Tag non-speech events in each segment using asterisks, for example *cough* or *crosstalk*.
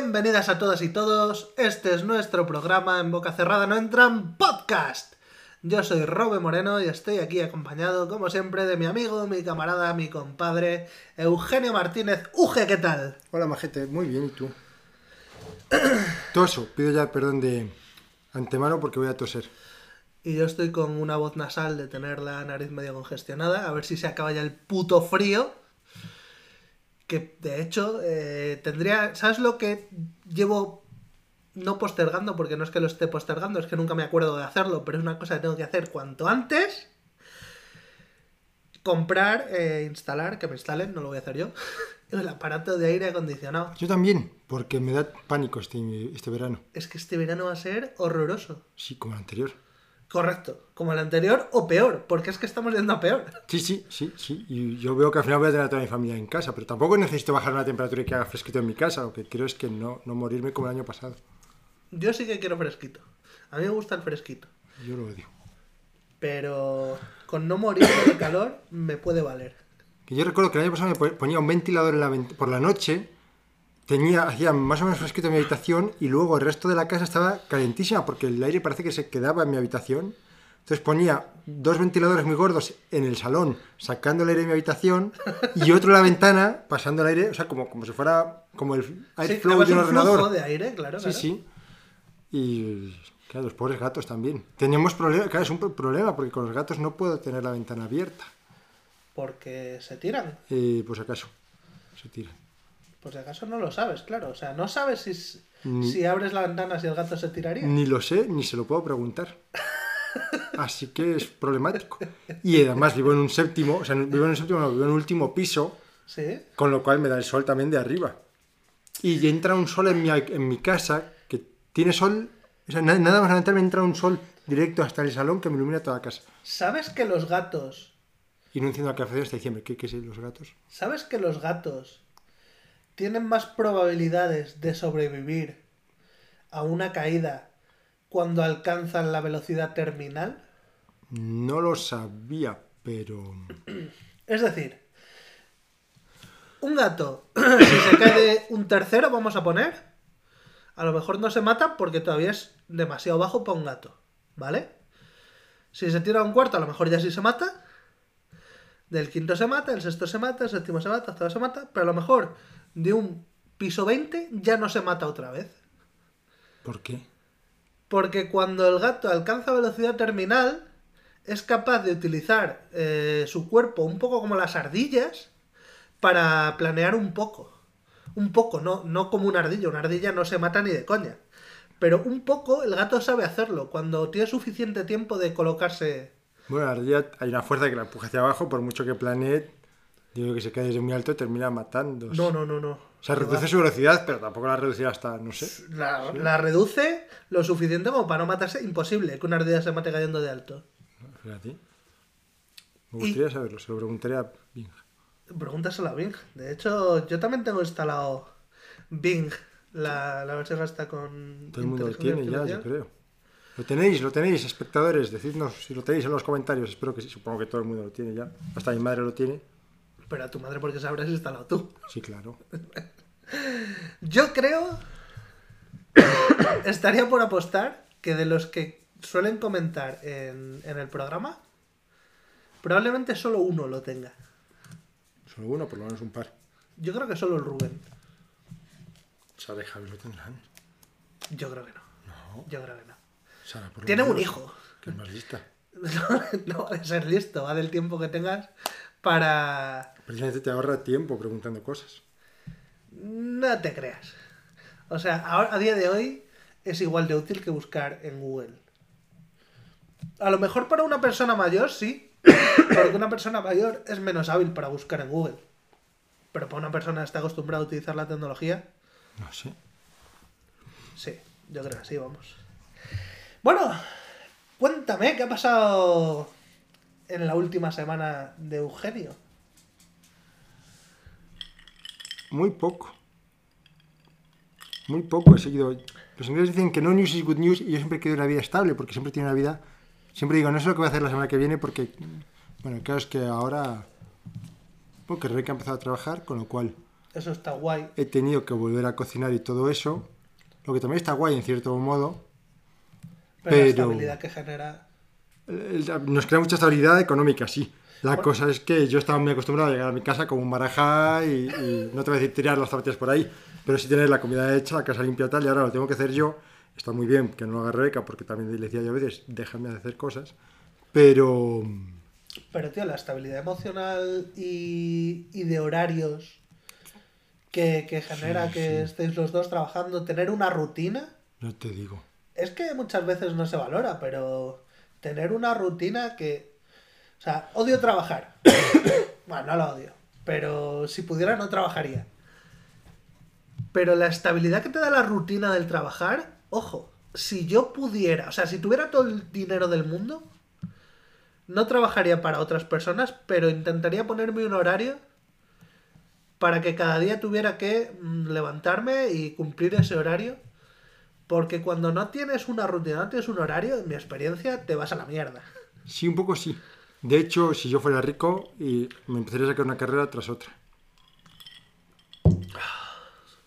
Bienvenidas a todas y todos. Este es nuestro programa en Boca Cerrada No Entran Podcast. Yo soy Robe Moreno y estoy aquí acompañado, como siempre, de mi amigo, mi camarada, mi compadre, Eugenio Martínez. Uge, ¿qué tal? Hola, majete, muy bien, ¿y tú? *clears throat* Toso, pido ya perdón de antemano porque voy a toser. Y yo estoy con una voz nasal de tener la nariz medio congestionada, a ver si se acaba ya el puto frío. Que de hecho eh, tendría. ¿Sabes lo que llevo no postergando? Porque no es que lo esté postergando, es que nunca me acuerdo de hacerlo, pero es una cosa que tengo que hacer cuanto antes. Comprar, eh, instalar, que me instalen, no lo voy a hacer yo, *laughs* el aparato de aire acondicionado. Yo también, porque me da pánico este, este verano. Es que este verano va a ser horroroso. Sí, como el anterior. Correcto, como el anterior o peor, porque es que estamos yendo a peor. Sí, sí, sí, sí. Y yo veo que al final voy a tener a toda mi familia en casa, pero tampoco necesito bajar una temperatura y que haga fresquito en mi casa. Lo que quiero es que no, no morirme como el año pasado. Yo sí que quiero fresquito. A mí me gusta el fresquito. Yo lo odio. Pero con no morir de calor me puede valer. Que yo recuerdo que el año pasado me ponía un ventilador en la vent- por la noche, tenía, hacía más o menos fresquito mi habitación y luego el resto de la casa estaba calentísima porque el aire parece que se quedaba en mi habitación. Entonces ponía dos ventiladores muy gordos en el salón, sacando el aire de mi habitación, y otro en la ventana, pasando el aire, o sea, como, como si fuera como el Sí, airflow dabas de un ordenador. de aire, claro. Sí, claro. sí. Y claro, los pobres gatos también. Tenemos problemas, claro, es un pro- problema porque con los gatos no puedo tener la ventana abierta. Porque se tiran. Eh, pues acaso, se tiran. Por si acaso no lo sabes, claro. O sea, no sabes si, si abres la ventana si el gato se tiraría. Ni lo sé, ni se lo puedo preguntar. Así que es problemático. Y además vivo en un séptimo, o sea, vivo en un séptimo, no, vivo en un último piso, Sí. con lo cual me da el sol también de arriba. Y entra un sol en mi, en mi casa que tiene sol, o sea, na- nada más levantarme entra un sol directo hasta el salón que me ilumina toda la casa. ¿Sabes que los gatos. Y no enciendo la café hasta diciembre. ¿Qué, qué es los gatos? ¿Sabes que los gatos tienen más probabilidades de sobrevivir a una caída cuando alcanzan la velocidad terminal? No lo sabía, pero... *clears throat* Es decir, un gato, *clears throat* si se cae de un tercero, vamos a poner, a lo mejor no se mata porque todavía es demasiado bajo para un gato, ¿vale? Si se tira a un cuarto, a lo mejor ya sí se mata. Del quinto se mata, el sexto se mata, el séptimo se mata, el octavo se mata, pero a lo mejor de un piso 20 ya no se mata otra vez. ¿Por qué? Porque cuando el gato alcanza velocidad terminal, es capaz de utilizar eh, su cuerpo un poco como las ardillas para planear un poco. Un poco, no, no como una ardilla. Una ardilla no se mata ni de coña. Pero un poco el gato sabe hacerlo. Cuando tiene suficiente tiempo de colocarse. Bueno, la ardilla hay una fuerza que la empuja hacia abajo, por mucho que planee, digo que se cae desde muy alto, termina matando. No, no, no, no. O sea, reduce su velocidad, pero tampoco la reducirá hasta, no sé. La, la reduce lo suficiente como para no matarse. Imposible que una ardilla se mate cayendo de alto. Fíjate. Me gustaría saberlo, se lo preguntaré a Bing. Pregúntaselo a Bing. De hecho, yo también tengo instalado Bing, la, la versión hasta con. Todo el mundo lo tiene ya, yo creo. Lo tenéis, lo tenéis, espectadores, decidnos si lo tenéis en los comentarios. Espero que sí, supongo que todo el mundo lo tiene ya. Hasta mi madre lo tiene. Pero a tu madre, porque sabrás instalado tú. Sí, claro. *laughs* Yo creo. *coughs* estaría por apostar que de los que suelen comentar en, en el programa, probablemente solo uno lo tenga. Solo uno, por lo menos un par. Yo creo que solo el Rubén. Sara y Javi lo tendrán. Yo creo que no. No, Yo creo que no. Sara, por lo Tiene un hijo. Que es más lista. *laughs* no va a ser listo, va del tiempo que tengas para. Precisamente te ahorra tiempo preguntando cosas. No te creas. O sea, ahora- a día de hoy es igual de útil que buscar en Google. A lo mejor para una persona mayor sí, *coughs* porque una persona mayor es menos hábil para buscar en Google. Pero para una persona que está acostumbrada a utilizar la tecnología, No sé. sí, yo creo que sí, vamos. Bueno, cuéntame qué ha pasado en la última semana de Eugenio. Muy poco. Muy poco he seguido. Los ingleses dicen que no news is good news y yo siempre quiero una vida estable porque siempre tiene una vida. Siempre digo, no sé lo que voy a hacer la semana que viene porque. Bueno, claro es que ahora. Porque Rebeca ha empezado a trabajar, con lo cual. Eso está guay. he tenido que volver a cocinar y todo eso. Lo que también está guay en cierto modo. Pero, la estabilidad que genera. Nos crea mucha estabilidad económica, sí. La cosa es que yo estaba muy acostumbrado a llegar a mi casa como un baraja y, y no te voy a decir tirar las zapatillas por ahí, pero sí tener la comida hecha, la casa limpia tal, y ahora lo tengo que hacer yo. Está muy bien que no lo haga Rebeca, porque también le decía yo a veces, déjame hacer cosas. Pero Pero, tío, la estabilidad emocional y, y de horarios que, que genera que estéis los dos trabajando, tener una rutina, no te digo. es que muchas veces no se valora, pero tener una rutina que... O sea, odio trabajar. *coughs* bueno, no lo odio, pero si pudiera no trabajaría. Pero la estabilidad que te da la rutina del trabajar, ojo, si yo pudiera, o sea, si tuviera todo el dinero del mundo, no trabajaría para otras personas, pero intentaría ponerme un horario para que cada día tuviera que mm, levantarme y cumplir ese horario. Porque cuando no tienes una rutina, no tienes un horario, en mi experiencia, te vas a la mierda. Sí, un poco sí. De hecho, si yo fuera rico, y me empezaría a sacar una carrera tras otra.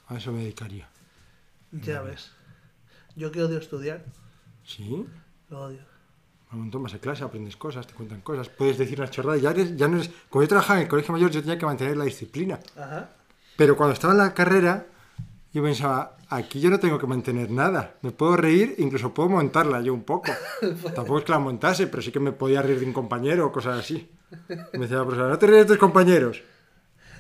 A eso me dedicaría. Ya ves. Yo que odio estudiar, Sí, lo odio. un montón vas a clase, aprendes cosas, te cuentan cosas, puedes decir unas chorradas. Ya, eres, ya no eres. Como yo trabajaba en el colegio mayor, yo tenía que mantener la disciplina. Ajá. Pero cuando estaba en la carrera, yo pensaba, aquí yo no tengo que mantener nada. Me puedo reír, incluso puedo montarla yo un poco. *laughs* Tampoco es que la montase, pero sí que me podía reír de un compañero o cosas así. Me decía la profesora, no te ríes de tus compañeros.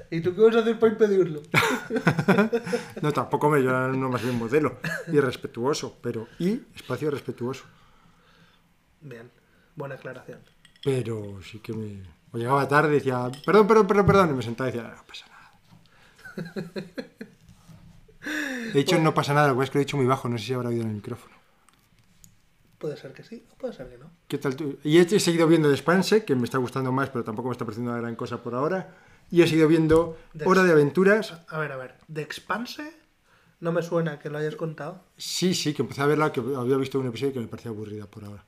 ¿Y tú qué vas a hacer para impedirlo? *laughs* No, tampoco me yo era uno más bien modelo y respetuoso, pero y espacio respetuoso. Bien, buena aclaración. Pero sí que me. O llegaba tarde y decía, perdón, perdón, perdón, perdón, y me sentaba y decía, no pasa nada. *laughs* He dicho no pasa nada, lo que pasa es que lo he dicho muy bajo, no sé si habrá oído en el micrófono. Puede ser que sí, o puede ser que no. ¿Qué tal tú? Y he he seguido viendo The Expanse, que me está gustando más, pero tampoco me está pareciendo una gran cosa por ahora. Y he seguido viendo The Hora de Aventuras. A ver, a ver. ¿De Expanse? No me suena que lo hayas contado. Sí, sí, que empecé a verla, que había visto un episodio que me parecía aburrida por ahora.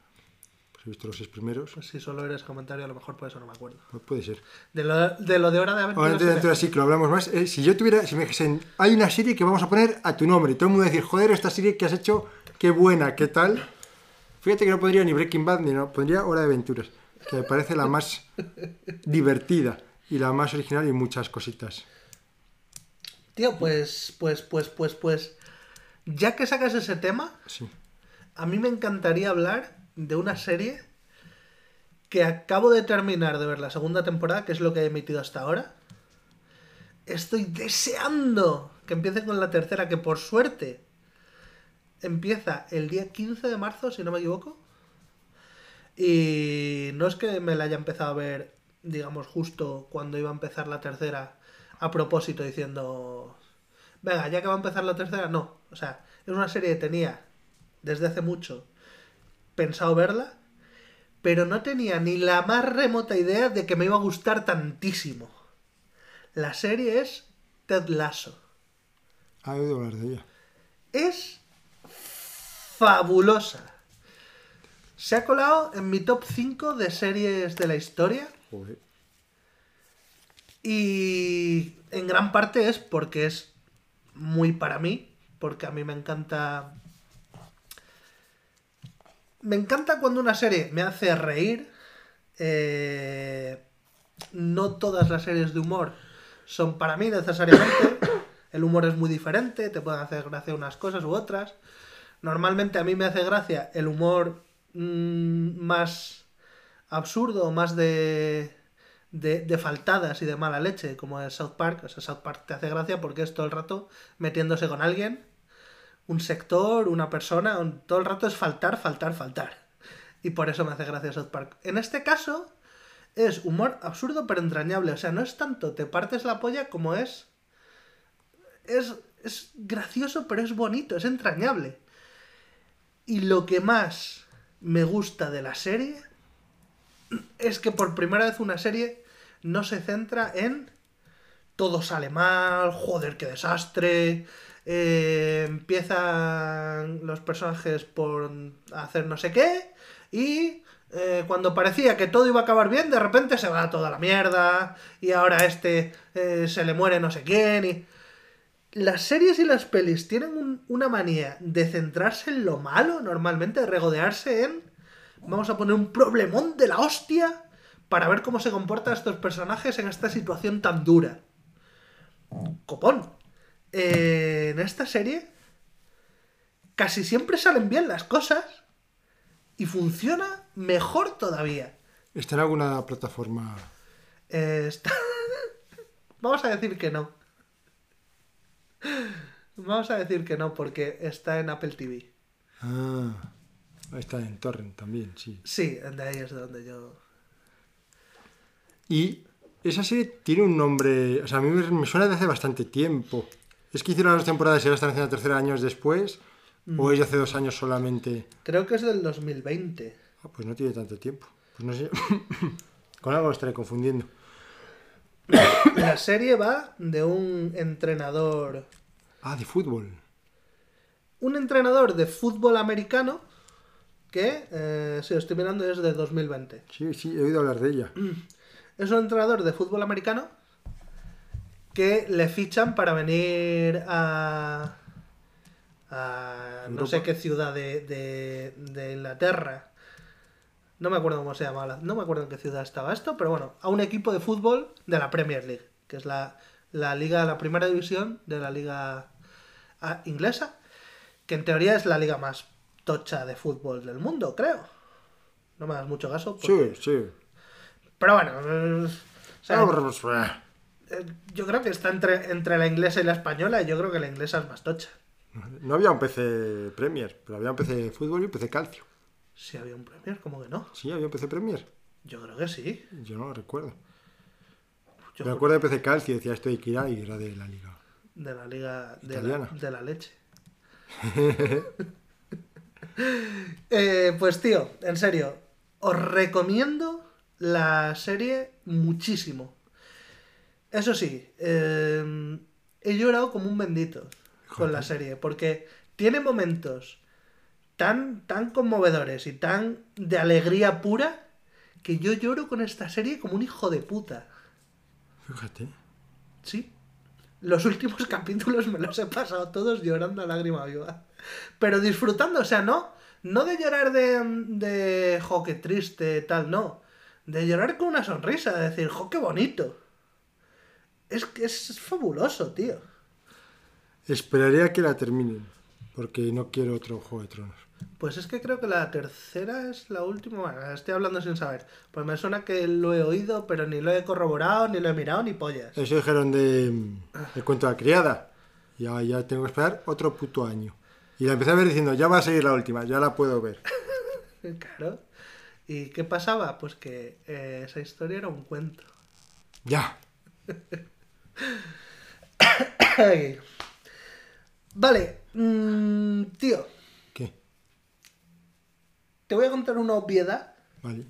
He visto los seis primeros. Pues si solo eres comentario, a lo mejor por eso no me acuerdo. Pues puede ser. De lo de, lo de hora de aventuras. Ahora de aventuras sí que lo hablamos más. Eh, si yo tuviera, si me dijesen, hay una serie que vamos a poner a tu nombre, y todo el mundo va a decir, joder, esta serie que has hecho, qué buena, qué tal. Fíjate que no pondría ni Breaking Bad, ni no, pondría Hora de Aventuras, que me parece la más *laughs* divertida y la más original y muchas cositas. Tío, pues, pues, pues, pues, pues. Ya que sacas ese tema, Sí. a mí me encantaría hablar de una serie que acabo de terminar de ver la segunda temporada, que es lo que he emitido hasta ahora. Estoy deseando que empiece con la tercera, que por suerte empieza el día 15 de marzo, si no me equivoco. Y no es que me la haya empezado a ver, digamos, justo cuando iba a empezar la tercera, a propósito, diciendo, venga, ya que va a empezar la tercera, no. O sea, es una serie que tenía desde hace mucho pensado verla, pero no tenía ni la más remota idea de que me iba a gustar tantísimo. La serie es Ted Lasso. Ha oído hablar de ella. Es fabulosa. Se ha colado en mi top 5 de series de la historia. Joder. Y en gran parte es porque es muy para mí, porque a mí me encanta... Me encanta cuando una serie me hace reír. Eh, No todas las series de humor son para mí necesariamente. *coughs* El humor es muy diferente, te pueden hacer gracia unas cosas u otras. Normalmente a mí me hace gracia el humor mm, más absurdo, más de, de, de faltadas y de mala leche, como es South Park. O sea, South Park te hace gracia porque es todo el rato metiéndose con alguien, un sector, una persona, un- todo el rato es faltar, faltar, faltar. Y por eso me hace gracia South Park. En este caso, es humor absurdo pero entrañable. O sea, no es tanto te partes la polla como es. Es, es gracioso pero es bonito, es entrañable. Y lo que más me gusta de la serie es que por primera vez una serie no se centra en todo sale mal, joder, qué desastre. Eh, empiezan los personajes por hacer no sé qué y eh, cuando parecía que todo iba a acabar bien, de repente se va toda la mierda y ahora este eh, se le muere no sé quién y... Las series y las pelis tienen un- una manía de centrarse en lo malo normalmente, de regodearse en... Vamos a poner un problemón de la hostia para ver cómo se comportan estos personajes en esta situación tan dura. Copón. Eh, en esta serie casi siempre salen bien las cosas y funciona mejor todavía. ¿Está en alguna plataforma? Eh, está- *laughs* Vamos a decir que no. Vamos a decir que no porque está en Apple TV. Ah, está en Torrent también, sí. Sí, de ahí es de donde yo... Y esa serie tiene un nombre, o sea, a mí me, me suena de hace bastante tiempo. ¿Es que hicieron las dos temporadas y ahora están haciendo la tercera años después? ¿O es de hace dos años solamente? Creo que es del 2020. Ah, pues no tiene tanto tiempo. Pues no sé. *laughs* Con algo lo estaré confundiendo. La serie va de un entrenador... Ah, de fútbol. Un entrenador de fútbol americano que, eh, si lo estoy mirando, es de 2020. Sí, sí, he oído hablar de ella. *clears throat* Es un entrenador de fútbol americano que le fichan para venir a. a no sé qué ciudad de, de, de Inglaterra. No me acuerdo cómo se llama, la- no me acuerdo en qué ciudad estaba esto, pero bueno, a un equipo de fútbol de la Premier League, que es la, la liga, la primera división de la liga ah, inglesa, que en teoría es la liga más tocha de fútbol del mundo, creo. No me das mucho caso. porque- Sí, sí. Pero bueno, o sea, Eh, yo creo que está entre, entre la inglesa y la española y yo creo que la inglesa es más tocha. No había un PC Premier, pero había un PC fútbol y un PC Calcio. Si había un Premier, ¿cómo que no? Sí, había un PC Premier. Yo creo que sí. Yo no lo recuerdo. Yo Me acuerdo de PC Calcio, decía esto de Kira y era de la liga. De la liga de la, Italiana. de la leche. *laughs* Eh, pues tío, en serio, os recomiendo la serie muchísimo. Eso sí, eh, he llorado como un bendito con la serie, porque tiene momentos tan, tan conmovedores y tan de alegría pura que yo lloro con esta serie como un hijo de puta. Fíjate. Sí. Los últimos *laughs* capítulos me los he pasado todos llorando a lágrima viva. Pero disfrutando, o sea, no, no de llorar de, de jo, qué triste, tal, no. De llorar con una sonrisa, de decir, jo, qué bonito. Es que es fabuloso, tío. Esperaría que la terminen, porque no quiero otro Juego de Tronos. Pues es que creo que la tercera es la última. Bueno, estoy hablando sin saber. Pues me suena que lo he oído, pero ni lo he corroborado, ni lo he mirado, ni pollas. Eso dijeron de, del cuento de la criada. Ya, ya tengo que esperar otro puto año. Y la empecé a ver diciendo, ya va a seguir la última, ya la puedo ver. *laughs* Claro. ¿Y qué pasaba? Pues que eh, esa historia era un cuento. Ya. *laughs* *coughs* Vale, mm, tío, ¿Qué? te voy a contar una obviedad Vale.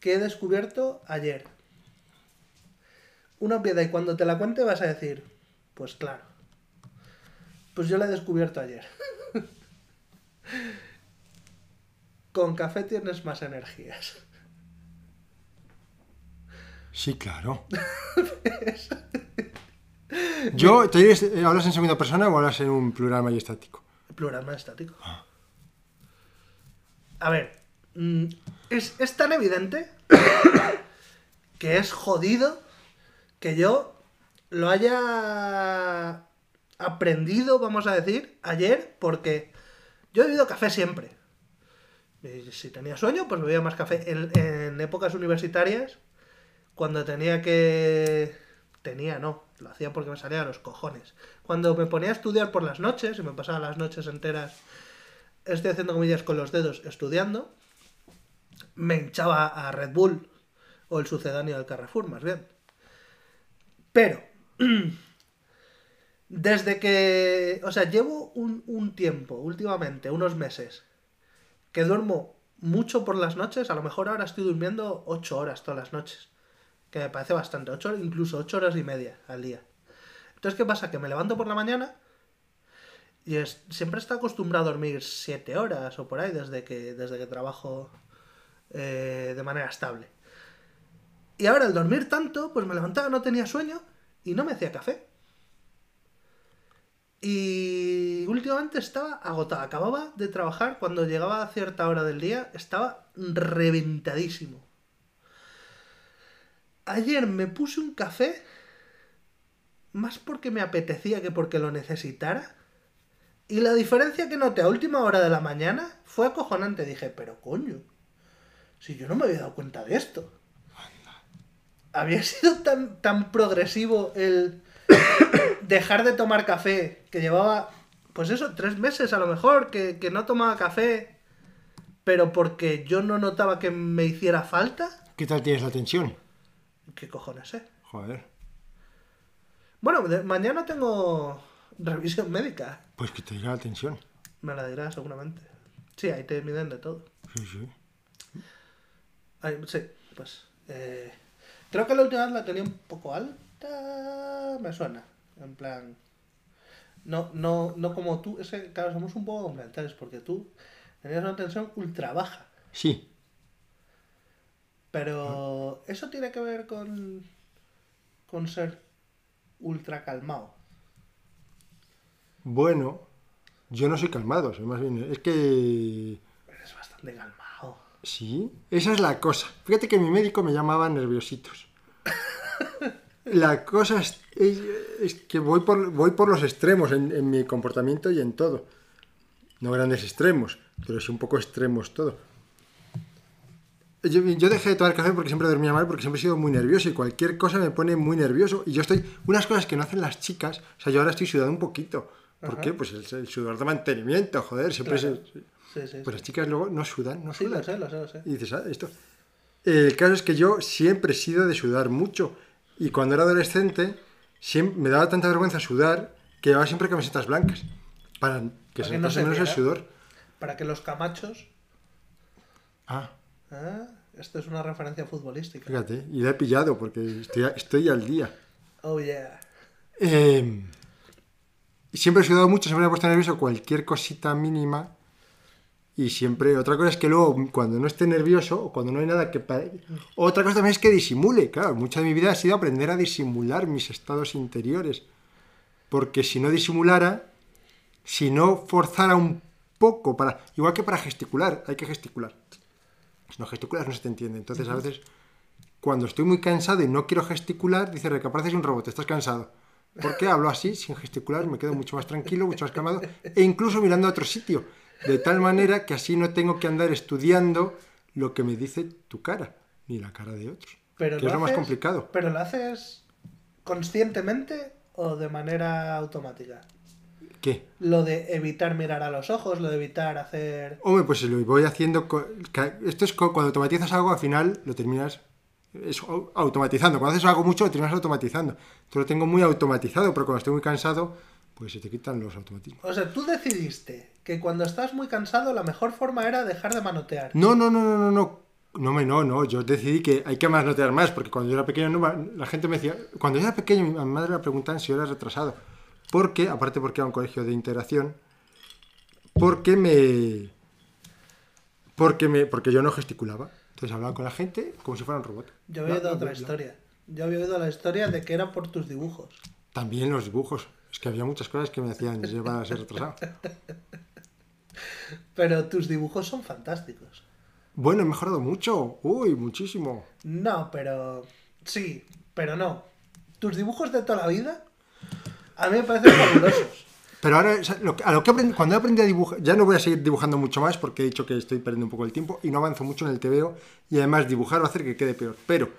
que he descubierto ayer. Una obviedad y cuando te la cuente vas a decir, pues claro. Pues yo la he descubierto ayer. *laughs* Con café tienes más energías. Sí, claro. *laughs* Yo, ¿te dices, eh, ¿hablas en segunda persona o hablas en un plural majestático? Plural más estático. A ver, mm, es, es tan evidente *coughs* que es jodido que yo lo haya aprendido, vamos a decir, ayer, porque yo he bebido café siempre. Y si tenía sueño, pues bebía más café. En, en épocas universitarias, cuando tenía que... Tenía, no, lo hacía porque me salía a los cojones. Cuando me ponía a estudiar por las noches, y me pasaba las noches enteras, estoy haciendo comillas con los dedos, estudiando, me hinchaba a Red Bull, o el sucedáneo del Carrefour, más bien. Pero, *clears throat* desde que, o sea, llevo un, un tiempo, últimamente, unos meses, que duermo mucho por las noches, a lo mejor ahora estoy durmiendo 8 horas todas las noches, que me parece bastante, 8, incluso 8 horas y media al día. Entonces, ¿qué pasa? Que me levanto por la mañana y es- siempre está acostumbrado a dormir 7 horas o por ahí desde que, desde que trabajo eh, de manera estable. Y ahora al dormir tanto, pues me levantaba, no tenía sueño y no me hacía café. Y últimamente estaba agotada. Acababa de trabajar cuando llegaba a cierta hora del día, estaba reventadísimo. Ayer me puse un café más porque me apetecía que porque lo necesitara. Y la diferencia que noté a última hora de la mañana fue acojonante. Dije, pero coño, si yo no me había dado cuenta de esto. Había sido tan, tan progresivo el *coughs* dejar de tomar café, que llevaba, pues eso, tres meses a lo mejor, que, que no tomaba café, pero porque yo no notaba que me hiciera falta. ¿Qué tal tienes la tensión? ¿Qué cojones, eh? Joder. Bueno, mañana tengo revisión médica. Pues que te dirá la tensión. Me la dirá seguramente. Sí, ahí te miden de todo. Sí, sí. Ahí- sí, pues. eh, creo que la última vez la tenía un poco alta. Me suena. En plan. No, no, no como tú. Es que, claro, somos un poco complementarios porque tú tenías una tensión ultra baja. Sí. Pero eso tiene que ver con. con ser ultra calmado. Bueno, yo no soy calmado, soy más bien. Es que. Eres bastante calmado. Sí, esa es la cosa. Fíjate que mi médico me llamaba nerviositos. *laughs* La cosa es, es- es que voy por, voy por los extremos en, en mi comportamiento y en todo. No grandes extremos, pero sí un poco extremos todo. Yo, yo dejé de tomar café porque siempre dormía mal, porque siempre he sido muy nervioso y cualquier cosa me pone muy nervioso. Y yo estoy. Unas cosas que no hacen las chicas, o sea, yo ahora estoy sudando un poquito. ¿Por Ajá. qué? Pues el, el sudor de mantenimiento, joder, siempre Claro. se. Sí, sí. Pues sí. las chicas luego no sudan, no Sí, sudan. lo sé, lo sé, lo sé. Y dices, ah, esto. El caso es que yo siempre he sido de sudar mucho. Y cuando era adolescente, siempre, me daba tanta vergüenza sudar que llevaba siempre camisetas blancas. Para que Para se que no notase se menos el sudor. Para que los camachos. Ah, Ah, esto es una referencia futbolística. fíjate. Y la he pillado porque estoy, estoy al día. Oh, yeah. Eh, y siempre he sudado mucho, siempre me he puesto nervioso cualquier cosita mínima. Y siempre, otra cosa es que luego, cuando no esté nervioso, o cuando no hay nada que... Otra cosa también es que disimule, claro, mucha de mi vida ha sido aprender a disimular mis estados interiores. Porque si no disimulara, si no forzara un poco para... Igual que para gesticular, hay que gesticular. Si no gesticulas no se te entiende. Entonces a veces, cuando estoy muy cansado y no quiero gesticular, dice, recapaces un robot, estás cansado. ¿Por qué hablo así, sin gesticular? Me quedo mucho más tranquilo, mucho más calmado, e incluso mirando a otro sitio. De tal manera que así no tengo que andar estudiando lo que me dice tu cara, ni la cara de otros. Pero que es lo más complicado. ¿Pero lo haces conscientemente o de manera automática? ¿Qué? Lo de evitar mirar a los ojos, lo de evitar hacer... Hombre, pues lo voy haciendo. Esto es cuando automatizas algo, al final lo terminas es au- automatizando. Cuando haces algo mucho, lo terminas automatizando. Entonces lo tengo muy automatizado, pero cuando estoy muy cansado, pues se te quitan los automatismos. O sea, tú decidiste que cuando estás muy cansado la mejor forma era dejar de manotear. No, no, no, no, no, no. No, no, no. Yo decidí que hay que manotear más, porque cuando yo era pequeño, no, la gente me decía. Cuando yo era pequeño, mi madre me preguntaban si yo era retrasado. Porque, aparte porque era un colegio de integración, porque me. Porque, me, porque yo no gesticulaba. Entonces hablaba con la gente como si fuera un robot. Yo había oído otra bla, historia. Yo había oído la historia de que era por tus dibujos. También los dibujos. Es que había muchas cosas que me hacían llevar a ser retrasado. *laughs* Pero tus dibujos son fantásticos. Bueno, he mejorado mucho. Uy, muchísimo. No, pero... Sí, pero no. Tus dibujos de toda la vida a mí me parecen fabulosos. *coughs* Pero ahora, a lo que aprendí, cuando aprendí a dibujar, ya no voy a seguir dibujando mucho más porque he dicho que estoy perdiendo un poco el tiempo y no avanzo mucho en el TVO y además dibujar va a hacer que quede peor. Pero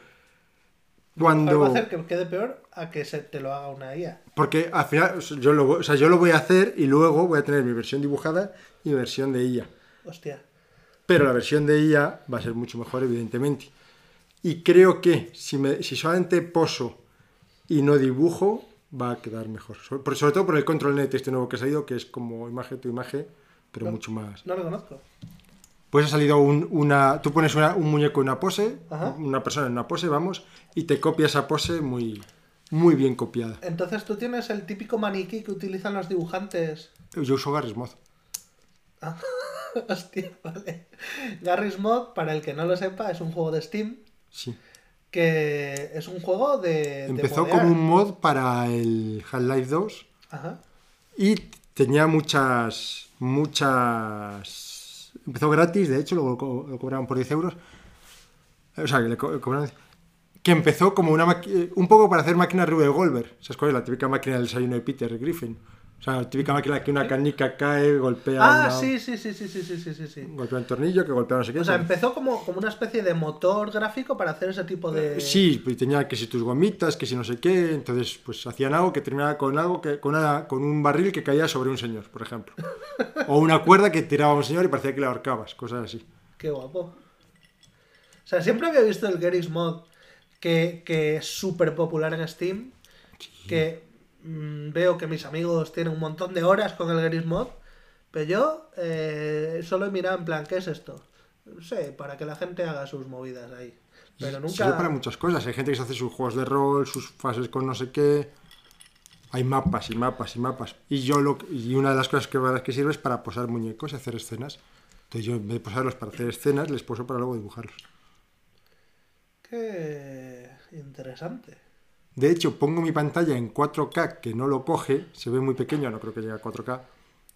cuando... Va a hacer que quede peor a que se te lo haga una IA. Porque al final, yo lo, voy- o sea, yo lo voy a hacer y luego voy a tener mi versión dibujada y mi versión de IA. Hostia. Pero la versión de IA va a ser mucho mejor, evidentemente. Y creo que si, me, si solamente poso y no dibujo, va a quedar mejor. So- por- sobre todo por el control net este nuevo que ha salido, que es como imagen tu imagen, pero No. mucho más. No lo conozco. Pues ha salido un- una. Tú pones una- un muñeco en una pose, Ajá. una persona en una pose, vamos, y te copia esa pose muy, muy bien copiada. Entonces tú tienes el típico maniquí que utilizan los dibujantes. Yo uso Garry's Mod. Ah. *laughs* Hostia, vale. Garry's Mod, para el que no lo sepa, es un juego de Steam Sí. Que es un juego de. de Empezó como un mod para el Half-Life 2 Ajá. y tenía muchas. Muchas. Empezó gratis, de hecho, luego co- lo cobraban por 10 euros. O sea, que le co- cobraban. Que empezó como una un poco para hacer máquinas Rube Goldberg. ¿Sabes cuál es? La típica máquina del desayuno de Peter Griffin. O sea, típicamente que una canica cae, golpea. Ah, sí, sí, sí, sí, sí, sí, sí, sí. Golpea un tornillo que golpea no sé qué. O sea, pues. empezó como, como una especie de motor gráfico para hacer ese tipo de. Eh, sí, pues tenía que si tus gomitas, que si no sé qué. Entonces, pues hacían algo que terminaba con algo que, con, con un barril que caía sobre un señor, por ejemplo. *laughs* o una cuerda que tiraba a un señor y parecía que le ahorcabas, cosas así. Qué guapo. O sea, siempre había visto el Garry's Mod que, que es súper popular en Steam. Que mm, veo que mis amigos tienen un montón de horas con el Garry's Mod. Pero yo eh, solo he mirado en plan, ¿qué es esto? No sé, para que la gente haga sus movidas ahí. Pero nunca. Sirve para muchas cosas. Hay gente que se hace sus juegos de rol, sus fases con no sé qué. Hay mapas y mapas y mapas. Y yo lo y una de las cosas que, para las que sirve es para posar muñecos y hacer escenas. Entonces yo en vez de posarlos para hacer escenas, les poso para luego dibujarlos. Qué interesante. De hecho, pongo mi pantalla en 4K, que no lo coge, se ve muy pequeño, no creo que llegue a 4K,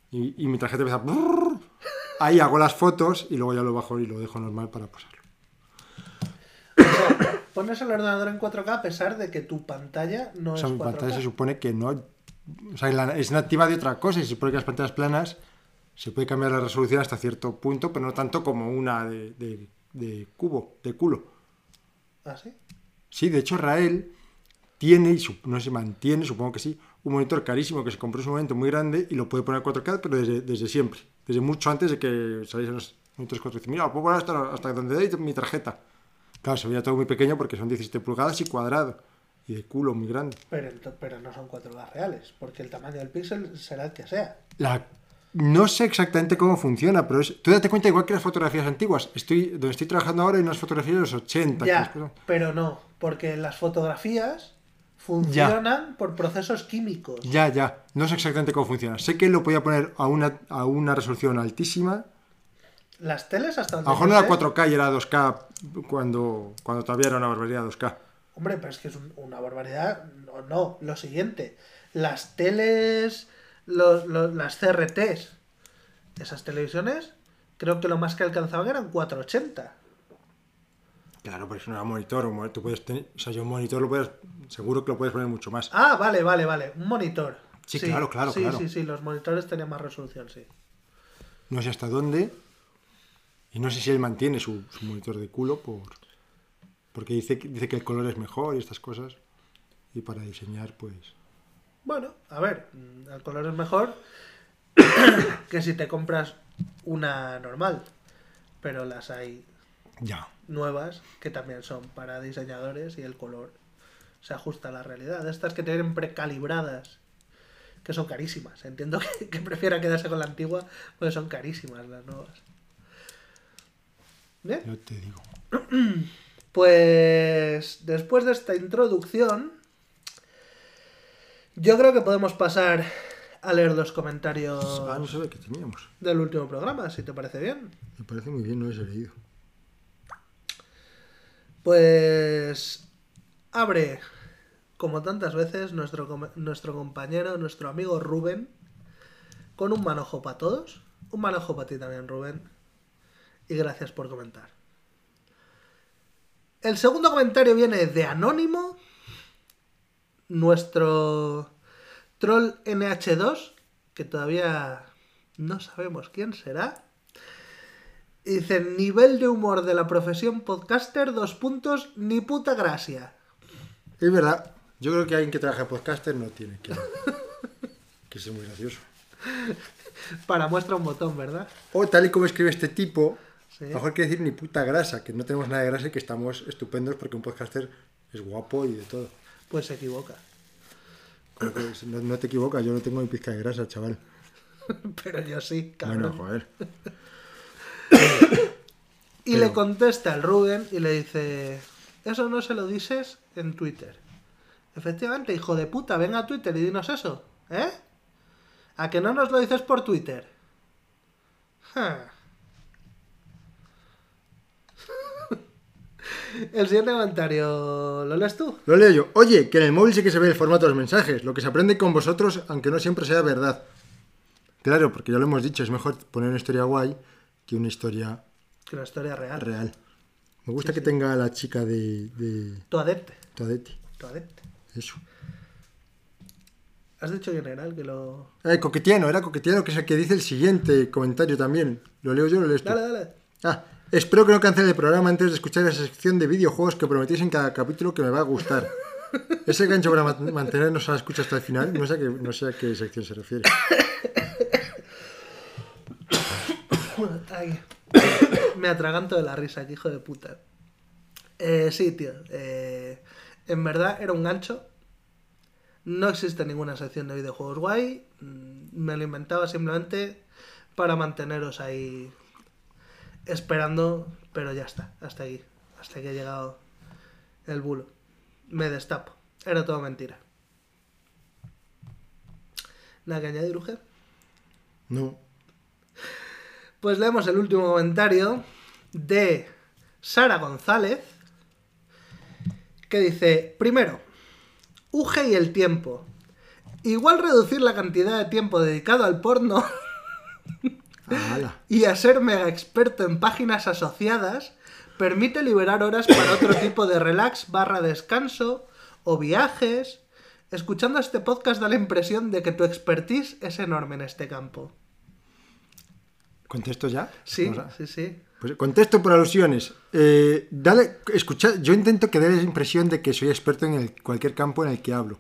y, y mi tarjeta empieza... brrr. Ahí hago las fotos y luego ya lo bajo y lo dejo normal para posarlo. *coughs* Pones el ordenador en 4K a pesar de que tu pantalla no O sea, es mi 4K. pantalla se supone que no... O sea, es nativa de otra cosa y se supone que las pantallas planas se puede cambiar la resolución hasta cierto punto, pero no tanto como una de, de- de cubo, de culo. ¿Ah, sí? Sí, de hecho Rael tiene, y su- no si mantiene, supongo que sí, un monitor carísimo que se compró en su momento muy grande y lo puede poner a 4K, pero desde, desde siempre, desde mucho antes de que saliesen los monitores 4K. Dice, Mira, lo puedo poner hasta, hasta donde dé mi tarjeta. Claro, se veía todo muy pequeño porque son 17 pulgadas y cuadrado, y de culo muy grande. Pero, pero no son 4K reales, porque el tamaño del píxel será el que sea. La, no sé exactamente cómo funciona, pero es, tú date cuenta, igual que las fotografías antiguas, estoy, donde estoy trabajando ahora hay unas fotografías de los 80. que Ya, pero no, porque las fotografías funcionan por procesos químicos. Ya, ya. No sé exactamente cómo funciona. Sé que lo podía poner a una, a una resolución altísima. Las teles hasta A lo mejor no era sé- 4K y era 2K cuando, cuando todavía era una barbaridad 2K. Hombre, pero es que es un- una barbaridad. No, no, lo siguiente. Las teles, los- los- las CRTs, esas televisiones, creo que lo más que alcanzaban eran 480. Claro, pero eso no era monitor. un monitor- Tú puedes tener, o sea, yo un monitor lo puedes, seguro que lo puedes poner mucho más. Ah, vale, vale, vale. Un monitor. Sí, claro, claro, sí, claro. Sí, sí, los monitores tenían más resolución, sí. No sé hasta dónde. Y no sé si él mantiene su, su monitor de culo por, porque dice, que- dice que el color es mejor y estas cosas. Y para diseñar, pues... Bueno, a ver, mm, el color es mejor *coughs* que si te compras una normal. Pero las hay Ya. nuevas que también son para diseñadores y el color se ajusta a la realidad. Estas que tienen precalibradas, que son carísimas. Entiendo que, que prefiera quedarse con la antigua, porque son carísimas las nuevas. Bien, Yo te digo. *clears throat* pues después de esta introducción, yo creo que podemos pasar a leer los comentarios Ah, no sabía que teníamos. del último programa, si te parece bien. Me parece muy bien, no les he leído. Pues abre, como tantas veces, nuestro, nuestro compañero, nuestro amigo Rubén, con un manojo para todos. Un manojo para ti también, Rubén. Y gracias por comentar. El segundo comentario viene de Anónimo, nuestro troll NH2, que todavía no sabemos quién será. Y dice, nivel de humor de la profesión podcaster, dos puntos, ni puta gracia. Es verdad. Yo creo que alguien que trabaja en podcaster no tiene que, *laughs* que ser muy gracioso. Para muestra un botón, ¿verdad? O tal y como escribe este tipo, Sí. mejor quiere decir ni puta grasa, que no tenemos nada de grasa y que estamos estupendos porque un podcaster es guapo y de todo. Pues se equivoca. Que no te equivocas, yo no tengo ni pizca de grasa, chaval. *laughs* Pero yo sí, cabrón. Bueno, joder. *laughs* *coughs* y le contesta al Rubén y le dice, eso no se lo dices en Twitter. Efectivamente, hijo de puta, ven a Twitter y dinos eso, ¿eh? ¿A que no nos lo dices por Twitter? *laughs* El siguiente comentario, ¿lo lees tú? Lo leo yo. Oye, que en el móvil sí que se ve el formato de los mensajes, lo que se aprende con vosotros, aunque no siempre sea verdad. Claro, porque ya lo hemos dicho, es mejor poner una historia guay que una historia Que una historia real. real. Me gusta que tenga la chica de, de. Tadeti. Tu adepte. Eso. ¿Has dicho quién era el que lo...? Eh, coquetiano, era coquetiano, que es el que dice el siguiente comentario también. ¿Lo leo yo o lo lees tú? Dale, dale. Ah, espero que no cancele el programa antes de escuchar esa sección de videojuegos que prometís en cada capítulo que me va a gustar. *laughs* Ese gancho para ma- mantenernos a la escucha hasta el final, no sé, a qué, no sé a qué sección se refiere. *coughs* Me atraganto de la risa, que hijo de puta. Eh, sí, tío. eh, en verdad era un gancho. No existe ninguna sección de videojuegos guay. Mm, Me lo inventaba simplemente para manteneros ahí esperando, pero ya está, hasta aquí. Hasta que ha llegado el bulo. Me destapo. Era todo mentira. Nada que añadir, Uge. No. Pues leemos el último comentario de Sara González, que dice, primero, UG y el tiempo. Igual reducir la cantidad de tiempo dedicado al porno *laughs* y a ser mega experto en páginas asociadas permite liberar horas para otro tipo de relax barra descanso o viajes. Escuchando este podcast da la impresión de que tu expertise es enorme en este campo. ¿Contesto ya? Sí, sí, sí. Pues contesto por alusiones. Eh, dale, escucha, yo intento que dé la impresión de que soy experto en el- cualquier campo en el que hablo.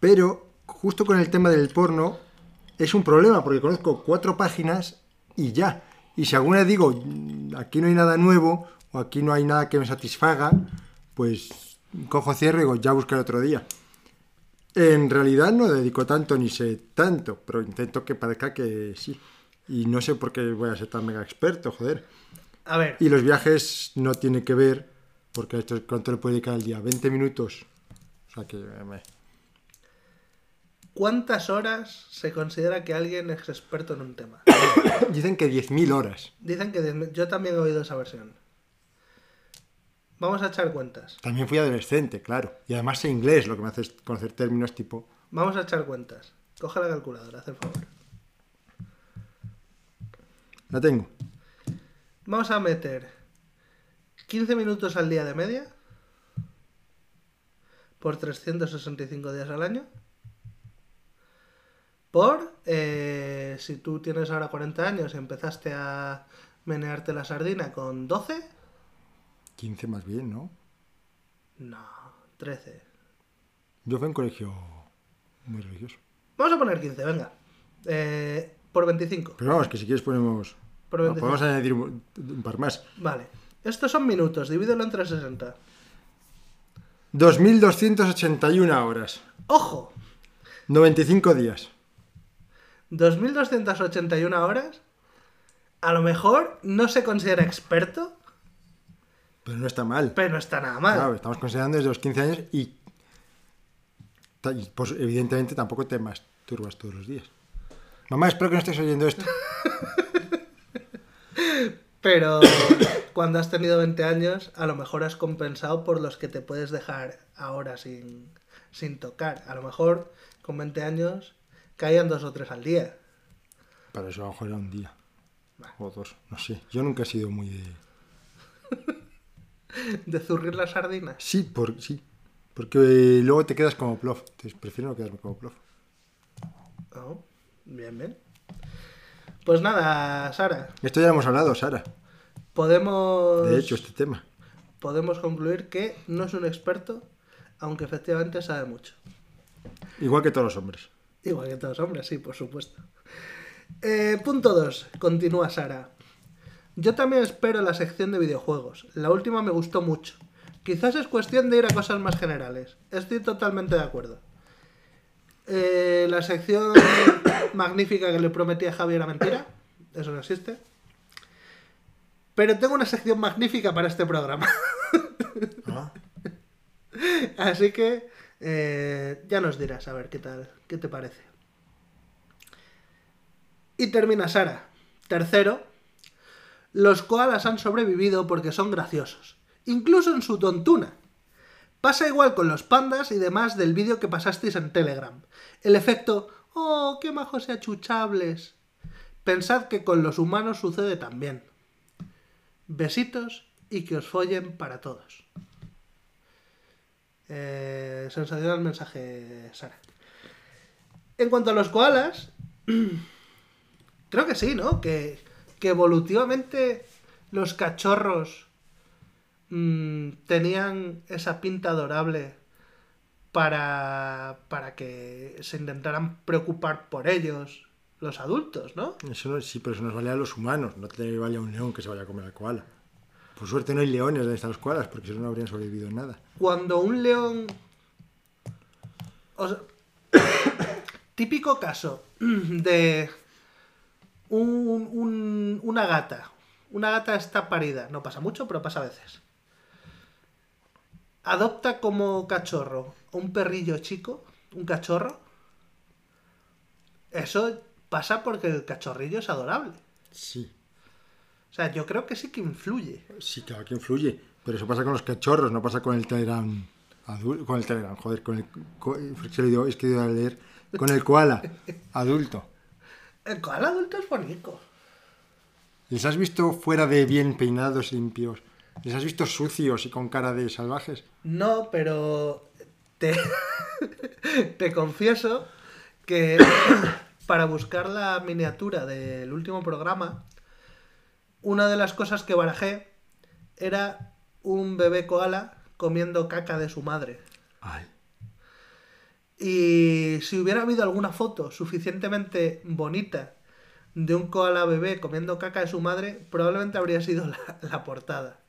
Pero justo con el tema del porno es un problema porque conozco cuatro páginas y ya. Y si alguna vez digo, "Mm, aquí no hay nada nuevo o aquí no hay nada que me satisfaga, pues cojo cierre y digo, ya buscaré otro día. En realidad no dedico tanto ni sé tanto, pero intento que parezca que sí. Y no sé por qué voy a ser tan mega experto, joder. A ver, Y los viajes no tiene que ver, porque esto cuánto le puede dedicar al día, 20 minutos. O sea que eh, me- ¿cuántas horas se considera que alguien es experto en un tema? *coughs* dicen que 10.000 horas. Dicen que yo también he oído esa versión. Vamos a echar cuentas. También fui adolescente, claro. Y además sé inglés, lo que me hace es conocer términos tipo. Vamos a echar cuentas. Coge la calculadora, haz el favor. La tengo. Vamos a meter 15 minutos al día de media por 365 días al año. Por, eh, si tú tienes ahora 40 años y empezaste a menearte la sardina con 12, 15 más bien, ¿no? no, 13. Yo fui en colegio muy religioso. Vamos a poner 15, venga. Eh, por 25. Pero vamos, que si quieres ponemos. Por no, 25. podemos añadir un, un par más. Vale. Estos son minutos, divídelo entre 60. 2.281 horas. ¡Ojo! 95 días. 2.281 horas. A lo mejor no se considera experto, Pero no está mal. pero no está nada mal. Claro, estamos considerando desde los 15 años y, pues, evidentemente tampoco te masturbas todos los días. Mamá, espero que no estés oyendo esto. *laughs* Pero cuando has tenido 20 años, a lo mejor has compensado por los que te puedes dejar ahora sin, sin tocar. A lo mejor con 20 años caían dos o tres al día. Para eso a lo mejor era un día. O dos, no sé. Yo nunca he sido muy de... *laughs* De zurrir las sardinas. Sí, por, sí. Porque eh, luego te quedas como plof. Entonces prefiero no quedarme como plof. Oh, bien, bien. Pues nada, Sara, Esto ya lo hemos hablado, Sara. podemos, De hecho, este tema. podemos concluir que no es un experto, aunque efectivamente sabe mucho. Igual que todos los hombres. Igual que todos los hombres, sí, por supuesto. Eh, punto 2. Continúa Sara. Yo también espero la sección de videojuegos. La última me gustó mucho. Quizás es cuestión de ir a cosas más generales. Estoy totalmente de acuerdo. Eh, la sección magnífica que le prometí a Javier era mentira. Eso no existe. Pero tengo una sección magnífica para este programa. Así que eh, ya nos dirás a ver qué tal, qué te parece. Y termina Sara. Tercero, los koalas han sobrevivido porque son graciosos. incluso en su tontuna. Pasa igual con los pandas y demás del vídeo que pasasteis en Telegram. El efecto, oh, qué majos y achuchables. Pensad que con los humanos sucede también. Besitos y que os follen para todos. Eh, sensacional mensaje, Sara. En cuanto a los koalas, *clears throat* creo que sí, ¿no? Que, que evolutivamente los cachorros mm, tenían esa pinta adorable para, para que se intentaran preocupar por ellos los adultos, ¿no? Eso no- sí, pero eso nos vale a los humanos, no te vale a un león que se vaya a comer al koala. Por suerte no hay leones donde están los koalas, porque si no, no habrían sobrevivido en nada. Cuando un león... o sea, *coughs* típico caso de un- un- una gata. Una gata está parida. No pasa mucho, pero pasa a veces. Adopta como cachorro un perrillo chico, un cachorro. Eso pasa porque el cachorrillo es adorable. Sí, O sea, yo creo que sí que influye. sí, claro que influye. Pero eso pasa con los cachorros, no pasa con el Telegram adulto. Con el Telegram, joder, con el. co- Es que, lo digo- es que iba a leer. Con el koala adulto. El koala adulto es bonito. ¿Les has visto fuera de bien peinados limpios? ¿Les has visto sucios y con cara de salvajes? No, pero te, *laughs* te confieso que para buscar la miniatura del último programa, una de las cosas que barajé era un bebé koala comiendo caca de su madre. Ay. Y si hubiera habido alguna foto suficientemente bonita de un koala bebé comiendo caca de su madre, probablemente habría sido la, la portada.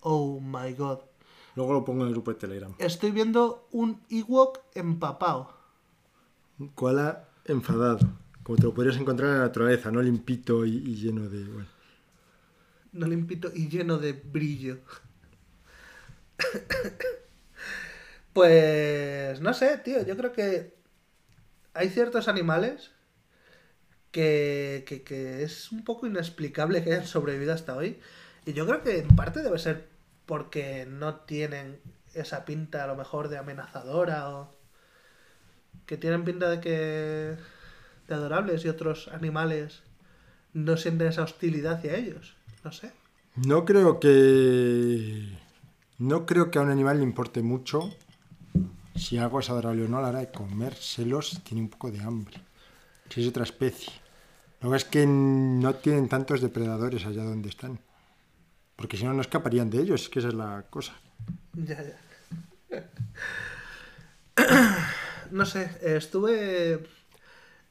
Oh my god. Luego lo pongo en el grupo de Telegram. Estoy viendo un Ewok empapado. Un koala enfadado. Como te lo podrías encontrar en la naturaleza, no limpito y, y lleno de. Bueno. No limpito y lleno de brillo. *coughs* Pues no sé, tío. Yo creo que hay ciertos animales que, que, que es un poco inexplicable que hayan sobrevivido hasta hoy. Y yo creo que en parte debe ser porque no tienen esa pinta a lo mejor de amenazadora o que tienen pinta de que de adorables y otros animales no sienten esa hostilidad hacia ellos. No sé. No creo que. No creo que a un animal le importe mucho si algo es adorable o no a la hora de comérselos tiene un poco de hambre. Si es otra especie. Lo que es que no tienen tantos depredadores allá donde están. Porque si no, no escaparían de ellos. Es que esa es la cosa. Ya, ya. *coughs* No sé, estuve.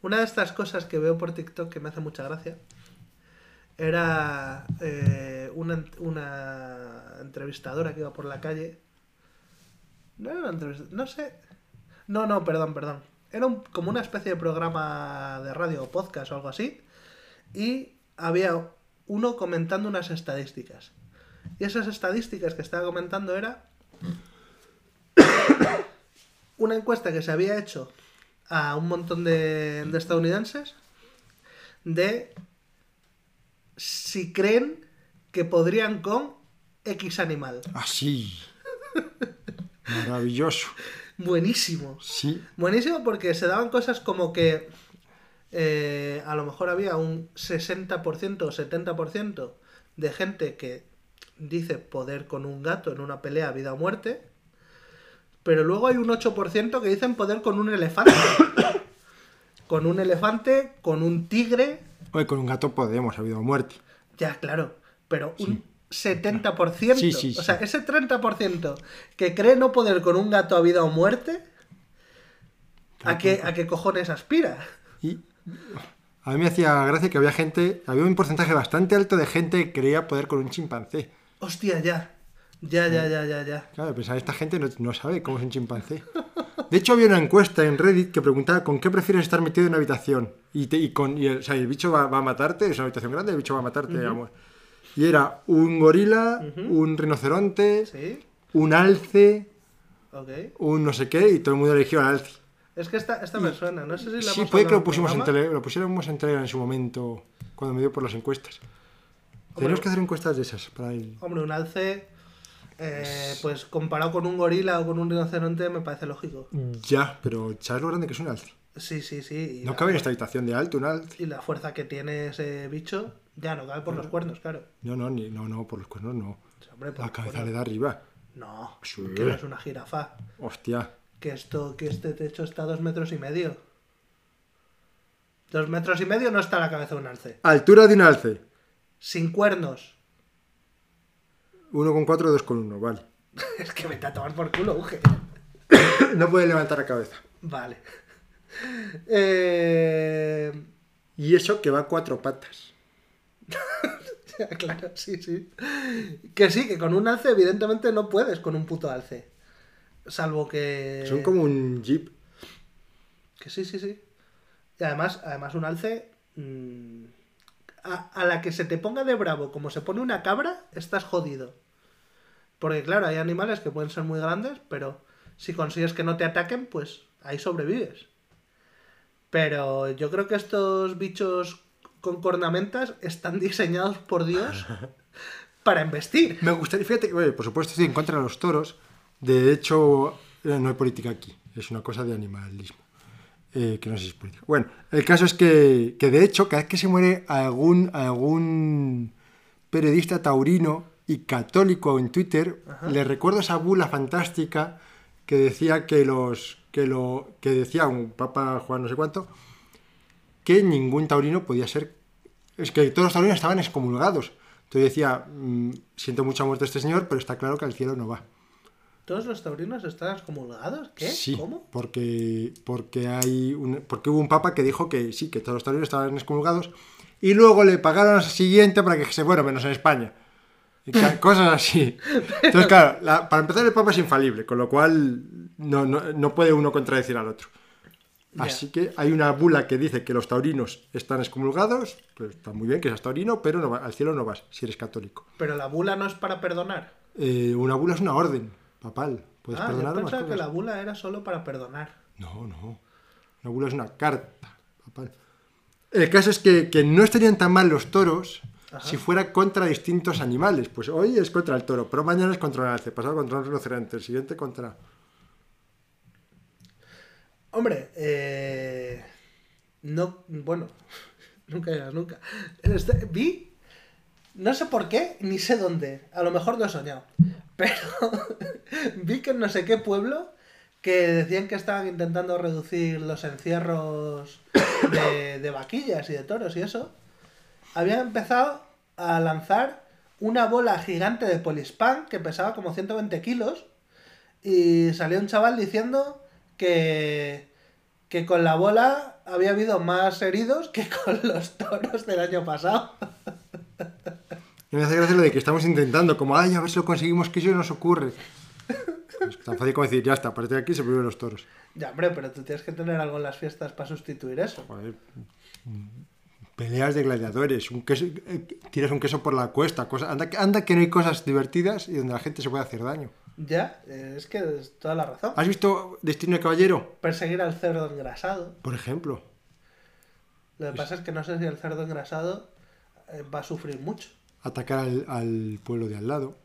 Una de estas cosas que veo por TikTok que me hace mucha gracia era eh, una, una entrevistadora que iba por la calle. No era una entrevistadora, no sé. No, no, perdón, perdón. Era como una especie de programa de radio o podcast o algo así. Y había uno comentando unas estadísticas. Y esas estadísticas que estaba comentando era *coughs* una encuesta que se había hecho a un montón de, de estadounidenses de si creen que podrían con X animal. Así. Maravilloso. Buenísimo. Sí. Buenísimo porque se daban cosas como que eh, a lo mejor había un 60% o 70% de gente que dice poder con un gato en una pelea vida o muerte, pero luego hay un 8% que dicen poder con un elefante. *coughs* con un elefante, con un tigre, Oye, con un gato podemos, ha habido muerte. ya claro, pero un 70%, Sí, sí, o sea, ese 30% que cree no poder con un gato a vida o muerte, ¿a qué, ¿a qué cojones aspira? Y a mí me hacía gracia que había gente, había un porcentaje bastante alto de gente que creía poder con un chimpancé. Hostia, ya. Ya, ya, ya, ya, ya. Claro, pensaba, esta gente no, no sabe cómo es un chimpancé. De hecho, había una encuesta en Reddit que preguntaba con qué prefieres estar metido en una habitación. Y, te- y con, y el, o sea, el bicho va, va a matarte, es una habitación grande, el bicho va a matarte, digamos. Y era un gorila, un rinoceronte, Sí, un alce, un no sé qué, y todo el mundo eligió al alce. Es que esta, esta me suena, no sé si la Sí, puede que lo, pusimos en tele, lo pusiéramos en Telegram en su momento, cuando me dio por las encuestas. Tenemos que hacer encuestas de esas para el... Hombre, un alce, eh, pues comparado con un gorila o con un rinoceronte, me parece lógico. Ya, pero ¿sabes lo grande que es un alce? Sí, sí, sí. y No la- cabe en esta habitación de alto un alce. Y la fuerza que tiene ese bicho, ya no cabe por los cuernos, claro. No, no, ni, no, no, por los cuernos no. Hombre, por La cabeza cuernos. le da arriba. No, Sí. que no es una jirafa. Hostia. Que esto, que este techo está a dos metros y medio. Dos metros y medio no está la cabeza de un alce. Altura de un alce. Sin cuernos. 1,4, 2,1, vale. *laughs* Es que vete a tomar por culo, Uge. *coughs* No puede levantar la cabeza. Vale. Eh... Y eso que va a cuatro patas. *laughs* claro, sí, sí. Que sí, que con un alce evidentemente no puedes con un puto alce. Salvo que... Son como un jeep. Que sí, sí, sí. Y además, además un alce... mm, a, a la que se te ponga de bravo como se pone una cabra, estás jodido. Porque claro, hay animales que pueden ser muy grandes, pero si consigues que no te ataquen, pues ahí sobrevives. Pero yo creo que estos bichos con cornamentas están diseñados por Dios *laughs* para embestir. Me gustaría, fíjate bueno, por supuesto, estoy en contra de los toros. De hecho, eh, no hay política aquí. Es una cosa de animalismo. Eh, que no sé si es política. Bueno, el caso es que, que de hecho, cada vez que se muere algún, algún periodista taurino y católico en Twitter, le recuerdo esa bula fantástica que decía que los que lo que decía un papa Juan no sé cuánto que ningún taurino podía ser es que todos los taurinos estaban excomulgados. Entonces decía mm, siento mucha muerte a este señor pero está claro que al cielo no va ¿Todos los taurinos están excomulgados? ¿Qué? sí ¿Cómo? porque porque hay un- porque hubo un papa que dijo que sí que todos los taurinos estaban excomulgados y luego le pagaron al siguiente para que se fuera menos en España *laughs* cosas así entonces claro la- para empezar el papa es infalible con lo cual no, no, no puede uno contradecir al otro. Así que hay una bula que dice que los taurinos están excomulgados, pues está muy bien que seas taurino, pero no va- al cielo no vas si eres católico. Pero la bula no es para perdonar. Eh, una bula es una orden, papal. Puedes Ah, yo perdonar pensaba que la bula era solo para perdonar. No, no. Una bula es una carta, papal. El caso es que, que no estarían tan mal los toros Ajá. si fuera contra distintos animales. Pues hoy es contra el toro, pero mañana es contra un alce, pasado contra un rinoceronte, el siguiente contra... Hombre, eh... No, bueno, *laughs* nunca digas nunca. Este- vi, no sé por qué, ni sé dónde, a lo mejor lo he soñado, pero *laughs* vi que en no sé qué pueblo que decían que estaban intentando reducir los encierros de, de vaquillas y de toros y eso, habían empezado a lanzar una bola gigante de polispán que pesaba como 120 kilos y salió un chaval diciendo que, que con la bola había habido más heridos que con los toros del año pasado. *laughs* Y me hace gracia lo de que estamos intentando, como, ay, a ver si lo conseguimos, que eso nos ocurre. Es tan fácil como decir, ya está, a partir de aquí se prohíben los toros. Ya, hombre, pero tú tienes que tener algo en las fiestas para sustituir eso. Joder. Peleas de gladiadores, un queso, eh, tiras un queso por la cuesta, cosa, anda, que- anda que no hay cosas divertidas y donde la gente se puede hacer daño. Ya, eh, es que es toda la razón. ¿Has visto Destino de Caballero? Perseguir al cerdo engrasado. Por ejemplo. Lo que pasa es que no sé si el cerdo engrasado eh, va a sufrir mucho. Atacar al, al pueblo de al lado.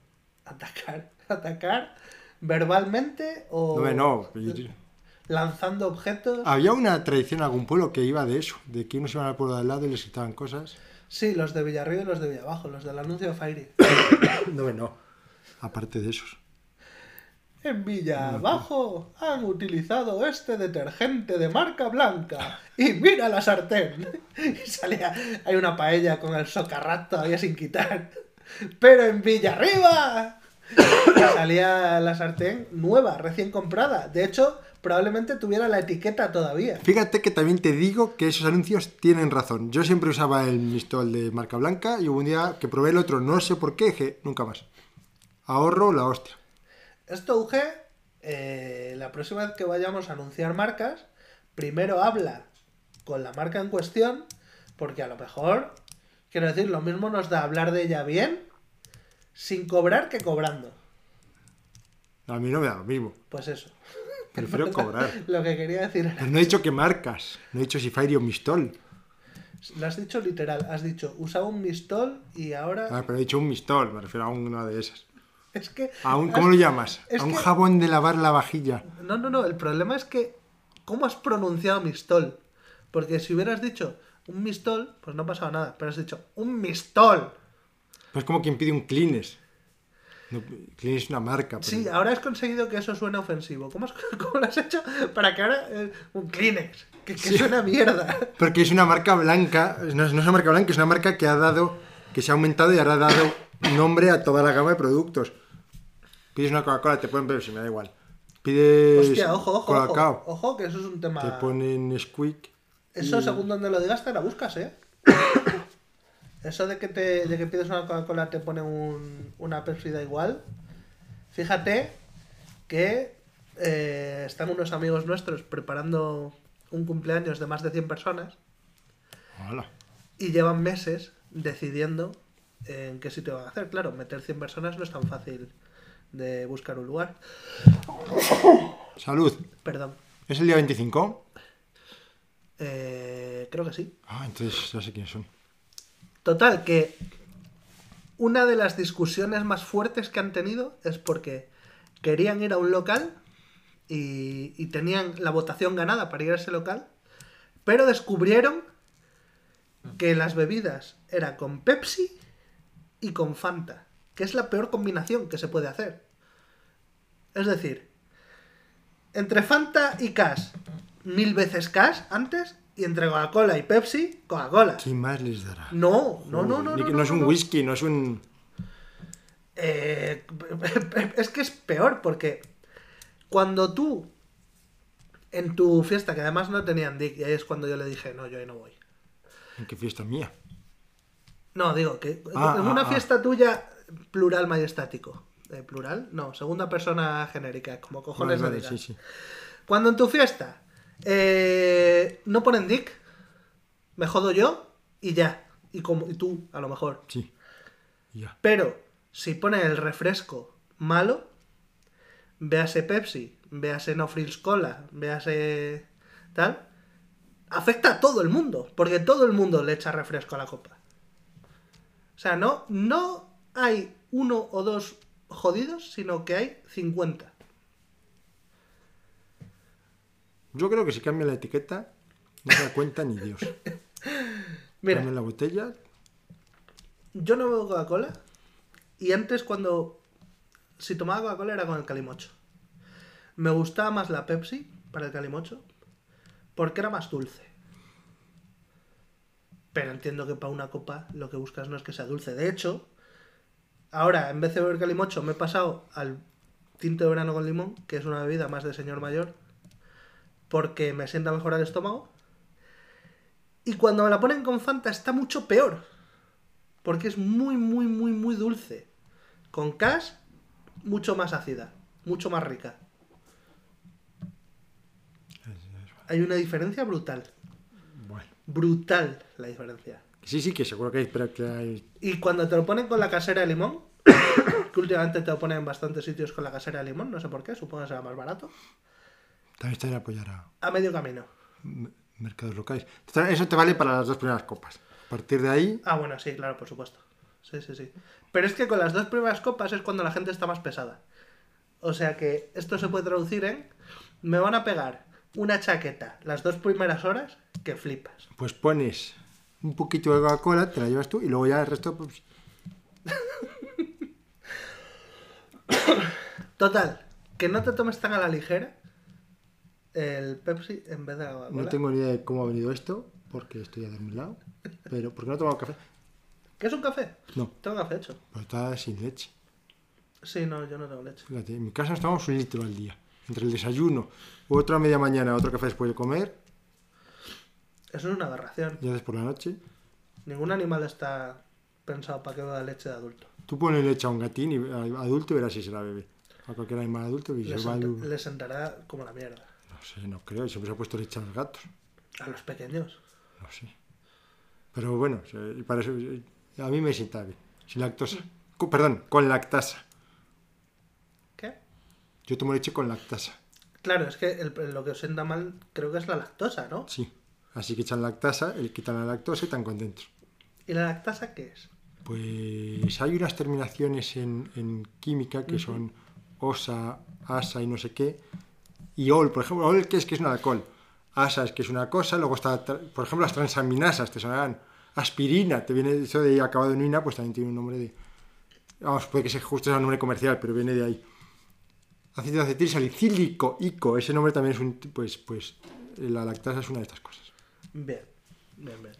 Atacar, atacar verbalmente o No, no. lanzando objetos. Había una tradición en algún pueblo que iba de eso, de que unos iban al pueblo de al lado y les quitaban cosas. Sí, los de Villarrío y los de Villabajo, los del anuncio de Fairy. *coughs* No, no. Aparte de esos. En Villabajo han utilizado este detergente de marca blanca. Y mira la sartén. *laughs* Y salía, hay una paella con el socarrat todavía sin quitar. Pero en Villarriba y *coughs* salía la sartén nueva, recién comprada. De hecho, probablemente tuviera la etiqueta todavía. Fíjate que también te digo que esos anuncios tienen razón. Yo siempre usaba el Mistol de marca blanca y hubo un día que probé el otro, no sé por qué, dije, nunca más. Ahorro la hostia. Esto, Uge, eh, la próxima vez que vayamos a anunciar marcas, primero habla con la marca en cuestión, porque a lo mejor, quiero decir, lo mismo nos da hablar de ella bien, sin cobrar que cobrando. A mí no me da lo mismo. Pues eso. *laughs* Prefiero cobrar. *laughs* Lo que quería decir era... Pero no he dicho que marcas. No he dicho si Fairy o Mistol. Lo has dicho literal. Has dicho, usaba un mistol y ahora... Ah, pero he dicho un mistol, me refiero a una de esas. Es que... A un, ¿Cómo lo llamas? es a un que- jabón de lavar la vajilla. No, no, no. El problema es que... ¿Cómo has pronunciado mistol? Porque si hubieras dicho un mistol, pues no pasaba nada. Pero has dicho un mistol. Pues como quien pide un Kleenex. No, es una marca. pero- Sí, ahora has conseguido que eso suene ofensivo. ¿Cómo, has- *laughs* cómo lo has hecho para que ahora... eh, un Kleenex. Que, que suena mierda. Porque es una marca blanca, no es, no es una marca blanca, es una marca que ha dado, que se ha aumentado y ahora ha dado nombre a toda la gama de productos. Pides una Coca-Cola, te ponen Pepsi, me da igual. Pides Hostia, ojo, ojo, ojo. Colacao, Ojo, que eso es un tema... te ponen Squeak. Eso, según donde lo digas, te la buscas, ¿eh? *coughs* Eso de que, te, de que pides una Coca-Cola te pone un- una Pepsi da igual. Fíjate que eh, están unos amigos nuestros preparando un cumpleaños de más de 100 personas Hola. y llevan meses decidiendo en qué sitio van a hacer. Claro, meter 100 personas no es tan fácil de buscar un lugar. Salud. Perdón. ¿Es el día 25? Eh, creo que sí. Ah, entonces ya sé quiénes son. Total, que una de las discusiones más fuertes que han tenido es porque querían ir a un local y, y tenían la votación ganada para ir a ese local, pero descubrieron que las bebidas eran con Pepsi y con Fanta, que es la peor combinación que se puede hacer. Es decir, entre Fanta y Cash, mil veces Cash antes, y entre Coca-Cola y Pepsi, Coca-Cola. ¿Quién más les dará? No, no, no, no. No, que no, es un no. whisky, no es un... Eh, *laughs* es que es peor porque cuando tú en tu fiesta, que además no tenían dick, y ahí es cuando yo le dije, no, yo ahí no voy. ¿En qué fiesta mía? No, digo que Ah, en ah, una ah. fiesta tuya, plural majestático. ¿Plural? No, segunda persona genérica, como cojones Vale, le vale, digas. sí, sí. Cuando en tu fiesta eh, no ponen dick, me jodo yo y ya. Y, como, y tú, a lo mejor. Sí. Ya. Pero si pone el refresco malo, véase Pepsi, véase No Frills Cola, véase tal, afecta a todo el mundo, porque todo el mundo le echa refresco a la copa. O sea, no, no hay uno o dos jodidos, sino que hay 50. Yo creo que si cambia la etiqueta, no se da cuenta ni Dios. *laughs* Mira, Cambia la botella, yo no bebo Coca-Cola y antes cuando si tomaba Coca-Cola era con el calimocho. Me gustaba más la Pepsi para el calimocho porque era más dulce. Pero entiendo que para una copa lo que buscas no es que sea dulce. De hecho, ahora en vez de beber calimocho me he pasado al tinto de verano con limón, que es una bebida más de señor mayor, porque me sienta mejor al estómago. Y cuando me la ponen con Fanta está mucho peor. Porque es muy, muy, muy, muy dulce. Con Cash, mucho más ácida. Mucho más rica. Hay una diferencia brutal. bueno. Brutal la diferencia. Sí, sí, que seguro que hay, pero que hay... Y cuando te lo ponen con la casera de limón, *coughs* que últimamente te lo ponen en bastantes sitios con la casera de limón, no sé por qué, supongo que será más barato, También en apoyar a a medio camino. m- mercados locales. Eso te vale para las dos primeras copas. A partir de ahí, Ah, bueno, sí, claro, por supuesto. Sí, sí, sí. Pero es que con las dos primeras copas es cuando la gente está más pesada. O sea que esto se puede traducir en... Me van a pegar una chaqueta las dos primeras horas que flipas. pues pones un poquito de Coca-Cola, te la llevas tú y luego ya el resto, pues... Total, que no te tomes tan a la ligera el Pepsi en vez de la Coca-Cola. No tengo ni idea de cómo ha venido esto, porque estoy adormilado. Pero, ¿por qué no he tomado café? ¿Qué es un café? No, Tengo café hecho. pues está sin leche. Sí, no, yo no tengo leche. Fíjate, en mi casa nos tomamos un litro al día. Entre el desayuno, otro a media mañana, otro café después de comer, Eso es una aberración. ya después por la noche. Ningún animal está pensado para que beba leche de adulto. Tú pones leche a un gatín y, adulto y verás si se la bebe. A cualquier animal adulto y se va... le sentará como la mierda. No sé, no creo. Siempre se ha puesto leche a los gatos. A los pequeños. No sé. Pero bueno, y para eso, a mí me sienta bien. Sin lactosa. Co- perdón, con lactasa. ¿Qué? Yo tomo leche con lactasa. Claro, es que el- lo que os sienta mal creo que es la lactosa, ¿no? Sí. Así que echan lactasa, le quitan la lactosa y están contentos. ¿Y la lactasa qué es? Pues hay unas terminaciones en, en química que son osa, asa y no sé qué. Y ol, por ejemplo, ol que es que es un alcohol. Asa es que es una cosa, luego está, por ejemplo, las transaminasas, te sonarán. Aspirina, te viene eso de acabado en ina, pues también tiene un nombre de. Vamos, puede que sea justo sea un nombre comercial, pero viene de ahí. Ácido acetil salicílico, ico, ese nombre también es un. Pues, pues la lactasa es una de estas cosas. Bien, bien, bien.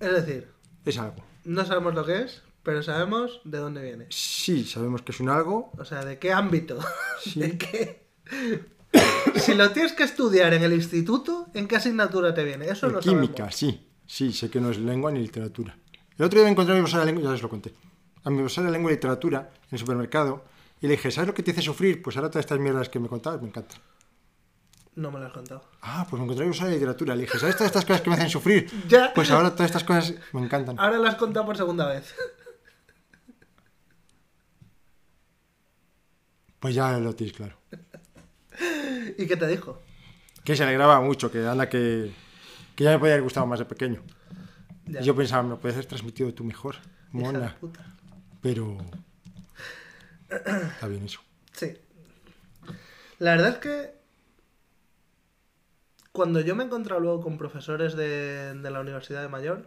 Es decir, Es algo. no sabemos lo que es, pero sabemos de dónde viene. Sí, sabemos que es un algo. O sea, de qué ámbito. Sí. *laughs* De qué... *coughs* si lo tienes que estudiar en el instituto, ¿en qué asignatura te viene? Eso En lo química, sabemos. sí. Sí, sé que no es lengua ni literatura. El otro día me encontré a mi profesora de lengua, ya os lo conté. A mi profesora de lengua y literatura en el supermercado y le dije, ¿sabes lo que te hace sufrir? Pues ahora todas estas mierdas que me contabas me encantan. No me lo has contado. Ah, pues me encontré a profesora de literatura. Le dije, ¿sabes todas estas cosas que me hacen sufrir? Ya. Pues ahora todas estas cosas me encantan. Ahora lo has contado por segunda vez. Pues ya lo tienes claro. ¿Y qué te dijo? Que se alegraba mucho, que anda que, que ya me podía haber gustado más de pequeño. Ya. Y yo pensaba, me lo puedes haber transmitido tú mejor. Mona. Pero... Está bien eso. Sí. La verdad es que cuando yo me he encontrado luego con profesores de, de la Universidad de Mayor,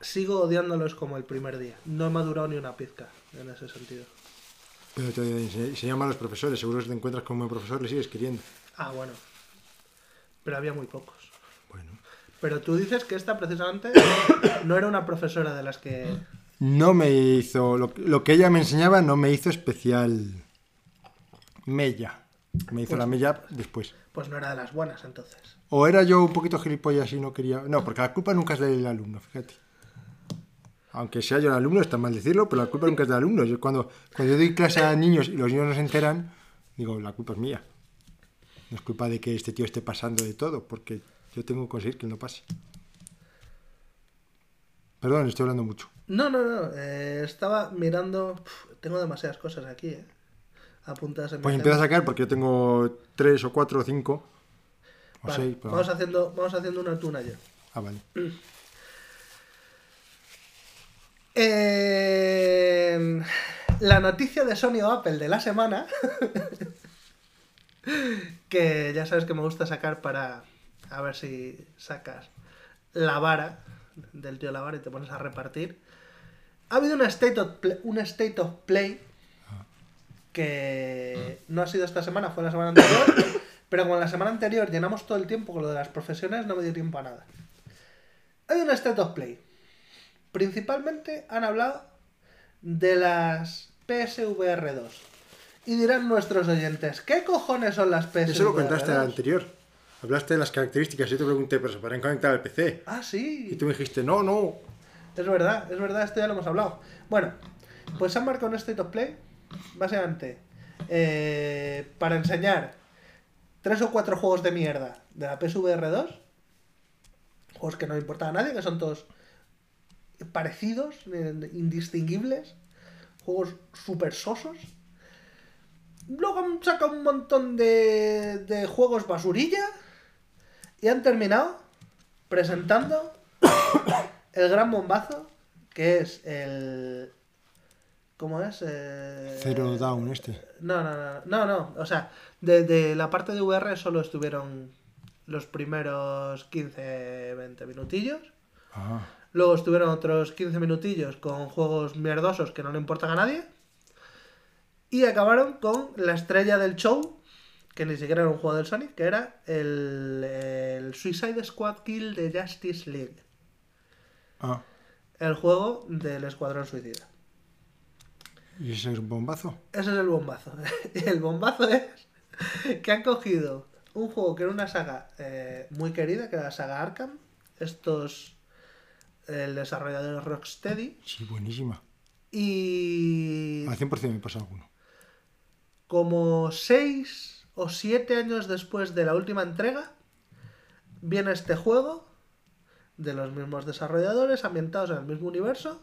sigo odiándolos como el primer día. No he madurado ni una pizca en ese sentido. Pero te enseñan mal los profesores. Seguro que te encuentras con un buen profesor le sigues queriendo. Ah, bueno. Pero había muy pocos. Bueno. Pero tú dices que esta precisamente *coughs* no era una profesora de las que... No me hizo. Lo, lo que ella me enseñaba no me hizo especial. Mella. Me hizo la mella después. Pues no era de las buenas entonces. O era yo un poquito gilipollas y no quería. No, porque la culpa nunca es del alumno, fíjate. Aunque sea yo el alumno, está mal decirlo, pero la culpa nunca es del alumno. Yo cuando, cuando yo doy clase a niños y los niños no se enteran, digo, la culpa es mía. No es culpa de que este tío esté pasando de todo, porque yo tengo que conseguir que él no pase. Perdón, estoy hablando mucho. No, no, no. eh, estaba mirando... Uf, tengo demasiadas cosas aquí, ¿eh? Apuntadas en Pues empieza a sacar porque yo tengo tres o cuatro o cinco. O Vale, seis, pero... vamos, haciendo, vamos haciendo una tuna ya. Ah, vale. Eh, *clears throat* la noticia de Sony o Apple de la semana, *laughs* que ya sabes que me gusta sacar para a ver si sacas la vara del tío la vara y te pones a repartir. Ha habido una state of play, una state of play que no ha sido esta semana, fue la semana anterior, *coughs* pero como la semana anterior llenamos todo el tiempo con lo de las profesiones, no me dio tiempo a nada. Hay una state of play. Principalmente han hablado de las PSVR 2. Y dirán nuestros oyentes, ¿qué cojones son las PSVR 2? Eso lo contaste al anterior. Hablaste de las características. Yo te pregunté, pero se podrán conectar al PC. Ah, sí. Y tú me dijiste, no, no. Es verdad, es verdad, esto ya lo hemos hablado. Bueno, pues han marcado un State of Play, básicamente, eh, para enseñar tres o cuatro juegos de mierda de la PSVR 2. Juegos que no le importan a nadie, que son todos parecidos, indistinguibles. Juegos super sosos. Luego han sacado un montón de, de juegos basurilla. Y han terminado presentando *coughs* el gran bombazo, que es el... ¿Cómo es? Eh, Zero Down este. No, no, no, no, no. O sea, de, de la parte de VR solo estuvieron los primeros 15, 20 minutillos. Ah. Luego estuvieron otros 15 minutillos con juegos mierdosos que no le importan a nadie. Y acabaron con la estrella del show, que ni siquiera era un juego del Sonic, que era el, el Suicide Squad Kill de Justice League. Ah. El juego del Escuadrón Suicida. ¿Y ese es un bombazo? Ese es el bombazo. *laughs* Y el bombazo es que han cogido un juego que era una saga eh, muy querida, que era la saga Arkham. Estos, el desarrollador Rocksteady. Sí, buenísima. Y Al 100% me pasa alguno. como 6 o 7 años después de la última entrega, viene este juego de los mismos desarrolladores, ambientados en el mismo universo,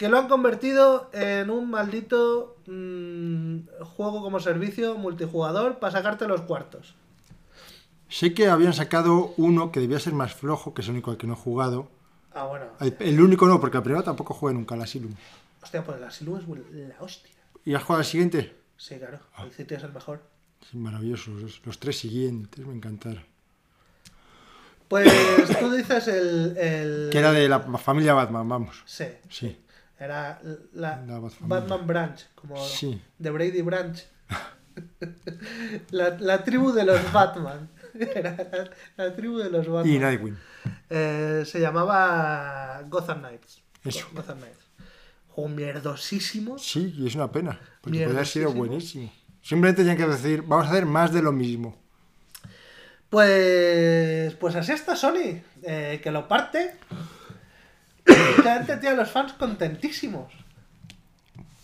que lo han convertido en un maldito mm, juego como servicio multijugador para sacarte los cuartos. Sé que habían sacado uno que debía ser más flojo, que es el único al que no he jugado. Ah, bueno. El, el único no, porque al primero tampoco jugué nunca, el Asylum. Hostia, pues la Silu es la hostia. ¿Y has jugado al siguiente? Sí, claro. El sitio es el mejor. Sí, maravillosos. Los, los tres siguientes me encantaron. Pues *coughs* tú dices el. el... Que era de la familia Batman, vamos. Sí. Sí. Era la. Batman Branch, como Sí. de Brady Branch. la, la tribu de los *laughs* Batman. Era la, la tribu de los Batman. Y Nightwing. Eh, se llamaba Gotham Knights. Eso. Gotham Knights. Juego mierdosísimo. Sí, y es una pena. Porque podría haber sido buenísimo. Simplemente tenían que decir, vamos a hacer más de lo mismo. Pues, pues así está Sony, eh, que lo parte. Y realmente tiene a los fans contentísimos.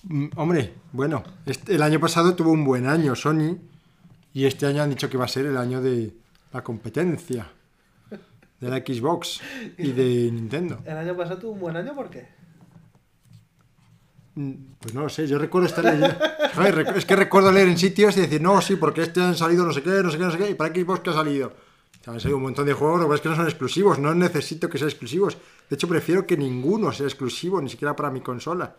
Mm, Hombre, bueno, este- el año pasado tuvo un buen año Sony y este año han dicho que va a ser el año de la competencia de la Xbox y de Nintendo. El año pasado tuvo un buen año, ¿por qué? Mm, Pues no lo sé, yo recuerdo estar leyendo. Es que recuerdo leer en sitios y decir, no, sí, porque este han salido no sé qué, no sé qué, no sé qué, y para Xbox que ha salido. O sea, han salido un montón de juegos, lo que es que no son exclusivos, no necesito que sean exclusivos. De hecho, prefiero que ninguno sea exclusivo, ni siquiera para mi consola.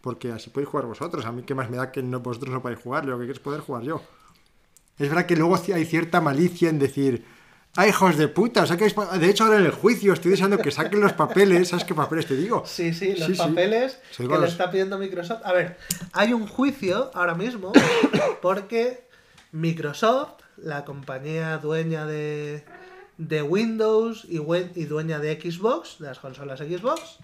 Porque así podéis jugar vosotros. A mí qué más me da que no, vosotros no podáis jugar, lo que quiero es poder jugar yo. Es verdad que luego hay cierta malicia en decir, ¡ay, hijos de puta! De hecho, ahora en el juicio estoy deseando que saquen los papeles. ¿Sabes qué papeles te digo? Sí, sí, los Sí, papeles que digo le los- está pidiendo Microsoft. A ver, hay un juicio ahora mismo porque Microsoft, la compañía dueña de, de Windows y, dueña de Xbox, de las consolas Xbox,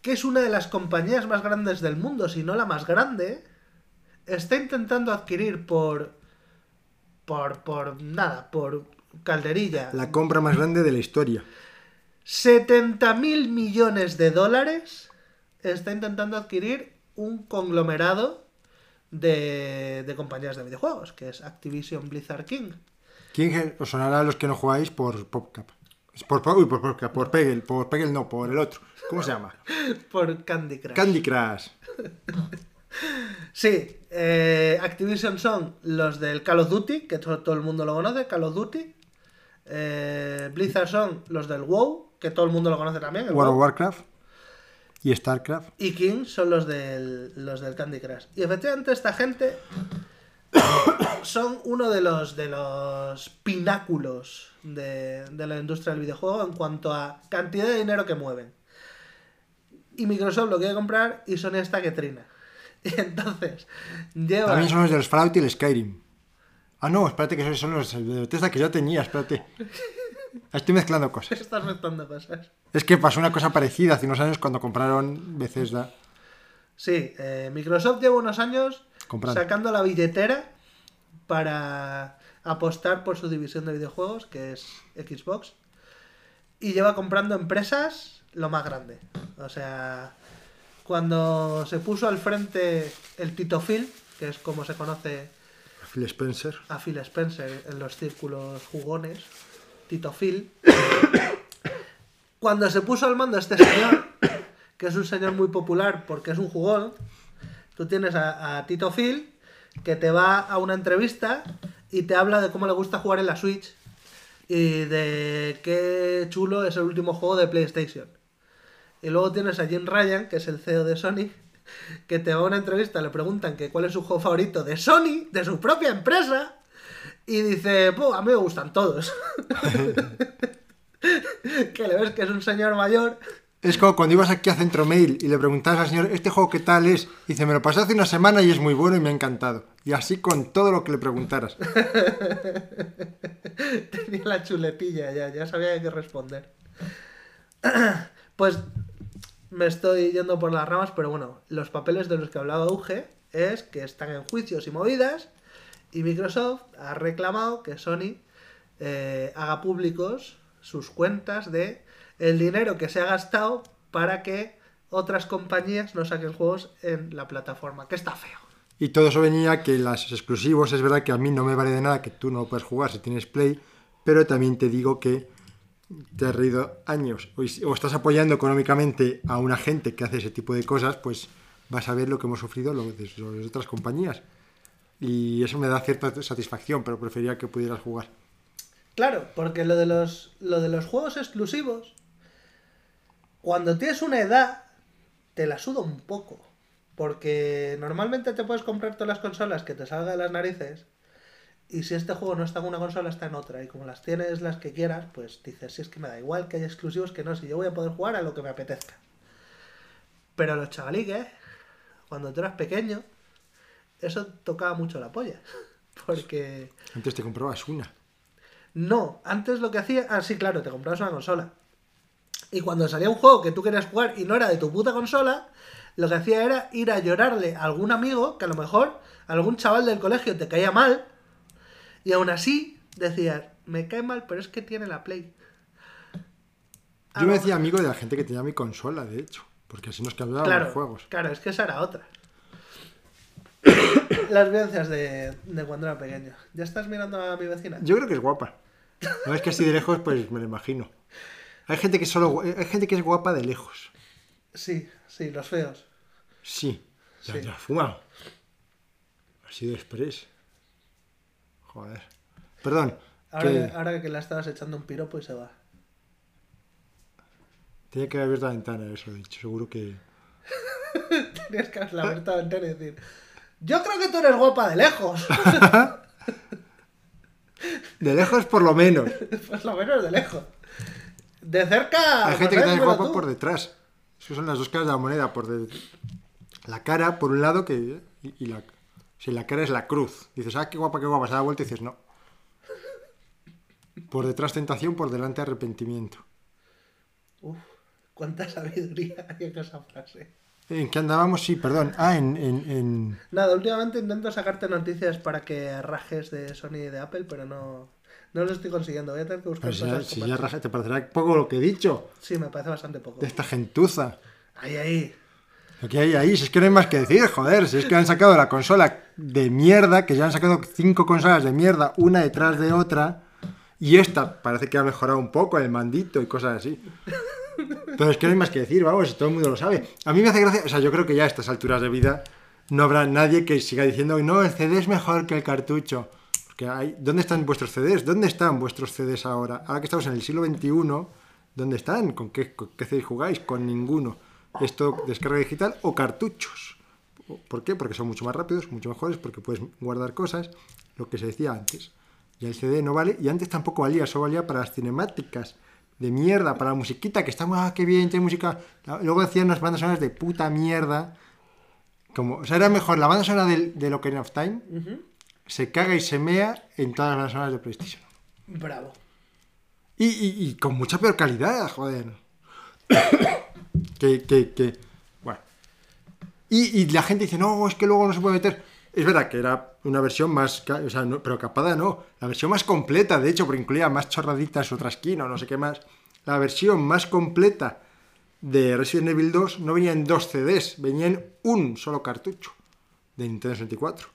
que es una de las compañías más grandes del mundo, si no la más grande, está intentando adquirir por. por. por nada, por calderilla. La compra más grande de la historia. 70 mil millones de dólares está intentando adquirir un conglomerado de, de compañías de videojuegos, que es Activision Blizzard King. ¿Quién os sonará a los que no jugáis por PopCap? Por, uy, por, PopCap, por Peggle, por Peggle no, por el otro. ¿Cómo se llama? *laughs* Por Candy Crush. Candy Crush. *laughs* Sí, eh, Activision son los del Call of Duty, que todo, todo el mundo lo conoce, Call of Duty. Eh, Blizzard son los del WoW, que todo el mundo lo conoce también. el World of. Warcraft. Y StarCraft. Y King son los del, los del Candy Crush. Y efectivamente esta gente son uno de los, de los pináculos de, de la industria del videojuego en cuanto a cantidad de dinero que mueven. Y Microsoft lo quiere comprar y Sony está que trina. *laughs* Y entonces lleva... También son los del Fallout y el Skyrim. Ah, no, espérate que son los de Bethesda que yo tenía, espérate. Estoy mezclando cosas. *laughs* Estás mezclando cosas. Es que pasó una cosa parecida hace unos años cuando compraron Bethesda. Sí, eh, Microsoft lleva unos años Comprando. sacando la billetera para apostar por su división de videojuegos, que es Xbox, y lleva comprando empresas lo más grande. O sea, cuando se puso al frente el Tito Phil, que es como se conoce Phil Spencer. a Phil Spencer en los círculos jugones, Tito Phil. Cuando se puso al mando este señor, que es un señor muy popular porque es un jugón, tú tienes a, Tito Phil que te va a una entrevista y te habla de cómo le gusta jugar en la Switch y de qué chulo es el último juego de PlayStation. Y luego tienes a Jim Ryan, que es el CEO de Sony, que te va a una entrevista, le preguntan que cuál es su juego favorito de Sony, de su propia empresa, y dice, pues a mí me gustan todos. *laughs* que le ves que es un señor mayor. Es como cuando ibas aquí a Centro Mail y le preguntabas al señor, ¿este juego qué tal es? Dice, me lo pasé hace una semana y es muy bueno y me ha encantado. Y así con todo lo que le preguntaras. *laughs* Tenía la chuletilla ya, ya sabía qué responder. *clears throat* Pues me estoy yendo por las ramas, pero bueno, los papeles de los que hablaba Uge es que están en juicios y movidas y Microsoft ha reclamado que Sony eh, haga públicos sus cuentas de el dinero que se ha gastado para que otras compañías no saquen juegos en la plataforma, que está feo. Y todo eso venía que las exclusivos, es verdad que a mí no me vale de nada que tú no puedas jugar si tienes Play, pero también te digo que te has reído años o, estás apoyando económicamente a una gente que hace ese tipo de cosas, pues vas a ver lo que hemos sufrido lo de las otras compañías. Y eso me da cierta satisfacción, pero preferiría que pudieras jugar. Claro, porque lo de los, lo de los juegos exclusivos, cuando tienes una edad, te la suda un poco. Porque normalmente te puedes comprar todas las consolas que te salga de las narices. Y si este juego no está en una consola, está en otra. Y como las tienes las que quieras, pues dices, si es que me da igual que haya exclusivos que no, si yo voy a poder jugar a lo que me apetezca. Pero los chavaliques, cuando tú eras pequeño, eso tocaba mucho la polla. *laughs* Porque Antes te comprabas una. no, antes lo que hacía. Ah, sí, claro, te comprabas una consola. Y cuando salía un juego que tú querías jugar y no era de tu puta consola, lo que hacía era ir a llorarle a algún amigo que a lo mejor algún chaval del colegio te caía mal. Y aún así decías, me cae mal, pero es que tiene la Play. Yo me decía amigo de la gente que tenía mi consola, de hecho. Porque así nos cambiaban Claro, los juegos. claro, es que esa era otra. *coughs* Las vivencias de, de cuando era pequeño. ¿Ya estás mirando a mi vecina? Yo creo que es guapa. No es que así de lejos, pues me lo imagino. Hay gente que solo hay gente que es guapa de lejos. Sí, sí, los feos. Sí. Ya, Sí. ya fuma. Ha sido express. Joder. Perdón. Ahora que que, ahora que le estabas echando un piropo y se va. Tenía que haber abierto la ventana, eso he dicho. Seguro que. *laughs* Tenías que haberla abierto la ventana y decir, yo creo que tú eres guapa de lejos. *laughs* De lejos, por lo menos. *laughs* pues lo menos de lejos. De cerca... Hay gente que también es guapa tú. por detrás. Esas son las dos caras de la moneda. Por de- La cara, por un lado, que. Y, y la. Si la cara es la cruz. Dices, ah, qué guapa, qué guapa. Se da vuelta y dices, no. Por detrás tentación, por delante arrepentimiento. Uf, cuánta sabiduría *laughs* hay en esa frase. ¿En qué andábamos? Sí, perdón. Ah, en. en, en- Nada, últimamente intento sacarte noticias para que rajes de Sony y de Apple, pero no, no lo estoy consiguiendo. Voy a tener que buscar Pero si ya, si ya raja- te parecerá poco lo que he dicho. Sí, me parece bastante poco. De esta gentuza. Ahí, ahí. Lo que hay ahí, si es que no hay más que decir, joder, si es que han sacado la consola de mierda, que ya han sacado cinco consolas de mierda, una detrás de otra, y esta parece que ha mejorado un poco el mandito y cosas así. Pero es que no hay más que decir, vamos, si todo el mundo lo sabe. A mí me hace gracia, o sea, yo creo que ya a estas alturas de vida no habrá nadie que siga diciendo, no, el CD es mejor que el cartucho. Hay, ¿dónde están vuestros CDs? ¿Dónde están vuestros CDs ahora? Ahora que estamos en el siglo XXI, ¿dónde están? ¿Con qué, con qué CDs jugáis? Con ninguno. Esto, descarga digital o cartuchos. ¿Por qué? Porque son mucho más rápidos, mucho mejores, porque puedes guardar cosas, lo que se decía antes. Y el CD no vale, y antes tampoco valía, solo valía para las cinemáticas de mierda, para la musiquita, que está, ah, qué bien, tiene música. Luego hacían unas bandas sonoras de puta mierda. Como, o sea, era mejor la banda sonora del- de, Ocarina of Time. Se caga y se mea en todas las sonoras de PlayStation. Bravo. Y, y- y con mucha peor calidad, joder. *coughs* que, que, que. Bueno. Y, y la gente dice, no, es que luego no se puede meter. Es verdad que era una versión más. O sea, no- pero capada no. La versión más completa, de hecho, porque incluía más chorraditas, otra esquina no sé qué más. La versión más completa de Resident Evil 2 no venía en dos CDs, venía en un solo cartucho de Nintendo 64.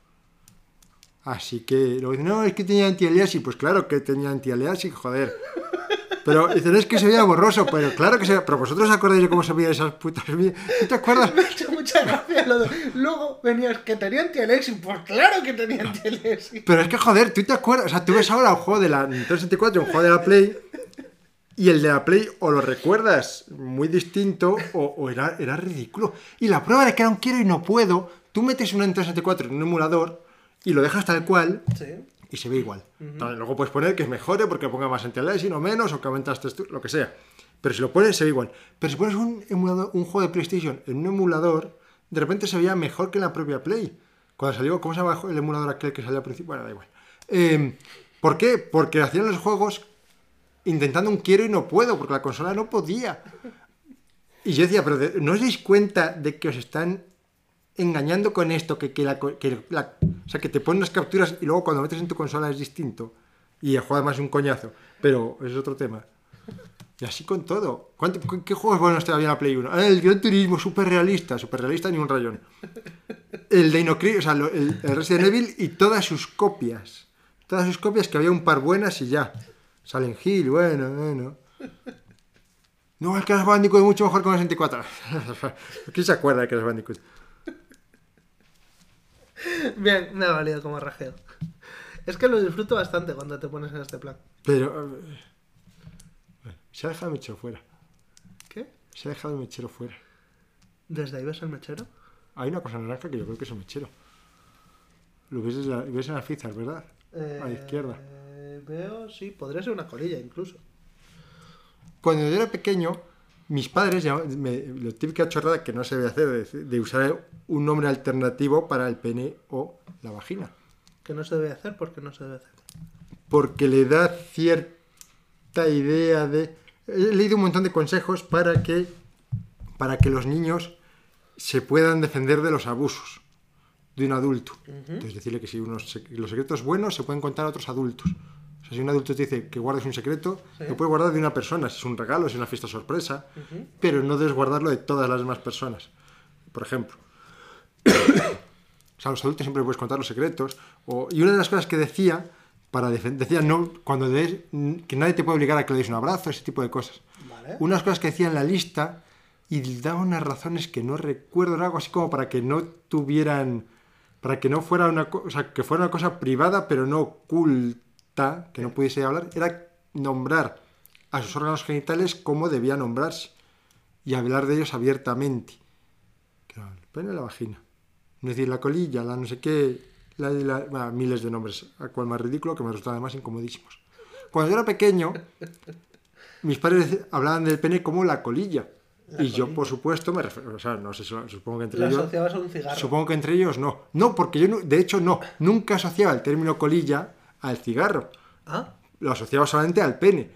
Así que luego dicen, no, es que tenía anti-aliasing. Pues claro que tenía anti-aliasing, joder. Pero dicen, es que se veía borroso. Pero claro que se veía. Pero vosotros os acordáis de cómo se veían esas putas. vi- ¿No te acuerdas? *laughs* Me ha hecho mucha gracia lo de... Luego venías que tenía anti-Alexis. Pues claro que tenía anti-Alexis. Pero es que joder, tú te acuerdas. O sea, tú ves ahora un juego de la Nintendo 64 y un juego de la Play. Y el de la Play o lo recuerdas muy distinto o, o era, era ridículo. Y la prueba de que era un quiero y no puedo, tú metes una Nintendo 64 en un emulador y lo dejas tal cual Sí. y se ve igual. Luego puedes poner que es mejore porque ponga más anti-aliasing o menos o que aumentas textura, lo que sea. Pero si lo pones se ve igual. Pero si pones un, emulador, un juego de PlayStation en un emulador, de repente se veía mejor que en la propia Play. Cuando salió, ¿cómo se llama el emulador aquel que salió al principio? Bueno, da igual. Eh, ¿Por qué? Porque hacían los juegos intentando un quiero y no puedo, porque la consola no podía. Y yo decía, pero ¿no os dais cuenta de que os están engañando con esto? Que, que la, que la- o sea, que te ponen las capturas y luego cuando metes en tu consola es distinto. Y el juego además es un coñazo. Pero es otro tema. Y así con todo. ¿Cuánto- cu- ¿Qué juegos buenos te había en la Play 1? Ah, el Gran Turismo, súper realista. Súper realista ni un rayón. El Dino o sea, el, el Resident Evil y todas sus copias. Todas sus copias, que había un par buenas y ya. Silent Hill, bueno, bueno. No, el Crash Bandicoot es mucho mejor que el *laughs* 64. ¿Quién se acuerda de Crash Bandicoot? *laughs* Bien, me ha valido como rajeo. Es que lo disfruto bastante cuando te pones en este plan. Pero... eh, se ha dejado el mechero fuera. ¿Qué? Se ha dejado el mechero fuera. ¿Desde ahí ves el mechero? Hay una cosa naranja que yo creo que es un mechero. Lo ves, desde la- ves en las fichas, ¿verdad? A la izquierda. Eh, Veo, sí, podría ser una colilla incluso. Cuando yo era pequeño, mis padres, me, lo típica chorrada que no se debe hacer, de, de usar un nombre alternativo para el pene o la vagina. Que no se debe hacer porque no se debe hacer. Porque le da cierta idea de... He leído un montón de consejos para que, para que los niños se puedan defender de los abusos de un adulto. Entonces decirle que si unos, los secretos buenos se pueden contar a otros adultos. O sea, si un adulto te dice que guardes un secreto, Sí. lo puedes guardar de una persona, si es un regalo, si es una fiesta sorpresa, pero no debes guardarlo de todas las demás personas. Por ejemplo. *coughs* o sea, a los adultos siempre puedes contar los secretos. o- y una de las cosas que decía, para decía no, cuando des, que nadie te puede obligar a que le des un abrazo, ese tipo de cosas. Vale. Unas cosas que decía en la lista y daba unas razones que no recuerdo, era algo así como para que no tuvieran, para que no fuera una cosa, o sea, que fuera una cosa privada pero no oculta, que no pudiese hablar, era nombrar a sus órganos genitales como debía nombrarse y hablar de ellos abiertamente. Que era el pene y la vagina. Es decir, la colilla, la no sé qué, la, la- bueno, miles de nombres, a cual más ridículo que me resultaban además incomodísimos. Cuando yo era pequeño, mis padres hablaban del pene como la colilla. y yo, por supuesto, me refiero, o sea, no sé, supongo que entre Lo ellos... asociabas a un cigarro. Supongo que entre ellos no. No, porque yo, de hecho, no. Nunca asociaba el término colilla al cigarro. Ah, Lo asociaba solamente al pene.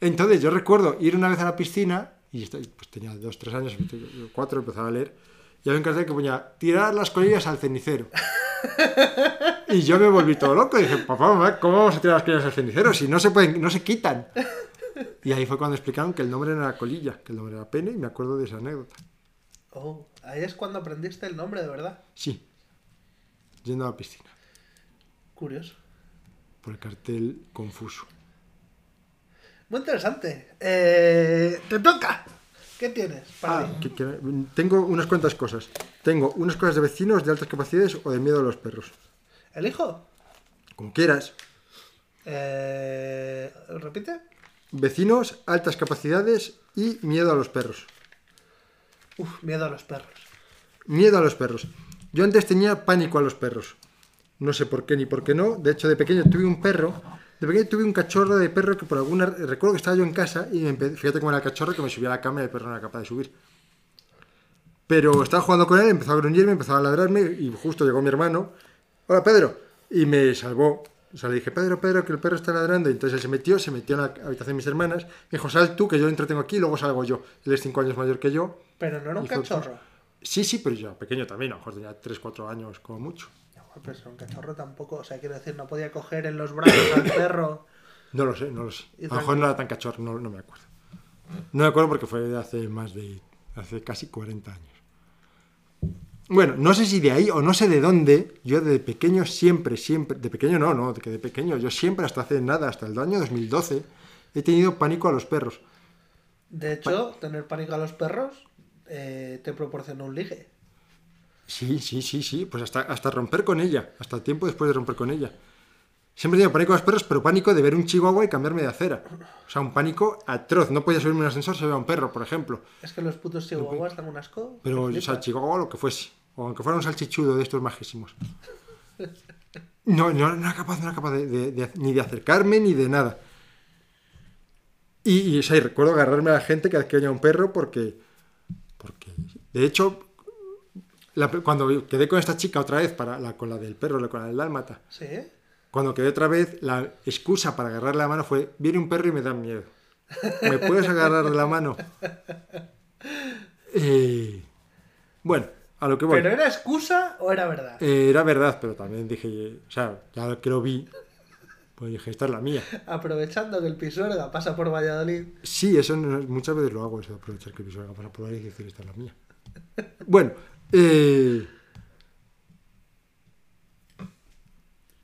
Entonces, yo recuerdo ir una vez a la piscina, y pues tenía dos, tres años, cuatro, empezaba a leer, y había un cartel que ponía, tirar las colillas al cenicero. y yo me volví todo loco, y dije, papá, mamá, ¿cómo vamos a tirar las colillas al cenicero si no se pueden, no se quitan? Y ahí fue cuando explicaron que el nombre no era colilla, que el nombre era pene, y me acuerdo de esa anécdota. oh, ahí es cuando aprendiste el nombre de verdad. Sí, yendo a la piscina. Curioso. Por el cartel confuso. Muy interesante. Eh, te toca. ¿Qué tienes para Ah, mí? que- que- tengo unas cuantas cosas. Tengo unas cosas de vecinos de altas capacidades o de miedo a los perros. ¿Elijo? Como quieras. Eh, ¿Repite? Vecinos, altas capacidades y miedo a los perros. Uf, miedo a los perros. Miedo a los perros. Yo antes tenía pánico a los perros. No sé por qué ni por qué no. De hecho, de pequeño tuve un perro. De pequeño tuve un cachorro de perro que por alguna... Recuerdo que estaba yo en casa y me fíjate cómo era el cachorro que me subía a la cama y el perro no era capaz de subir. Pero estaba jugando con él, empezó a gruñirme, empezó a ladrarme y justo llegó mi hermano. Hola Pedro. Y me salvó. O sea, le dije, Pedro, Pedro, que el perro está ladrando. Y entonces él se metió, se metió en la habitación de mis hermanas. Me dijo, sal tú, que yo lo entretengo aquí y luego salgo yo. Él es cinco años mayor que yo. Pero no era un cachorro. Sí, sí, pero yo pequeño también, a lo mejor tenía 3, 4 años como mucho. Pero un cachorro tampoco. O sea, quiero decir, no podía coger en los brazos al *coughs* perro. No lo sé, no lo sé. A lo mejor no era tan cachorro, no, no me acuerdo. No me acuerdo porque fue de hace más de. hace casi 40 años. Bueno, no sé si de ahí o no sé de dónde, yo de pequeño siempre, siempre, de pequeño no, no, de que de pequeño, yo siempre hasta hace nada, hasta el año 2012, he tenido pánico a los perros. De hecho, tener pánico a los perros eh, te proporciona un ligue. Sí, sí, sí, sí, pues hasta, hasta romper con ella, hasta el tiempo después de romper con ella. Siempre he tenido pánico a los perros, pero pánico de ver un chihuahua y cambiarme de acera. O sea, un pánico atroz. No podía subirme en un ascensor si veía un perro, por ejemplo. Es que los putos chihuahuas dan un asco. Pero, o sea, chihuahua lo que fuese. O aunque fuera un salchichudo de estos majísimos. No, no, no era capaz, no era capaz de, de- de- ni de acercarme ni de nada. Y, y, o sea, y recuerdo agarrarme a la gente que adquiría un perro porque. Porque. De hecho, la- cuando quedé con esta chica otra vez, para la, con la del perro, con la del dálmata, ¿Sí? cuando quedé otra vez, la excusa para agarrarle la mano fue: viene un perro y me da miedo. ¿Me puedes agarrar de la mano? *laughs* Eh, bueno, a lo que voy. ¿Pero era excusa o era verdad? Eh, era verdad, pero también dije, o sea, ya que lo vi, pues dije, esta es la mía. Aprovechando que el Pisuerga pasa por Valladolid. Sí, eso muchas veces lo hago, eso de aprovechar que mi suegra pasa por ahí y decir, esta es la mía. Bueno, eh,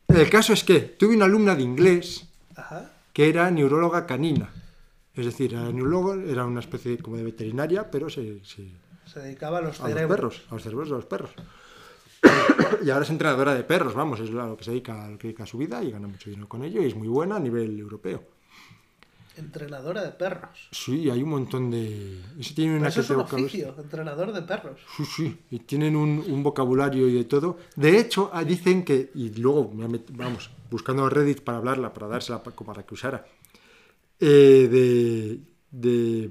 el caso es que tuve una alumna de inglés Ajá. que era neuróloga canina. Es decir, era neurólogo, era una especie como de veterinaria, pero se, se- Se dedicaba a los a los perros, a los cerebros de los perros. *coughs* y ahora es entrenadora de perros, vamos, es a lo que se dedica, a lo que dedica su vida y gana mucho dinero con ello y es muy buena a nivel europeo. Entrenadora de perros. Sí, hay un montón de... Eso tiene una Eso es un oficio, entrenador de perros. Sí, sí, y tienen un, un vocabulario y de todo. De hecho, ah, dicen que, y luego, vamos, buscando Reddit para hablarla, para dársela para que usara, eh, de, de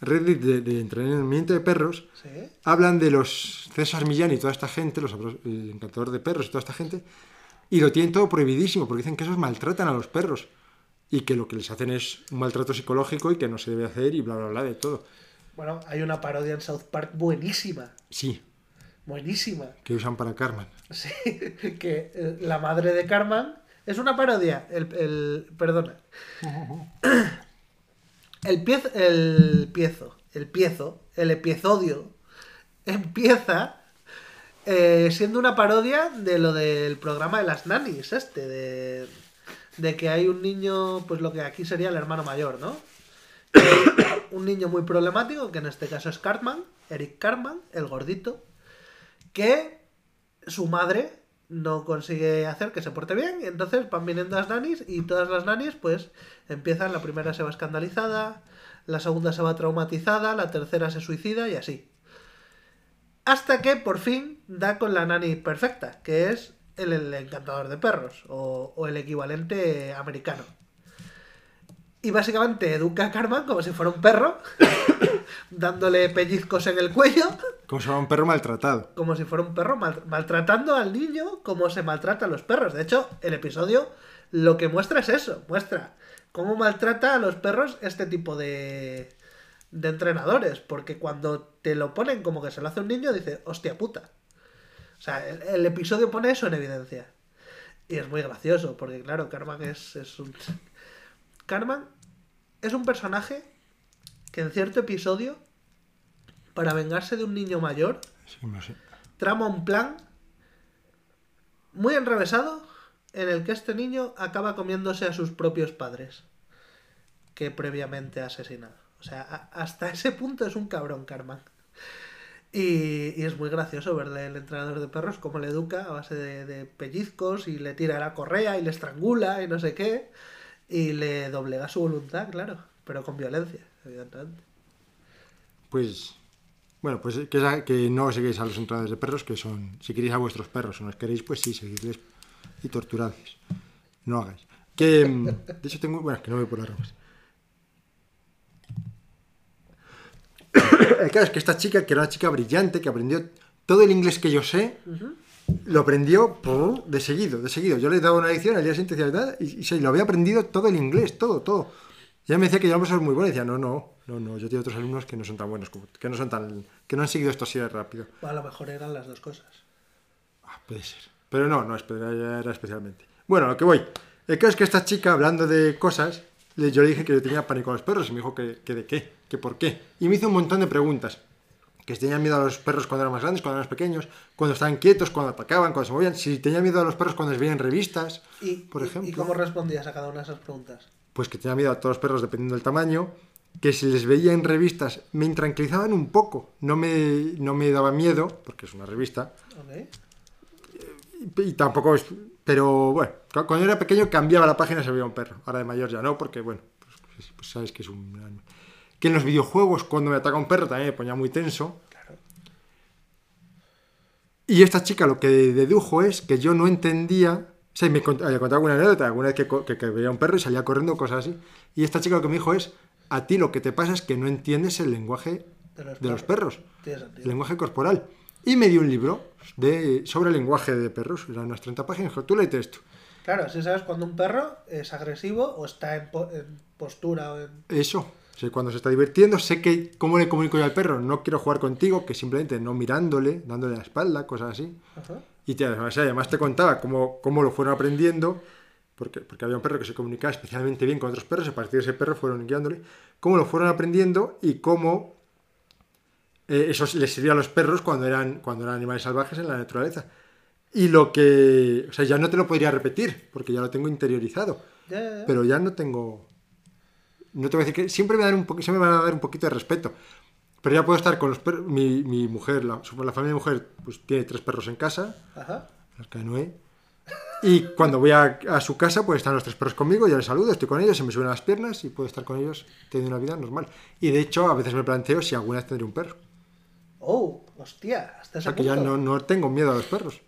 Reddit de, de entrenamiento de perros, Sí. hablan de los César Millán y toda esta gente, los, el encantador de perros y toda esta gente, y lo tienen todo prohibidísimo, porque dicen que esos maltratan a los perros y que lo que les hacen es un maltrato psicológico y que no se debe hacer y bla, bla, bla, de todo. Bueno, hay una parodia en South Park buenísima. Sí, Buenísima. que usan para Carmen. Sí, *laughs* que eh, la madre de Carmen es una parodia. El, el- perdona. *laughs* El piezo, el piezo, el piezo, el episodio *laughs* empieza eh, siendo una parodia de lo del programa de las nannies, este, de, de que hay un niño, pues lo que aquí sería el hermano mayor, ¿no? *coughs* Un niño muy problemático, que en este caso es Cartman, Eric Cartman, el gordito, que su madre no consigue hacer que se porte bien y entonces van viniendo las nanis y todas las nanis pues empiezan, la primera se va escandalizada, la segunda se va traumatizada, la tercera se suicida y así. Hasta que por fin da con la nani perfecta, que es el, el encantador de perros o, o el equivalente americano. Y básicamente educa a Carmen como si fuera un perro, *coughs* dándole pellizcos en el cuello Como se llama un perro maltratado. como si fuera un perro, mal- maltratando al niño como se maltrata a los perros. De hecho, el episodio lo que muestra es eso, muestra cómo maltrata a los perros este tipo de, de entrenadores. Porque cuando te lo ponen como que se lo hace un niño, dice, hostia puta. O sea, el, el episodio pone eso en evidencia. Y es muy gracioso, porque claro, Carmen es, es un... Carmen es un personaje que en cierto episodio, para vengarse de un niño mayor, Sí, no sé. trama un plan muy enrevesado en el que este niño acaba comiéndose a sus propios padres que previamente ha asesinado. O sea, a- hasta ese punto es un cabrón, Carmen. Y, y es muy gracioso verle el entrenador de perros cómo le educa a base de, pellizcos y le tira la correa y le estrangula y no sé qué. Y le doblega su voluntad, claro, pero con violencia, evidentemente. Pues, bueno, pues que, que no seguís a los entrenadores de perros, que son, si queréis a vuestros perros o no los queréis, pues sí, seguidles y torturadles. No hagáis. Que, mm, de hecho, tengo, bueno, que no voy por las ramas. El caso es que esta chica, que era una chica brillante, que aprendió todo el inglés que yo sé, lo aprendió ¡pum! de seguido, de seguido. Yo le daba una lección, al día siguiente decía, y, y se lo había aprendido todo el inglés, todo, todo. Ya me decía que yo no soy muy bueno, y decía, no, no, no, no, yo tengo otros alumnos que no son tan buenos, que no son tan, que no han seguido esto así de rápido. A lo mejor eran las dos cosas. Ah, puede ser. Pero no, no, era especialmente. Bueno, a lo que voy. El caso es que esta chica, hablando de cosas, yo le dije que yo tenía pánico a los perros y me dijo que, que de qué, que por qué. Y me hizo un montón de preguntas. Que si tenían miedo a los perros cuando eran más grandes, cuando eran más pequeños, cuando estaban quietos, cuando atacaban, cuando se movían, si tenían miedo a los perros cuando les veían revistas, ¿Y, por ejemplo. ¿Y cómo respondías a cada una de esas preguntas? Pues que tenía miedo a todos los perros dependiendo del tamaño, que si les veía en revistas me intranquilizaban un poco, no me, no me daba miedo, porque es una revista, Ok. Y tampoco es... Pero bueno, cu- cuando era pequeño cambiaba la página y se veía un perro. Ahora de mayor ya no, porque bueno, pues, pues- sabes que es un... Que en los videojuegos cuando me ataca un perro también me ponía muy tenso. Claro. Y esta chica lo que dedujo es que yo no entendía... O sea, me cont- había contado alguna anécdota, alguna vez que, que- que veía un perro y salía corriendo, cosas así. Y esta chica lo que me dijo es, a ti lo que te pasa es que no entiendes el lenguaje De los de los perros, el lenguaje corporal. Y me dio un libro de, sobre el lenguaje de perros, eran unas 30 páginas, tú léete esto. Claro, si sabes cuando un perro es agresivo o está en, po- en postura o en... Eso. Sé cuando se está divirtiendo, sé que cómo le comunico yo al perro, no quiero jugar contigo, que simplemente no mirándole, dándole la espalda, cosas así. Ajá. Y te, además te contaba cómo, cómo lo fueron aprendiendo, porque, porque había un perro que se comunicaba especialmente bien con otros perros, a partir de ese perro fueron guiándole, cómo lo fueron aprendiendo y cómo eh, eso les sirvió a los perros cuando eran, cuando eran animales salvajes en la naturaleza. Y lo que, o sea, ya no te lo podría repetir, porque ya lo tengo interiorizado. Pero ya no tengo. No te voy a decir que siempre me, dan un siempre me van a dar un poquito de respeto. Pero ya puedo estar con los perros. Mi, mi mujer, la, la familia de mujer, pues tiene tres perros en casa, Ajá. Noé. Y cuando voy a, a su casa, pues están los tres perros conmigo, yo les saludo, estoy con ellos, se me suben las piernas y puedo estar con ellos teniendo una vida normal. Y de hecho, a veces me planteo si alguna vez tendré un perro. Oh, hostia, hasta O ese sea que ya no, no tengo miedo a los perros.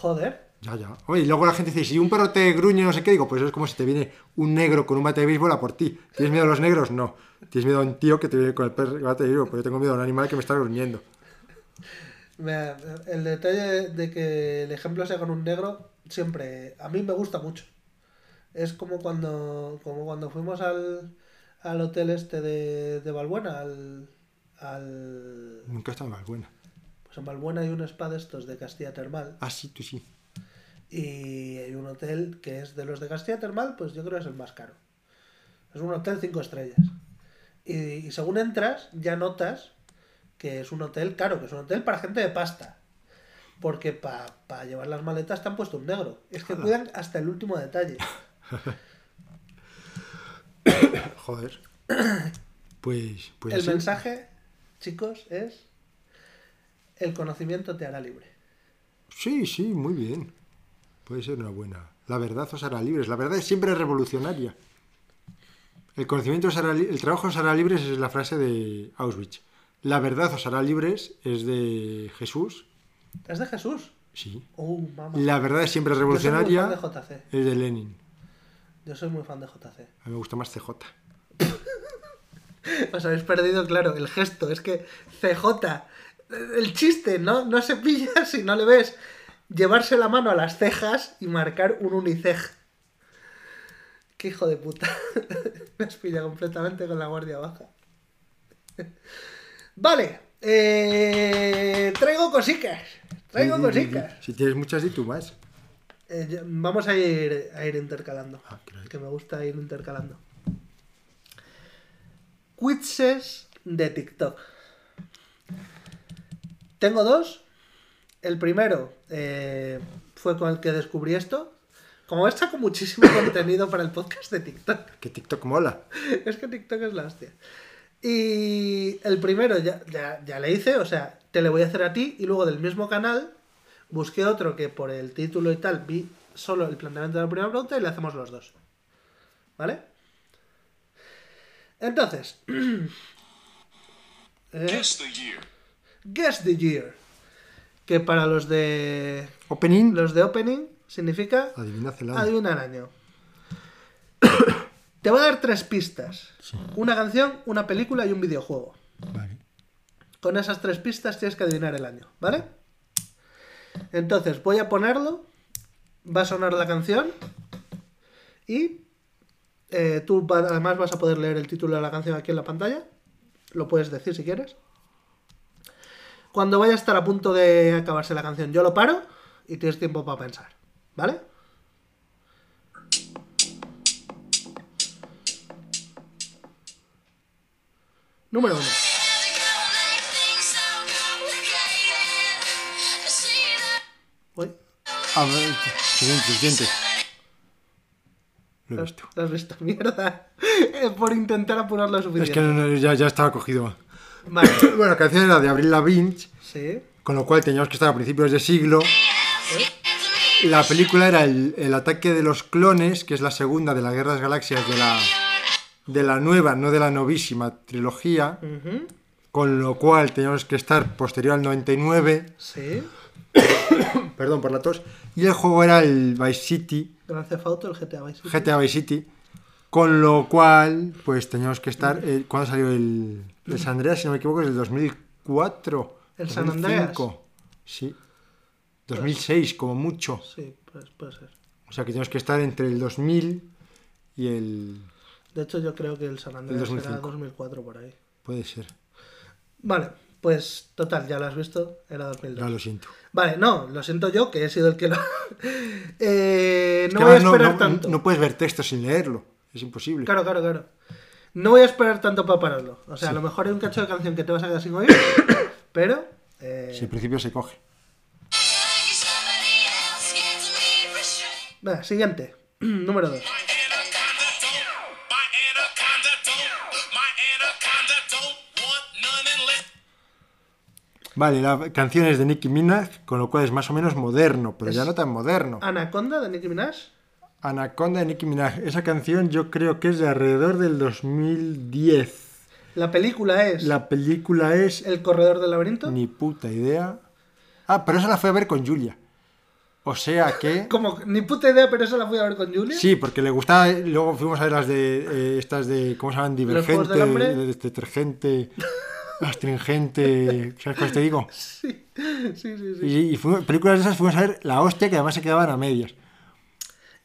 Joder. Ya, ya. Oye, y luego la gente dice, si un perro te gruñe, no sé qué, digo, pues es como si te viene un negro con un bate de béisbol a por ti. ¿Tienes miedo a los negros? No. Tienes miedo a un tío que te viene con el perro- bate de béisbol, pues yo tengo miedo a un animal que me está gruñendo. El detalle de que el ejemplo sea con un negro, siempre, a mí me gusta mucho. Es como cuando, como cuando fuimos al, al hotel este de, de Balbuena, al, al... Nunca está mal buena. Pues en Balbuena hay un spa de estos de Castilla Termal. Ah, sí, tú sí. Y hay un hotel que es de los de Castilla Termal, pues yo creo que es el más caro. Es un hotel cinco estrellas. Y, y según entras, ya notas que es un hotel caro, que es un hotel para gente de pasta. Porque para llevar las maletas te han puesto un negro. Es que cuidan hasta el último detalle. *laughs* Joder. *coughs* Pues, pues el mensaje, chicos, es el conocimiento te hará libre. Sí, sí, muy bien. Puede ser una buena. La verdad os hará libres. La verdad es siempre revolucionaria. El conocimiento os hará el trabajo os hará libres es la frase de Auschwitz. La verdad os hará libres es de Jesús. ¿Es de Jesús? Sí. Oh. La verdad es siempre Yo soy muy revolucionaria fan de JC. es de Lenin. Yo soy muy fan de JC. A mí me gusta más CJ. *laughs* Os habéis perdido, claro, el gesto. Es que CJ, el chiste, ¿no? No se pilla *laughs* si no le ves llevarse la mano a las cejas y marcar un unicej. Qué hijo de puta. *laughs* Me has pillado completamente con la guardia baja. Vale. eh, traigo cositas. Traigo di. cositas. Si tienes muchas, di tú más. Eh, vamos a ir, a ir intercalando. Ah, claro. Que me gusta ir intercalando. Quizzes de TikTok. Tengo dos. El primero eh, fue con el que descubrí esto. Como he saco muchísimo *laughs* contenido para el podcast de TikTok. Que TikTok mola. Es que TikTok es la hostia. Y el primero ya, ya, ya le hice, o sea, te le voy a hacer a ti y luego del mismo canal busqué otro que por el título y tal vi solo el planteamiento de la primera pregunta y le hacemos los dos. ¿Vale? Entonces, *clears throat* eh, Guess the year. Guess the Year. Que para los de Opening. los de opening significa Adivina Zelanda. Adivina el año. Te voy a dar tres pistas. Una canción, una película y un videojuego. Vale. Con esas tres pistas tienes que adivinar el año, ¿vale? Entonces voy a ponerlo, va a sonar la canción y eh, tú va- además vas a poder leer el título de la canción aquí en la pantalla. Lo puedes decir si quieres. Cuando vaya a estar a punto de acabarse la canción, yo lo paro y tienes tiempo para pensar, ¿vale? Número uno. Uy, A ver, suficiente. Lo he visto. ¿Lo has visto? *laughs* Mierda. Eh, Por intentar apurar Es suficiente. que no, no, ya, ya estaba cogido. Vale. *coughs* Bueno, la canción era de Abril Lavigne, Sí. con lo cual teníamos que estar a principios de siglo. La película era el, el ataque de los clones, que es la segunda de las Guerras Galaxias de la, de la nueva, no de la novísima trilogía. Con lo cual teníamos que estar posterior al 99. Sí. *coughs* Perdón por la tos. Y el juego era el Vice City, Gran Theft Auto, el GTA Vice City. GTA Vice City. Con lo cual, pues teníamos que estar. eh, ¿Cuándo salió el, el San Andreas? Si no me equivoco, es el 2004. ¿El San Andreas? 2005. Sí. 2006, como mucho. Sí, pues puede ser. O sea que tenemos que estar entre el 2000 y el. De hecho, yo creo que el San Andreas era 2005. 2004 por ahí. Puede ser. Vale, pues total, ya lo has visto, era Ya 2002. lo siento. Vale, no, lo siento yo, que he sido el que lo... *laughs* Eh, no voy a esperar no, tanto. no puedes ver texto sin leerlo. Es imposible. Claro, claro, claro. No voy a esperar tanto para pararlo. O sea, a lo mejor hay un cacho de canción que te vas a quedar sin oír, *coughs* pero... eh, Si al principio se coge. Siguiente. *clears throat* Número 2. Vale, la canción es de Nicki Minaj, con lo cual es más o menos moderno, pero ya no tan moderno. Anaconda de Nicki Minaj. Anaconda de Nicki Minaj. Esa canción yo creo que es de alrededor del 2010. La película es La película es... El corredor del laberinto. Ni puta idea. Ah, pero esa la fui a ver con Julia. O sea que... *laughs* Como ni puta idea, pero eso la fui a ver con Julia. Sí, porque le gustaba. Luego fuimos a ver las de. eh, estas de. ¿Cómo se llaman? Divergente, de- detergente, *laughs* astringente. ¿Sabes cuál te digo? Sí, sí, sí. sí. Y, y fuimos- películas de esas fuimos a ver La Hostia, que además se quedaban a medias.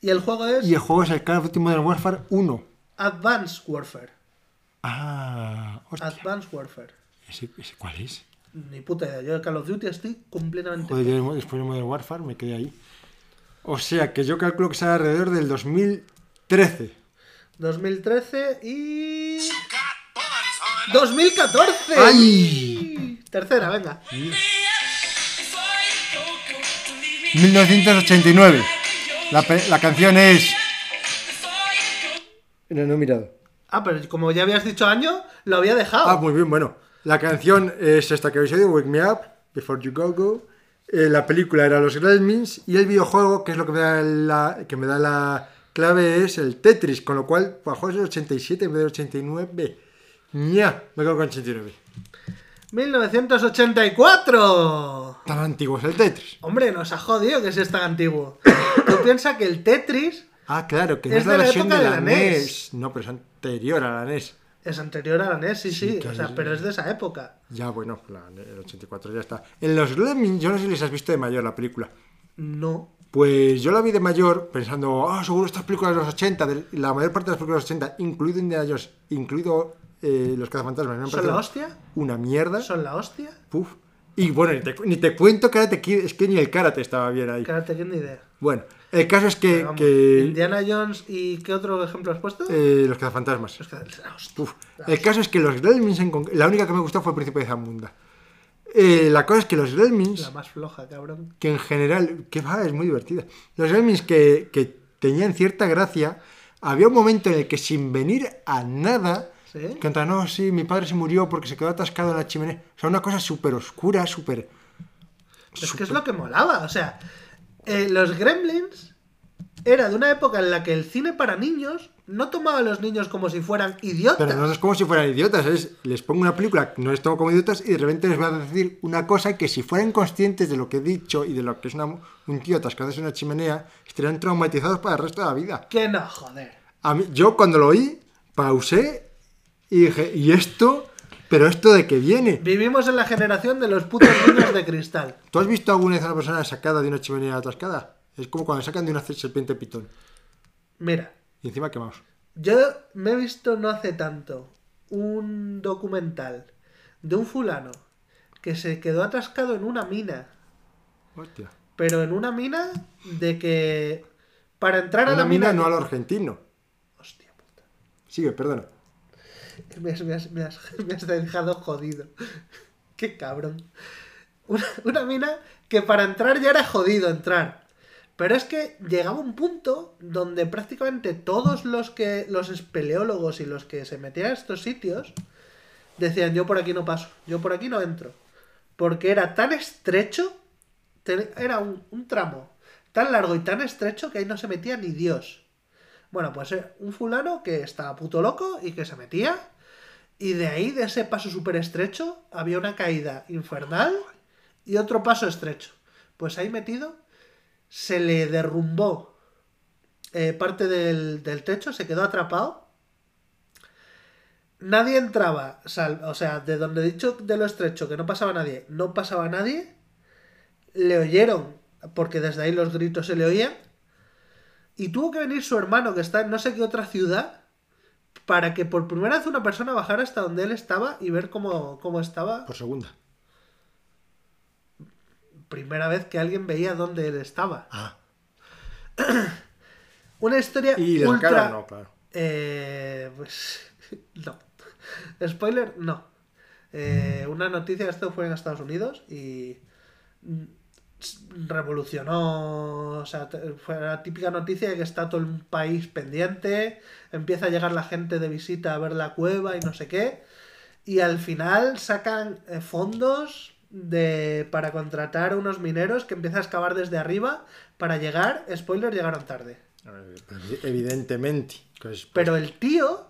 Y el juego es Y el juego es el Call of Duty Modern Warfare 1. Advanced Warfare. Ah, hostia. Advanced Warfare. ¿Ese, ese cuál es? Ni puta idea. Yo de Call of Duty estoy completamente. Joder, yo después de Modern Warfare me quedé ahí. O sea que yo calculo que será alrededor del 2013. 2013 y. 2014. ¡Ay! Tercera, venga. 1989. La, la canción es. No, no he mirado. Ah, pero como ya habías dicho año, lo había dejado. Ah, muy bien, bueno. La canción es esta que habéis oído, Wake Me Up, Before You Go Go. Eh, la película era Los Gremlins y el videojuego, que es lo que me da la, que me da la clave, es el Tetris, con lo cual, pues, juego es del 87 en vez del 89. Ña, me quedo con 89. 1984. Tan antiguo es el Tetris. Hombre, nos ha jodido que es tan antiguo. *coughs* Tú piensas que el Tetris Ah, claro, que no Es es la de la versión de de la NES. NES. No, pero es anterior a la NES. es anterior a la NES, sí, sí. o sea, es- pero es de esa época. Ya, bueno, la- el 84 ya está. En los Gremlins, yo no sé si les has visto de mayor la película. No. Pues yo la vi de mayor pensando, ah, seguro estas películas de los 80, de- la mayor parte de las películas de los 80, incluido Indiana Jones, incluido eh, Los Cazafantasmas, me han ¿Son la hostia? Una mierda. ¿Son la hostia? Puf. Y bueno, ni te, ni te cuento Karate Kid, es que ni el karate estaba bien ahí. Karate Kid ni idea. Bueno, el caso es que, vamos, que, Indiana Jones y ¿qué otro ejemplo has puesto? eh, Los Cazafantasmas. Los hostia. Puf. El caso es que los Gremlins, en conc- la única que me gustó fue el Príncipe de Zamunda. Eh, la cosa es que los Gremlins... La más floja, cabrón. que en general, que va, es muy divertida. Los Gremlins que, que tenían cierta gracia, había un momento en el que sin venir a nada, ¿Sí? cantan, no, sí, mi padre se murió porque se quedó atascado en la chimenea. O sea, una cosa súper oscura, súper... Es que es lo que molaba. O sea, eh, los Gremlins era de una época en la que el cine para niños no tomaba a los niños como si fueran idiotas. Pero no es como si fueran idiotas, es, les pongo una película, no les tomo como idiotas y de repente les voy a decir una cosa que si fueran conscientes de lo que he dicho y de lo que es una- un tío atascado en una chimenea, estarían traumatizados para el resto de la vida. Que no, joder. A mí- yo cuando lo oí, pausé y dije, ¿y esto? ¿Pero esto de qué viene? Vivimos en la generación de los putos niños de cristal. ¿Tú has visto alguna vez a una persona sacada de una chimenea atascada? Es como cuando sacan de una serpiente pitón. Mira, Y encima quemados. yo me he visto no hace tanto un documental de un fulano que se quedó atascado en una mina. Hostia. Pero en una mina de que para entrar a Una la mina mina... no a lo argentino. Hostia puta. Sigue, perdona. *laughs* Me has, dejado jodido. Qué cabrón. Una, mina que para entrar ya era jodido entrar. Pero es que llegaba un punto donde prácticamente todos los que los espeleólogos y los que se metían a estos sitios decían yo por aquí no paso, yo por aquí no entro. Porque era tan estrecho, era un, un tramo tan largo y tan estrecho que ahí no se metía ni Dios. Bueno, pues eh, un fulano que estaba puto loco y que se metía. Y de ahí, de ese paso súper estrecho, había una caída infernal y otro paso estrecho. Pues ahí metido, se le derrumbó eh, parte del, del techo, se quedó atrapado. Nadie entraba, sal- o sea, de donde he dicho de lo estrecho que no pasaba nadie, no pasaba nadie. Le oyeron, porque desde ahí los gritos se le oían. Y tuvo que venir su hermano, que está en no sé qué otra ciudad, para que por primera vez una persona bajara hasta donde él estaba y ver cómo, cómo estaba. Por segunda. Primera vez que alguien veía dónde él estaba. Ah. *clears throat* Una historia Y ultra... sacaron, no, claro. Eh, pues *laughs* no. Spoiler, no. Eh, una noticia, esto fue en Estados Unidos y revolucionó, o sea, fue la típica noticia de que está todo el país pendiente, empieza a llegar la gente de visita a ver la cueva y no sé qué, y al final sacan eh, fondos de para contratar unos mineros que empieza a excavar desde arriba para llegar, spoiler, llegaron tarde. Evidentemente. Pues, Pero el tío,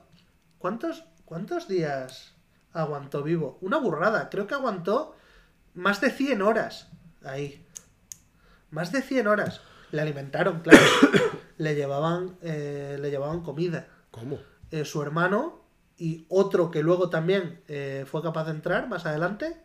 ¿cuántos, ¿cuántos días aguantó vivo? Una burrada, creo que aguantó más de 100 horas ahí. Más de 100 horas. Le alimentaron, claro. *coughs* le, llevaban, eh, le llevaban comida. ¿Cómo? Eh, su hermano y otro que luego también eh, fue capaz de entrar más adelante,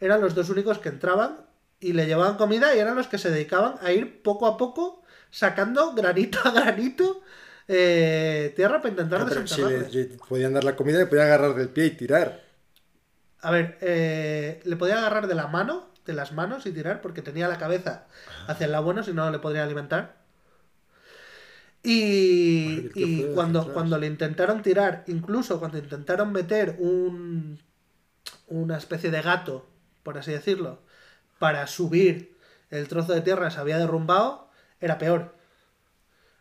eran los dos únicos que entraban y le llevaban comida y eran los que se dedicaban a ir poco a poco sacando granito a granito eh, tierra para intentar Ah, pero si desenterrarles. le, le podían dar la comida, le podían agarrar del pie y tirar. A ver, eh, le podía agarrar de la mano, de las manos y tirar porque tenía la cabeza hacia el lado bueno, si no le podría alimentar. Y, Madre, y cuando, cuando le intentaron tirar, incluso cuando intentaron meter un, una especie de gato, por así decirlo, para subir el trozo de tierra se había derrumbado, era peor.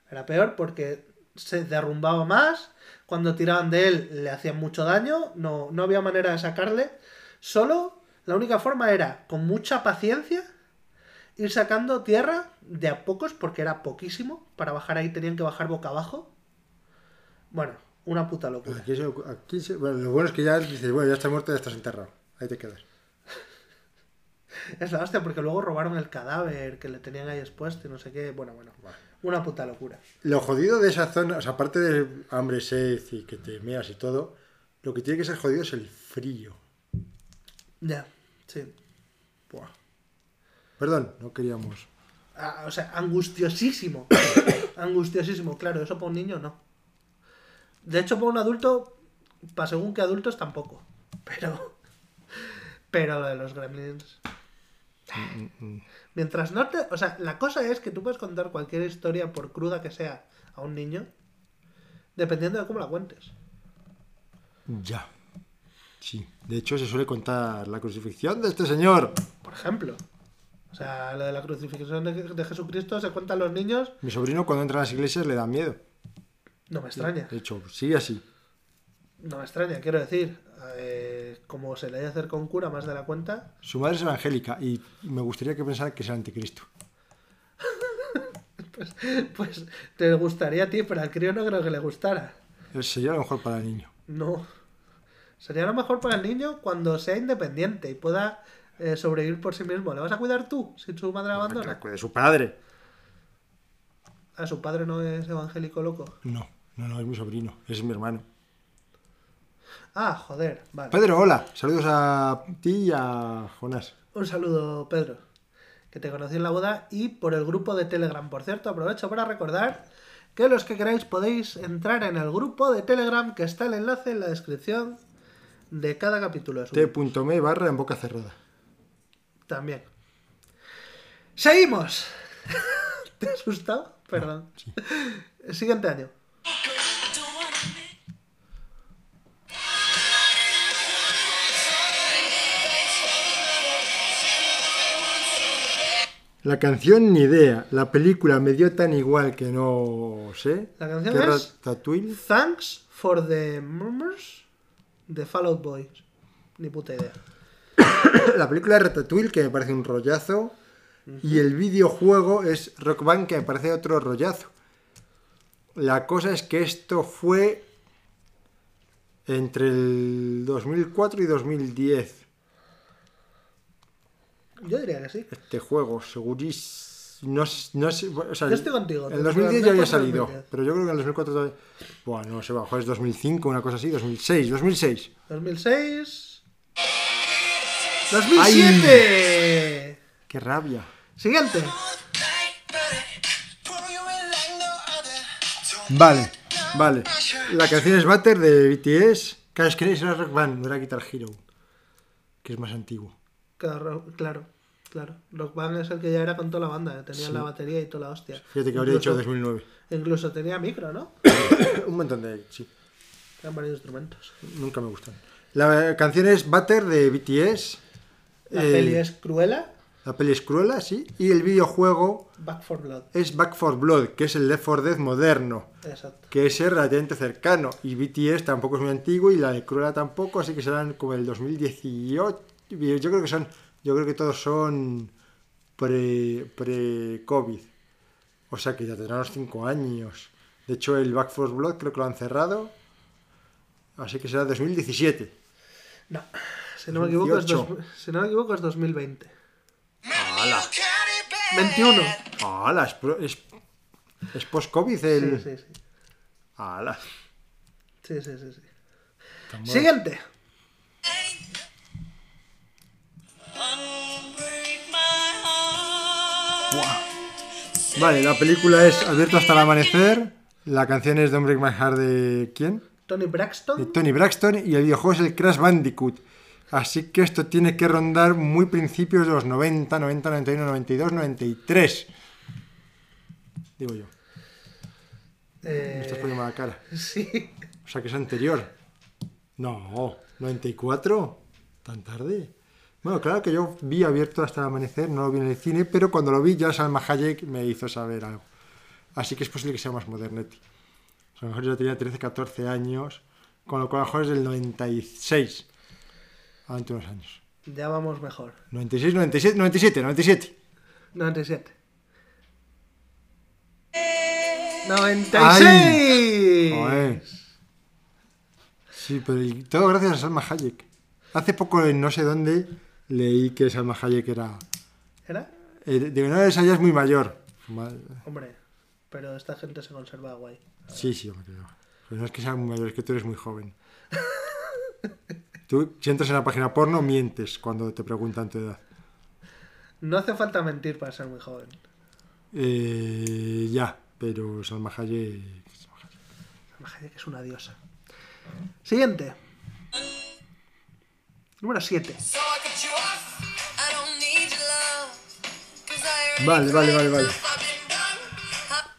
Era peor porque se derrumbaba más, cuando tiraban de él le hacían mucho daño, no, no había manera de sacarle. Solo la única forma era, con mucha paciencia, ir sacando tierra de a pocos, porque era poquísimo. Para bajar ahí tenían que bajar boca abajo. Bueno, una puta locura. Aquí se- aquí se- bueno, lo bueno es que ya dices, bueno, ya está muerto, ya estás enterrado. Ahí te quedas. *laughs* Es la hostia, porque luego robaron el cadáver que le tenían ahí expuesto y no sé qué. Bueno, bueno, una puta locura. Lo jodido de esa zona, o sea, aparte de hambre, sed y que te meas y todo, lo que tiene que ser jodido es el frío. Ya, sí. Buah. Perdón, no queríamos. Ah, o sea, angustiosísimo. *coughs* angustiosísimo, claro, eso para un niño no. De hecho, para un adulto, para según qué adultos tampoco. Pero. Pero lo de los gremlins. Mientras no te. O sea, la cosa es que tú puedes contar cualquier historia, por cruda que sea, a un niño, dependiendo de cómo la cuentes. Ya. Sí. De hecho, se suele contar la crucifixión de este señor. Por ejemplo. O sea, lo de la crucifixión de, de Jesucristo se cuenta a los niños, Mi sobrino, cuando entra a las iglesias, le da miedo. no me extraña. De hecho, sigue así. No me extraña, quiero decir. eh, como se le haya acercado un cura más de la cuenta, Su madre es evangélica y me gustaría que pensara que es el anticristo. *laughs* pues te gustaría a ti, pero al crío no creo que le gustara. Sería lo mejor para el niño. No. Sería lo mejor para el niño cuando sea independiente y pueda eh, sobrevivir por sí mismo. ¿Le vas a cuidar tú si su madre la Que la abandona? cuide su padre. ¿A su padre no es evangélico loco? No, no, no, es mi sobrino, es mi hermano. Ah, joder, vale. Pedro, hola. Saludos a ti y a Jonás. Un saludo, Pedro, que te conocí en la boda y por el grupo de Telegram. Por cierto, aprovecho para recordar que los que queráis podéis entrar en el grupo de Telegram, que está el enlace en la descripción de cada capítulo. T.me barra en boca cerrada. También. ¡Seguimos! *laughs* ¿Te has asustado? Perdón. Sí. Siguiente año. La canción ni idea. La película me dio tan igual que no sé. La canción ¿Qué es-? Thanks for the Murmurs de Fall Out Boy. Ni puta idea. *coughs* La película es Ratatouille, que me parece un rollazo. Y el videojuego es Rock Band, que me parece otro rollazo. La cosa es que esto fue entre el 2004 y 2010. Yo diría que sí. Este juego, segurísimo. No, no sé. o sea, Yo estoy contigo, En tío. 2010 ya había 2004, salido. 2010. Pero yo creo que en el 2004 todavía. Buah, no sé, bajo es 2005, una cosa así. 2006, 2006. 2006. ¡2007! ¡Qué rabia! Siguiente. Vale, vale. La canción es Butter de BTS. Que era Rock Band, no era Guitar Hero. Que es más antiguo. Claro, claro. Claro. Rock Band es el que ya era con toda la banda. eh, Tenía Sí. la batería y toda la hostia. Fíjate que habría dicho Incluso- 2009. Incluso tenía micro, ¿no? *coughs* Un montón de. Sí, Eran varios instrumentos. nunca me gustan. La canción es Butter de BTS. La Eh, peli es Cruella, La peli es Cruella, sí. Y el videojuego Back for Blood. es Back for Blood, que es el Left 4 Dead moderno. Exacto. Que es relativamente cercano. Y BTS tampoco es muy antiguo y la de Cruella tampoco, así que serán como el 2018. Yo creo que son yo creo que todos son pre- pre-COVID. o sea que ya tendrán los 5 años. De hecho, el Back 4 Blood creo que lo han cerrado. Así que será 2017. No, si no me equivoco, es, 18. dos- si no me equivoco es 2020. ¡Hala! 21. ¡Hala! Es, es, es post-COVID Sí, el. sí, sí. ¡Hala! Sí, sí, sí, sí. Siguiente. Vale, la película es Abierto hasta el amanecer. La canción es Don't Break My Heart de. ¿Quién? Tony de Braxton. Tony Braxton y el videojuego es el Crash Bandicoot. Así que esto tiene que rondar muy principios de los 90, 90, 91, 92, 93. Digo yo. Me estás Eh, poniendo mala cara. sí. O sea que es anterior. No, 94. ¿Tan tarde? Bueno, claro que yo vi abierto hasta el amanecer, no lo vi en el cine, pero cuando lo vi ya Salma Hayek me hizo saber algo. Así que es posible que sea más modernetti. O sea, a lo mejor yo tenía 13, 14 años, con lo cual a lo mejor es del 96. Ante unos años. Ya vamos mejor. 96, 97, 97, 97. 97. 96. Joder. Sí, pero todo gracias a Salma Hayek. Hace poco en no sé dónde leí que Salma Hayek era... ¿Era? eh, digo, no, esa ya es muy mayor. Ma- Hombre, pero esta gente se conserva guay. Sí, sí, hombre. no. Pero no es que sea muy mayor, es que tú eres muy joven. Tú, si entras en la página porno, mientes cuando te preguntan tu edad. No hace falta mentir para ser muy joven. Eh, ya, pero Salma Hayek... Salma Hayek es una diosa. Siguiente. Número 7. Vale, vale, vale, vale.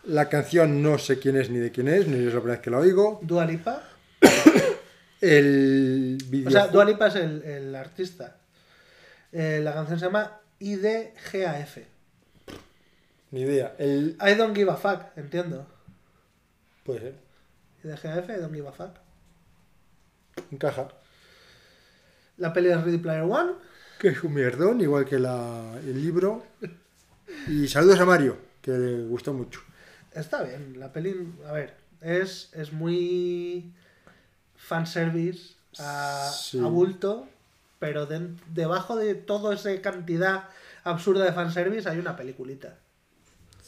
La canción no sé quién es ni de quién es, ni es la primera vez que la oigo. Dua Lipa. El O sea, videojuego... Dua Lipa es el, el artista. Eh, la canción se llama IDGAF. Ni idea. El... I don't give a fuck, entiendo. Puede ser. IDGAF, I don't give a fuck. Encaja. La peli es Ready Player One. Que es un mierdón, igual que la... el libro. Y saludos a Mario, que le gustó mucho. Está bien, la peli, a ver, es, es muy fanservice a, Sí. a bulto, pero debajo de toda esa cantidad absurda de fanservice hay una peliculita.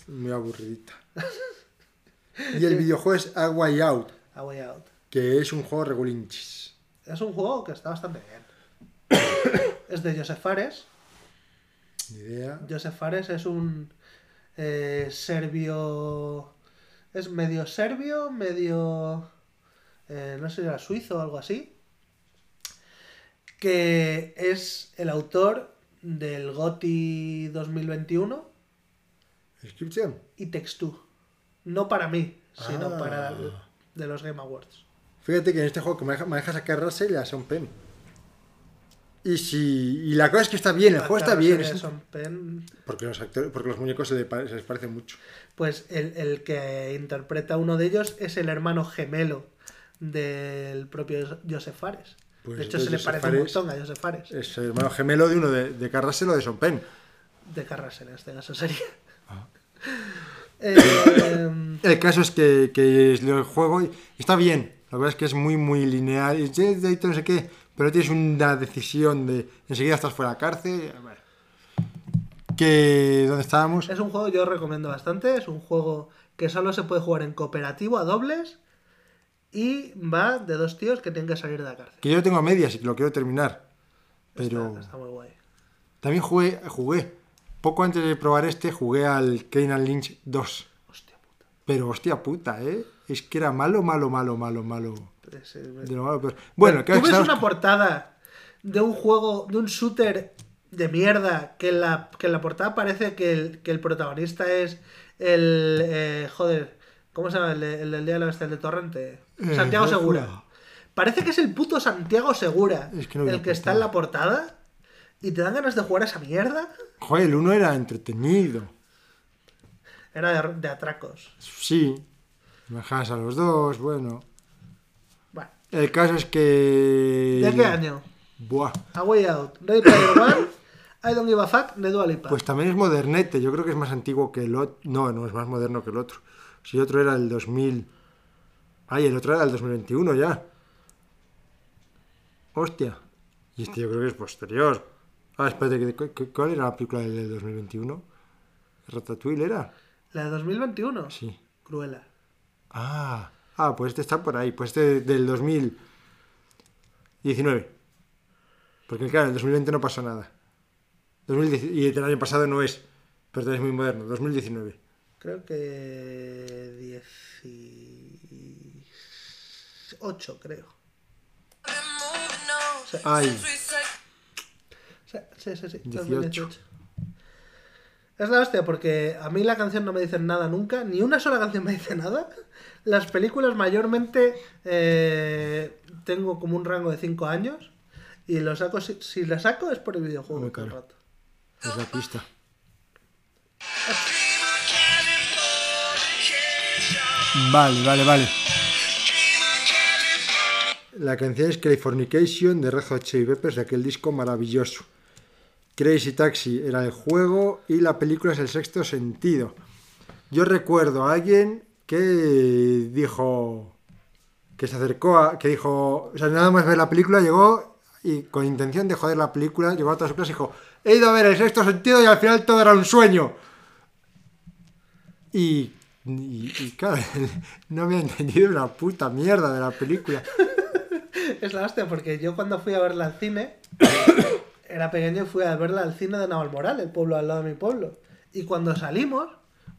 Muy aburridita. *laughs* Y el videojuego es A Way Out, A Way Out. que es un juego regulinchis. Es un juego que está bastante bien. *coughs* es de Joseph Fares. Ni idea. Joseph Fares es un eh, serbio. Es medio serbio, medio. eh, no sé si era suizo o algo así. Que es el autor del GOTY 2021 ¿Inscripción? y Text 2. No para mí, sino Ah. para el- de los Game Awards. Fíjate que en este juego que maneja, manejas a Carl Russell y a Sean Penn. Y si. Y la cosa es que está bien, el juego está bien. es-. Porque los actores, porque los muñecos se, le se les parecen mucho. Pues el, el que interpreta uno de ellos es el hermano gemelo del propio Joseph Fares. Pues de hecho, se le parece un Fares. montón a Joseph Fares. Es el hermano gemelo de uno de, de Carl Russell o de Sean Penn. De Carrasel, en este caso sería. Ah. *laughs* Eh, El caso es que, que el juego está bien. La verdad es que es muy, muy lineal. Y de- de no sé qué. Pero tienes una decisión de. Enseguida estás fuera de la cárcel. bueno. Que. ¿Dónde estábamos? es un juego que yo recomiendo bastante. Es un juego que solo se puede jugar en cooperativo a dobles. Y va de dos tíos que tienen que salir de la cárcel. Que yo lo tengo a medias y que lo quiero terminar. Pero. Está, está muy guay. También jugué, jugué. Poco antes de probar este, jugué al Kane Lynch 2. Hostia puta. Pero hostia puta, ¿eh? Es que era malo, malo, malo, malo, malo. Es- es- De lo malo peor. Bueno, ¿Tú ves estamos- una portada de un juego, de un shooter de mierda, que en la, que en la portada parece que el, que el protagonista es el... eh, joder, ¿cómo se llama? El, el del Día de la Bestia, el de Torrente. Eh, Santiago Segura. Parece que es el puto Santiago Segura Es que no vi el que está en la portada y te dan ganas de jugar a esa mierda. Joder, el uno era entretenido. Era de, de atracos. Sí. Bajas a los dos, bueno. El caso es que. ¿de qué año? Buah. A Way Out, Ready Player One, I Don't Give a Fuck de Dua Lipa. Pues también es modernete, yo creo que es más antiguo que el otro. No, no, es más moderno que el otro. Si el otro era el 2000. Ay, el otro era el 2021 ya. Hostia. Y este yo creo que es posterior. Ah, espérate, ¿qué- qué- qué- ¿cuál era la película del 2021? ¿Ratatouille era? La de 2021. Sí. Cruela. Ah, ah, pues este está por ahí. Pues este del 2019. Porque claro, en el 2020 no pasó nada. 2010 y el año pasado no es. Pero es muy moderno. 2019. Creo que 18, creo. Ay, Sí, sí, sí. sí, 18. 2018. Es la hostia porque a mí la canción no me dice nada nunca, ni una sola canción me dice nada. Las películas mayormente eh, tengo como un rango de 5 años y lo saco si, si la saco es por el videojuego Muy el rato. es la pista. Vale, vale, vale. La canción es Californication de Red Hot Chili Peppers de aquel disco maravilloso. Crazy Taxi era el juego y la película es El Sexto Sentido. Yo recuerdo a alguien que dijo que se acercó a que dijo, o sea, nada más ver la película llegó y con intención de joder la película llegó a toda su clase y dijo, he ido a ver El Sexto Sentido y al final todo era un sueño. Y, y, y claro, *laughs* no había entendido una puta mierda de la película. *laughs* Es la hostia porque yo cuando fui a verla al cine, *coughs* era pequeño y fui a verla al cine de Navalmoral, el pueblo al lado de mi pueblo. Y cuando salimos,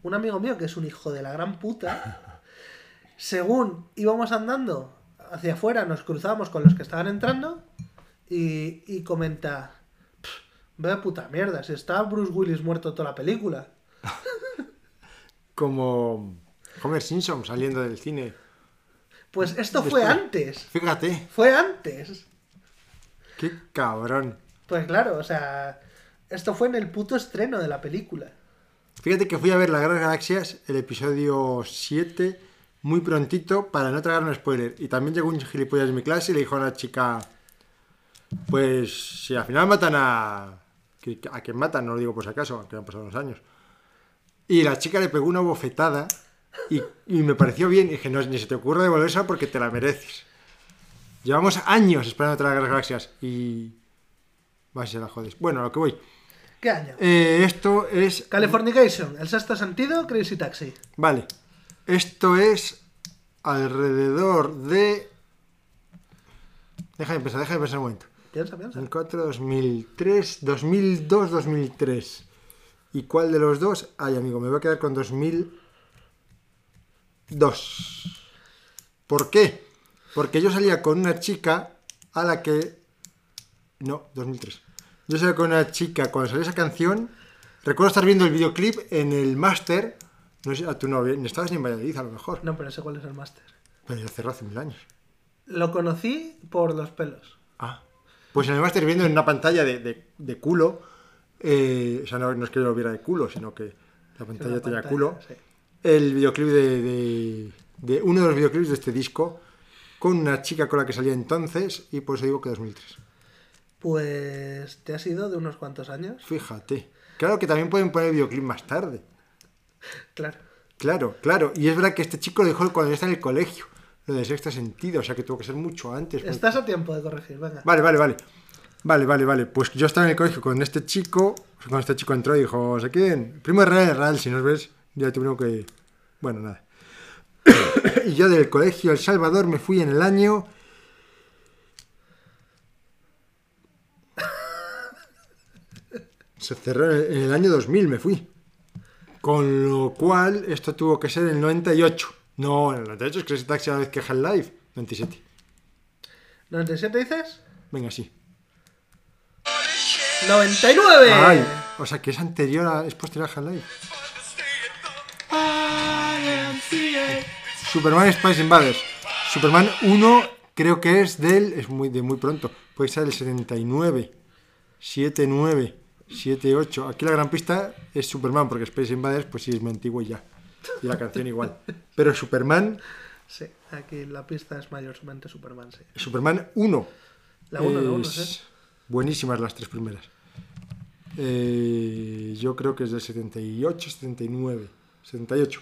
un amigo mío que es un hijo de la gran puta, según íbamos andando hacia afuera, nos cruzamos con los que estaban entrando y, y comenta, "Pff, vaya puta mierda, si está Bruce Willis muerto toda la película. *laughs* Como Homer Simpson saliendo del cine. Pues esto fue Después. antes, Fíjate, fue antes. qué cabrón. Pues claro, o sea, esto fue en el puto estreno de la película. Fíjate que fui a ver Las Guerras Galaxias, el episodio 7, muy prontito para no tragar un spoiler. Y también llegó un gilipollas en mi clase y le dijo a una chica, pues si al final matan a... A quien matan, no lo digo por si acaso, aunque han pasado unos años. Y la chica le pegó una bofetada y, me pareció bien. Y dije, no, ni se te ocurra devolverla porque te la mereces. Llevamos años esperando a Guerras Galaxias y... Va, se la jodes. Bueno, a lo que voy. ¿Qué año? Eh, esto es Californication, el sexto sentido, Crazy Taxi. Vale. Esto es alrededor de. Déjame pensar, déjame pensar un momento. Piensa, piensa. 2004, 2003, 2002, 2003. ¿Y cuál de los dos? Ay, amigo, me voy a quedar con 2002. ¿Por qué? Porque yo salía con una chica a la que. No, 2003. Yo salía con una chica cuando salió esa canción. Recuerdo estar viendo el videoclip en el máster. No sé, a tu novia, ni estabas ni en Valladolid a lo mejor. No, pero sé cuál es el máster. Pero ya cerró hace mil años. Lo conocí por los pelos. Ah. Pues en el máster viendo en una pantalla de, de- de culo. eh, o sea, no, no es que lo viera de culo, sino que la pantalla tenía culo. sí. El videoclip de, de- de uno de los videoclips de este disco. Con una chica con la que salía entonces. Y por eso digo que 2003. Pues te has ido de unos cuantos años. Fíjate. Claro que también pueden poner videoclip más tarde. Claro. Claro, claro. Y es verdad que este chico lo dijo cuando ya está en el colegio. Lo de sexto sentido. O sea que tuvo que ser mucho antes. porque- Estás a tiempo de corregir, venga. Vale, vale, vale. Vale, vale, vale. Pues yo estaba en el colegio con este chico. Cuando este chico entró y dijo, ¿se quién? Primo de Real, Real, si nos ves, ya tuvieron que. Bueno, nada. *coughs* y yo del colegio El Salvador me fui en el año. Se cerró en el- el año 2000, me fui. Con lo cual, esto tuvo que ser en el 98. No, en el 98 es que Crazy Taxi a la vez que Half-Life. 97. ¿97 dices? Venga, sí. ¡99! Ay, o sea que es anterior a. es posterior a Half-Life. Superman Spice Invaders. Superman 1 creo que es del. es muy de muy pronto. Puede ser del 79. 79. 78. Aquí la gran pista es Superman, porque Space Invaders, pues sí, es muy antiguo y ya. Y la canción igual. Pero Superman, Sí, aquí la pista es mayormente Superman, sí. Superman 1. La 1, la 1, es sí. Buenísimas las tres primeras. Eh, yo creo que es del 78, 79, 78.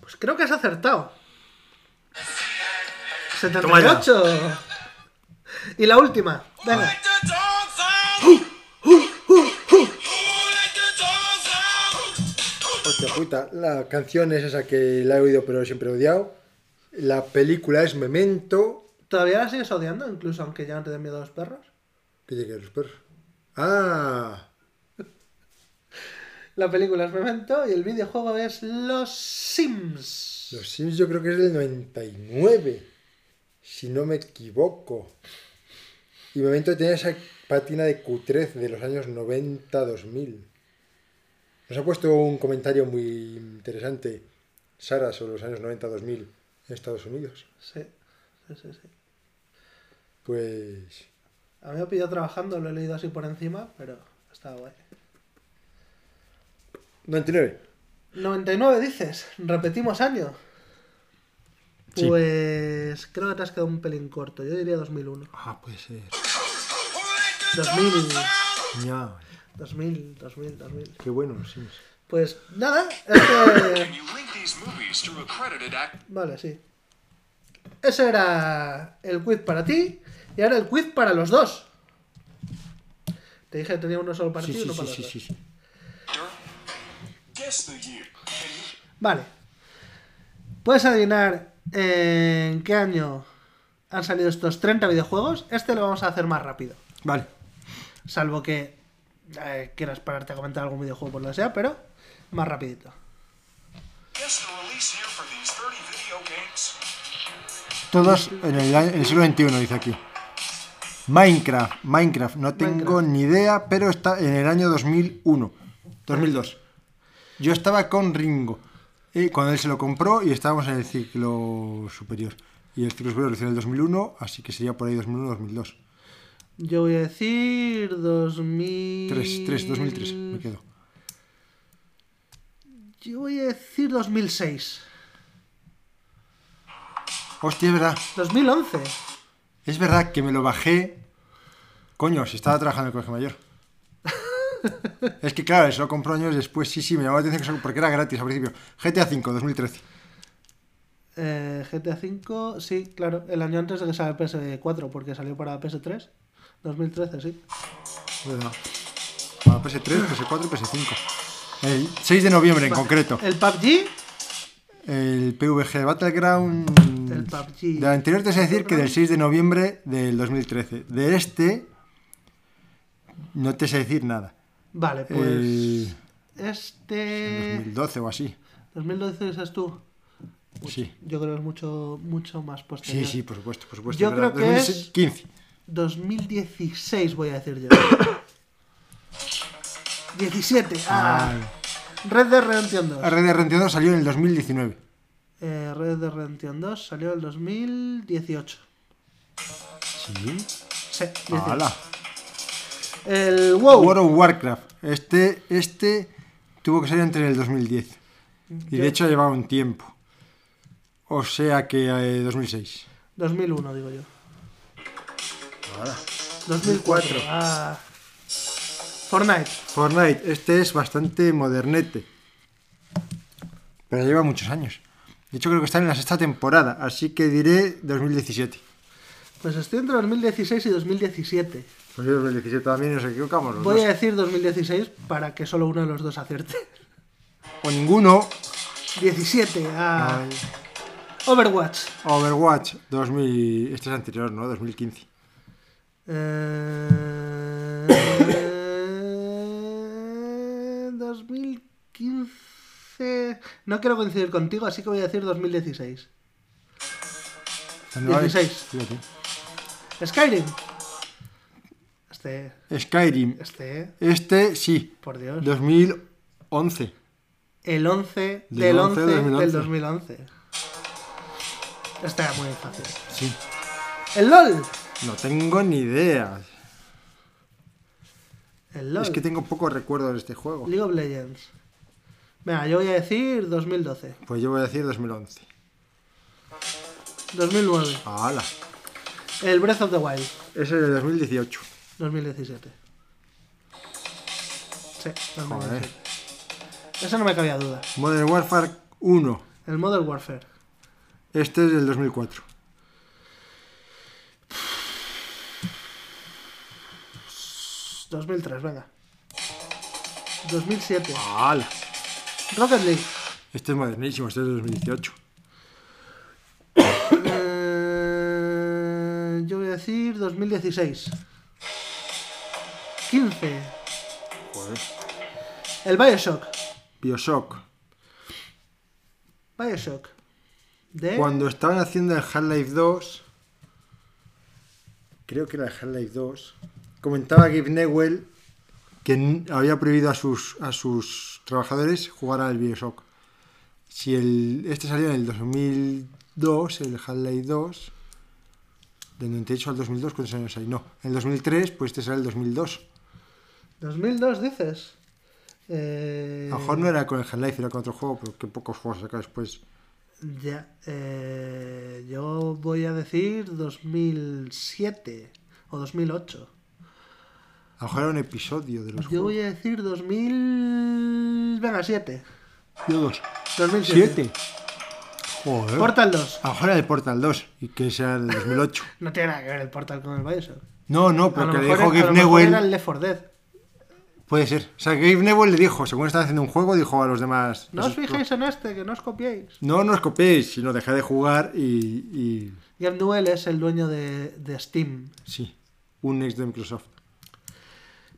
Pues creo que has acertado. Toma ya. 78. Y la última. Venga. Puta, la canción es esa que la he oído pero siempre he odiado. La película es Memento. ¿Todavía la sigues odiando, incluso aunque ya no te den miedo a los perros? ¿Qué llegué a los perros? Ah, *laughs* La película es Memento y el videojuego es Los Sims. los Sims yo creo que es del 99. Si no me equivoco. Y Memento tenía esa patina de Q13 de los años 90-2000. Nos ha puesto un comentario muy interesante Sara sobre los años 90-2000 en Estados Unidos. Sí, sí, sí, sí. Pues A mí me ha pillado trabajando, lo he leído así por encima, pero está guay. 99. 99 dices, repetimos año. Sí. Pues creo que te has quedado un pelín corto, yo diría 2001. Ah, puede ser. 2000, Ya, 2000, 2000, 2000. qué bueno los Sims. Pues nada, este... Vale, sí. Ese era el quiz para ti y ahora el quiz para los dos. Te dije que tenía uno solo para Sí, ti y sí, uno sí, para los sí, dos. sí, sí. Guess the year. Vale. ¿Puedes adivinar en qué año han salido estos 30 videojuegos? Este lo vamos a hacer más rápido. Vale. Salvo que eh, quieras pararte a comentar algún videojuego por lo que sea, pero más rapidito. Guess the release year for these 30 video games. Todos en el, año- en el siglo XXI, dice aquí. Minecraft, Minecraft, no tengo Minecraft. ni idea, pero está en el año 2001, 2002. Yo estaba con Ringo, eh, cuando él se lo compró y estábamos en el ciclo superior. Y el ciclo superior lo hice en el 2001, así que sería por ahí 2001-2002. Yo voy a decir 2000... 3, 3, 2003, me quedo. Yo voy a decir 2006. Hostia, es verdad, 2011. es verdad que me lo bajé. Coño, si estaba trabajando en el colegio mayor. *laughs* es que claro, eso lo compró años después, sí, sí, me llamó la atención porque era gratis al principio. GTA V, 2013. Eh, GTA V, sí, claro, el año antes de que salga PS4, porque salió para PS3. 2013, sí. ¿Verdad? Para PS3, PS4 y PS5. El 6 de noviembre en concreto. El PUBG, El PVG Battleground. El PUBG. Del anterior te sé decir que del 6 de noviembre del 2013. De este. No te sé decir nada. vale, pues. El Este. 2012 o así. 2012 dices tú. Sí. Yo creo que es mucho, mucho más posterior. Sí, sí, por supuesto, por supuesto. Yo es creo que es- 2015. 2016, voy a decir yo. *coughs* 17. Ah, Ay. Red Dead Redemption 2. Red Dead Redemption 2 salió en el 2019. Eh, Red Dead Redemption 2 salió en el 2018. Sí. Sí, 18. ¡Hala! El WoW. World of Warcraft. Este, este tuvo que ser entre el 2010. Y de hecho llevaba un tiempo. O sea que eh, 2006. 2001, digo yo. Ahora. 2004. Ah. Fortnite. Fortnite, este es bastante modernete. Pero lleva muchos años. De hecho creo que está en la sexta temporada, así que diré 2017. Pues estoy entre 2016 y 2017. Pues yo 2017 también nos equivocamos Voy a decir 2016 para que solo uno de los dos acierte. O ninguno. 17. Ah. Overwatch. Overwatch 2000. Este es anterior, ¿no? 2015. Eh, *coughs* 2015. No quiero coincidir contigo, así que voy a decir 2016. 16. Fíjate. Skyrim. Este. Skyrim. Este. Este sí. Por Dios. 2011. El 11 Del del 11 11 del del 2011. 2011. Este era muy fácil. Sí. El LOL. No tengo ni idea. El LOL. Es que tengo poco recuerdo de este juego. League of Legends. Venga, yo voy a decir 2012. Pues yo voy a decir 2011. 2009. ¡Hala! El Breath of the Wild. Ese es de 2018. 2017. Sí, 2017. Joder. Eso no me cabía duda. Modern Warfare 1. El Modern Warfare. Este es del 2004. 2003, venga. 2007. ¡Hala! Rocket League. Este es modernísimo, este es del 2018. Eh, yo voy a decir 2016. 15. Joder. El Bioshock. Bioshock. Bioshock. De... Cuando estaban haciendo el Half-Life 2, creo que era el Half-Life 2, comentaba Gabe Newell que había prohibido a sus, a sus trabajadores jugar al Bioshock. Si el, este salió en el 2002, el Half-Life 2, del 98 al 2002, ¿cuántos años hay? No, en el 2003, pues este sale el 2002. 2002, dices. Eh, A lo mejor no era con el Half-Life, era con otro juego, pero qué pocos juegos saca después. Ya. eh, yo voy a decir 2007 o 2008. A lo mejor era un episodio de los Yo juegos. voy a decir 2000. Venga, 7. Yo dos. 2007. ¿Siete? Joder. Portal 2. A lo mejor era el Portal 2 y que sea el 2008. *laughs* No tiene nada que ver el Portal con el Bioshock. No, no, A pero lo que le dijo Gabe mejor era el Newell. Left 4 Dead. Puede ser. O sea, Gabe Newell le dijo, según estaba haciendo un juego, dijo a los demás. No os fijéis en este, que no os copiéis. No, no os copiéis, sino dejad de jugar y. y Gabe Newell es el dueño de, de Steam. sí, un ex de Microsoft.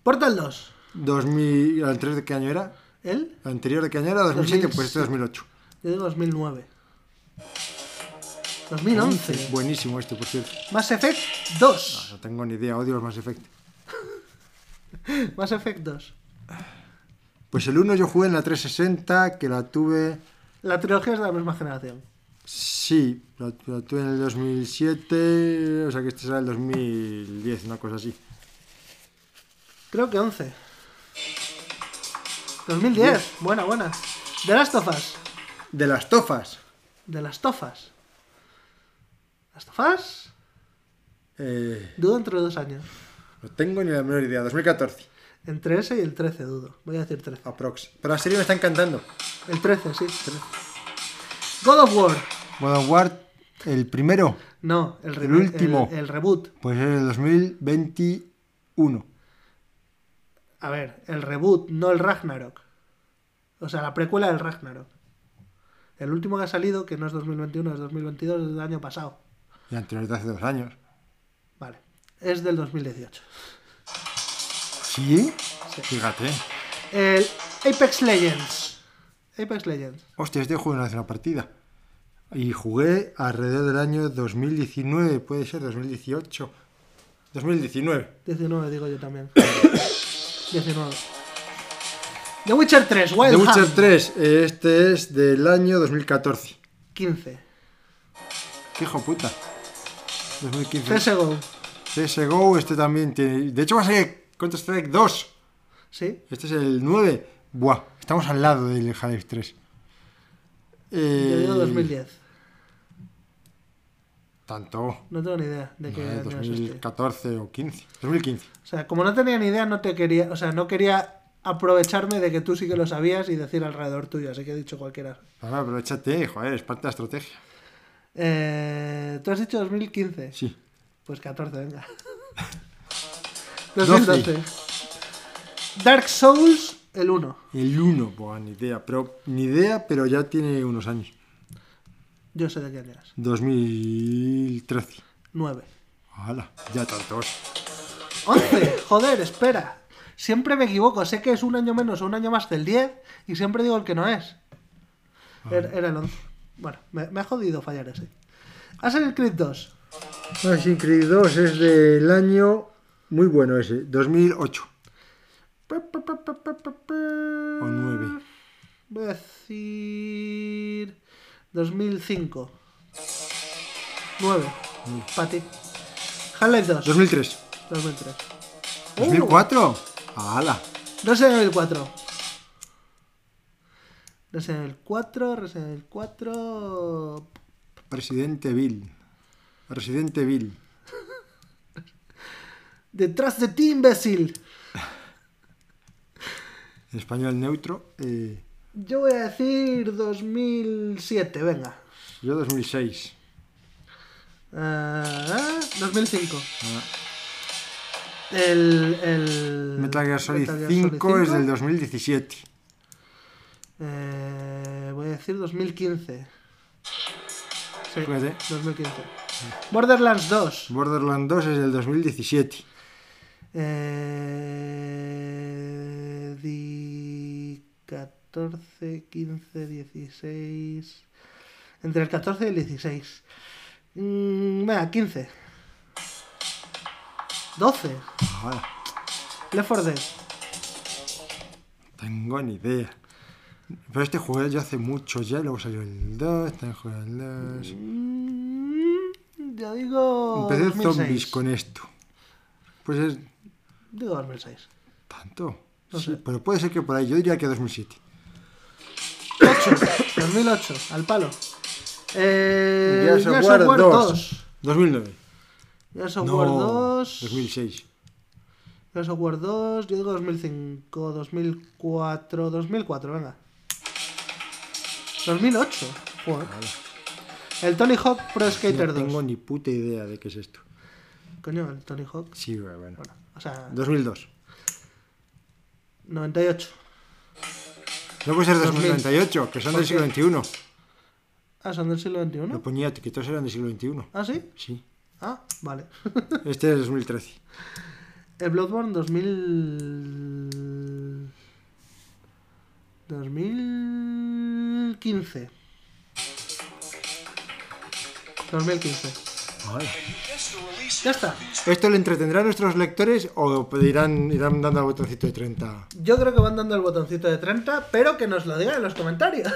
Portal 2. 2000, ¿El anterior de qué año era? ¿Él? ¿El anterior de qué año era? 2007, pues este 2008. Yo digo 2009. 2011. Buenísimo este, por cierto. Mass Effect 2. No tengo ni idea, odio los Mass Effect. *laughs* Mass Effect 2. Pues el 1 yo jugué en la 360, que la tuve. La trilogía es de la misma generación. Sí, la, la tuve en el 2007, o sea que este será el 2010, una cosa así. Creo que 11. 2010. Buena, buena. De las tofas. De las tofas. De las tofas. ¿Las tofas? Eh, Dudo entre dos años. no tengo ni la menor idea. 2014, Entre ese y el 13 dudo. Voy a decir 13. aprox. Pero la serie me está encantando. El 13, sí. God of War. God of War, el primero, No, el, El último. El, el reboot. pues es el 2021. A ver, el reboot, no el Ragnarok. O sea, la precuela del Ragnarok. El último que ha salido, que no es 2021, es 2022, es del año pasado. Y anterior de hace dos años. Vale. Es del 2018. ¿Sí? Sí. Fíjate. El Apex Legends. Apex Legends. Hostia, este juego no hace una partida. Y jugué alrededor del año 2019, puede ser 2018. 2019. 19, digo yo también. *coughs* 19. The Witcher 3, Wild The Witcher Hunt. 3, eh, este es del año 2014. 15. Qué hijo puta. 2015. CSGO. CSGO, este también tiene. De hecho, va a ser Counter Strike 2. Sí. Este es el 9. Buah, estamos al lado del Half-Life 3. Eh, Yo digo 2010. Tanto. No tengo ni idea de qué año es este. 2014 o 15. 2015. O sea, como no tenía ni idea, no te quería. O sea, no quería aprovecharme de que tú sí que lo sabías y decir alrededor tuyo. Así que he dicho cualquiera. Ahora aprovechate, joder, es parte de la estrategia. Eh, ¿Tú has dicho 2015? Sí. Pues 14, venga. *laughs* 12. 2012. Dark Souls, el 1. El 1, buah, ni idea. Pero, ni idea, pero ya tiene unos años. Yo sé de qué año es. 2013. 9. Hala, ya tantos. 11. Joder, espera. Siempre me equivoco. Sé que es un año menos o un año más del 10 y siempre digo el que no es. Era, era el 11. Bueno, me, me ha jodido fallar ese. Assassin's Creed 2. Assassin's Creed 2 es del año muy bueno ese, 2008 o 9. Voy a decir. 2005. 9. Para ti. Half-Life 2. 2003. 2003. 2004. ¡Hala! Resident Evil 4. Resident Evil 4. Resident Evil 4. Residente Evil. Residente Evil. *laughs* Detrás de ti, imbécil. En *laughs* español neutro. eh, Yo voy a decir 2007, venga. yo 2006. Ah, 2005. El, el Metal Gear Solid Metal Gear 5 es 5. del 2017. Eh, voy a decir 2015. Sí, Puede. 2015. Borderlands 2. Borderlands 2 es del 2017. Eh, di 14, 15, 16. Entre el 14 y el 16. Mm, venga, 15. 12. Ahora, Left 4 Dead. tengo ni idea. Pero este jugué yo hace mucho ya, luego salió el 2, también jugué el 2. Mm, yo digo. Empecé 2006. zombies con esto. Pues es Digo 2006. tanto. No Sí, sé. pero puede ser que por ahí, yo diría que 2007. 8. 2008. Al palo. Eh, Gears of War War 2. 2. 2009. Gears of No, War 2. 2006. Gears of War 2, yo digo 2005, 2004, 2004, venga. 2008, joder. El Tony Hawk Pro Skater No 2. tengo ni puta idea de qué es esto. Coño, el Tony Hawk. Sí, bueno. bueno. Bueno, o sea, 2002. 98. No puede ser 2000. 2098, que son ¿Por del siglo XXI. Ah, son del siglo Lo XXI. ponía que todos eran del siglo XXI. Ah, sí. Sí. Ah, vale. *laughs* Este es 2013. El Bloodborne 2000. 2015. 2015. Vale. Ya está. ¿Esto le entretendrá a nuestros lectores o irán, irán dando al botoncito de 30? Yo creo que van dando el botoncito de 30, pero que nos lo digan en los comentarios.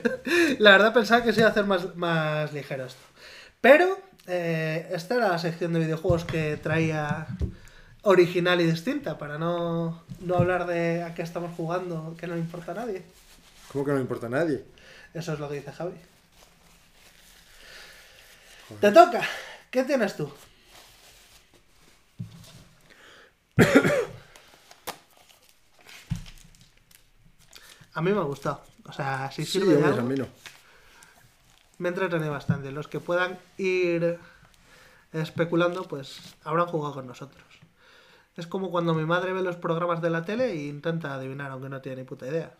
*laughs* la verdad pensaba que se iba a hacer más, más ligero esto. Pero eh, esta era la sección de videojuegos que traía original y distinta, para no, no hablar de a qué estamos jugando, que no le importa a nadie. ¿Cómo que no le importa a nadie? Eso es lo que dice Javi. Te toca. ¿Qué tienes tú? A mí me ha gustado. O sea, si Sí, sirve de algo, a mí no. me bastante. Los que puedan ir especulando, pues habrán jugado con nosotros. Es como cuando mi madre ve los programas de la tele e intenta adivinar, aunque no tiene ni puta idea.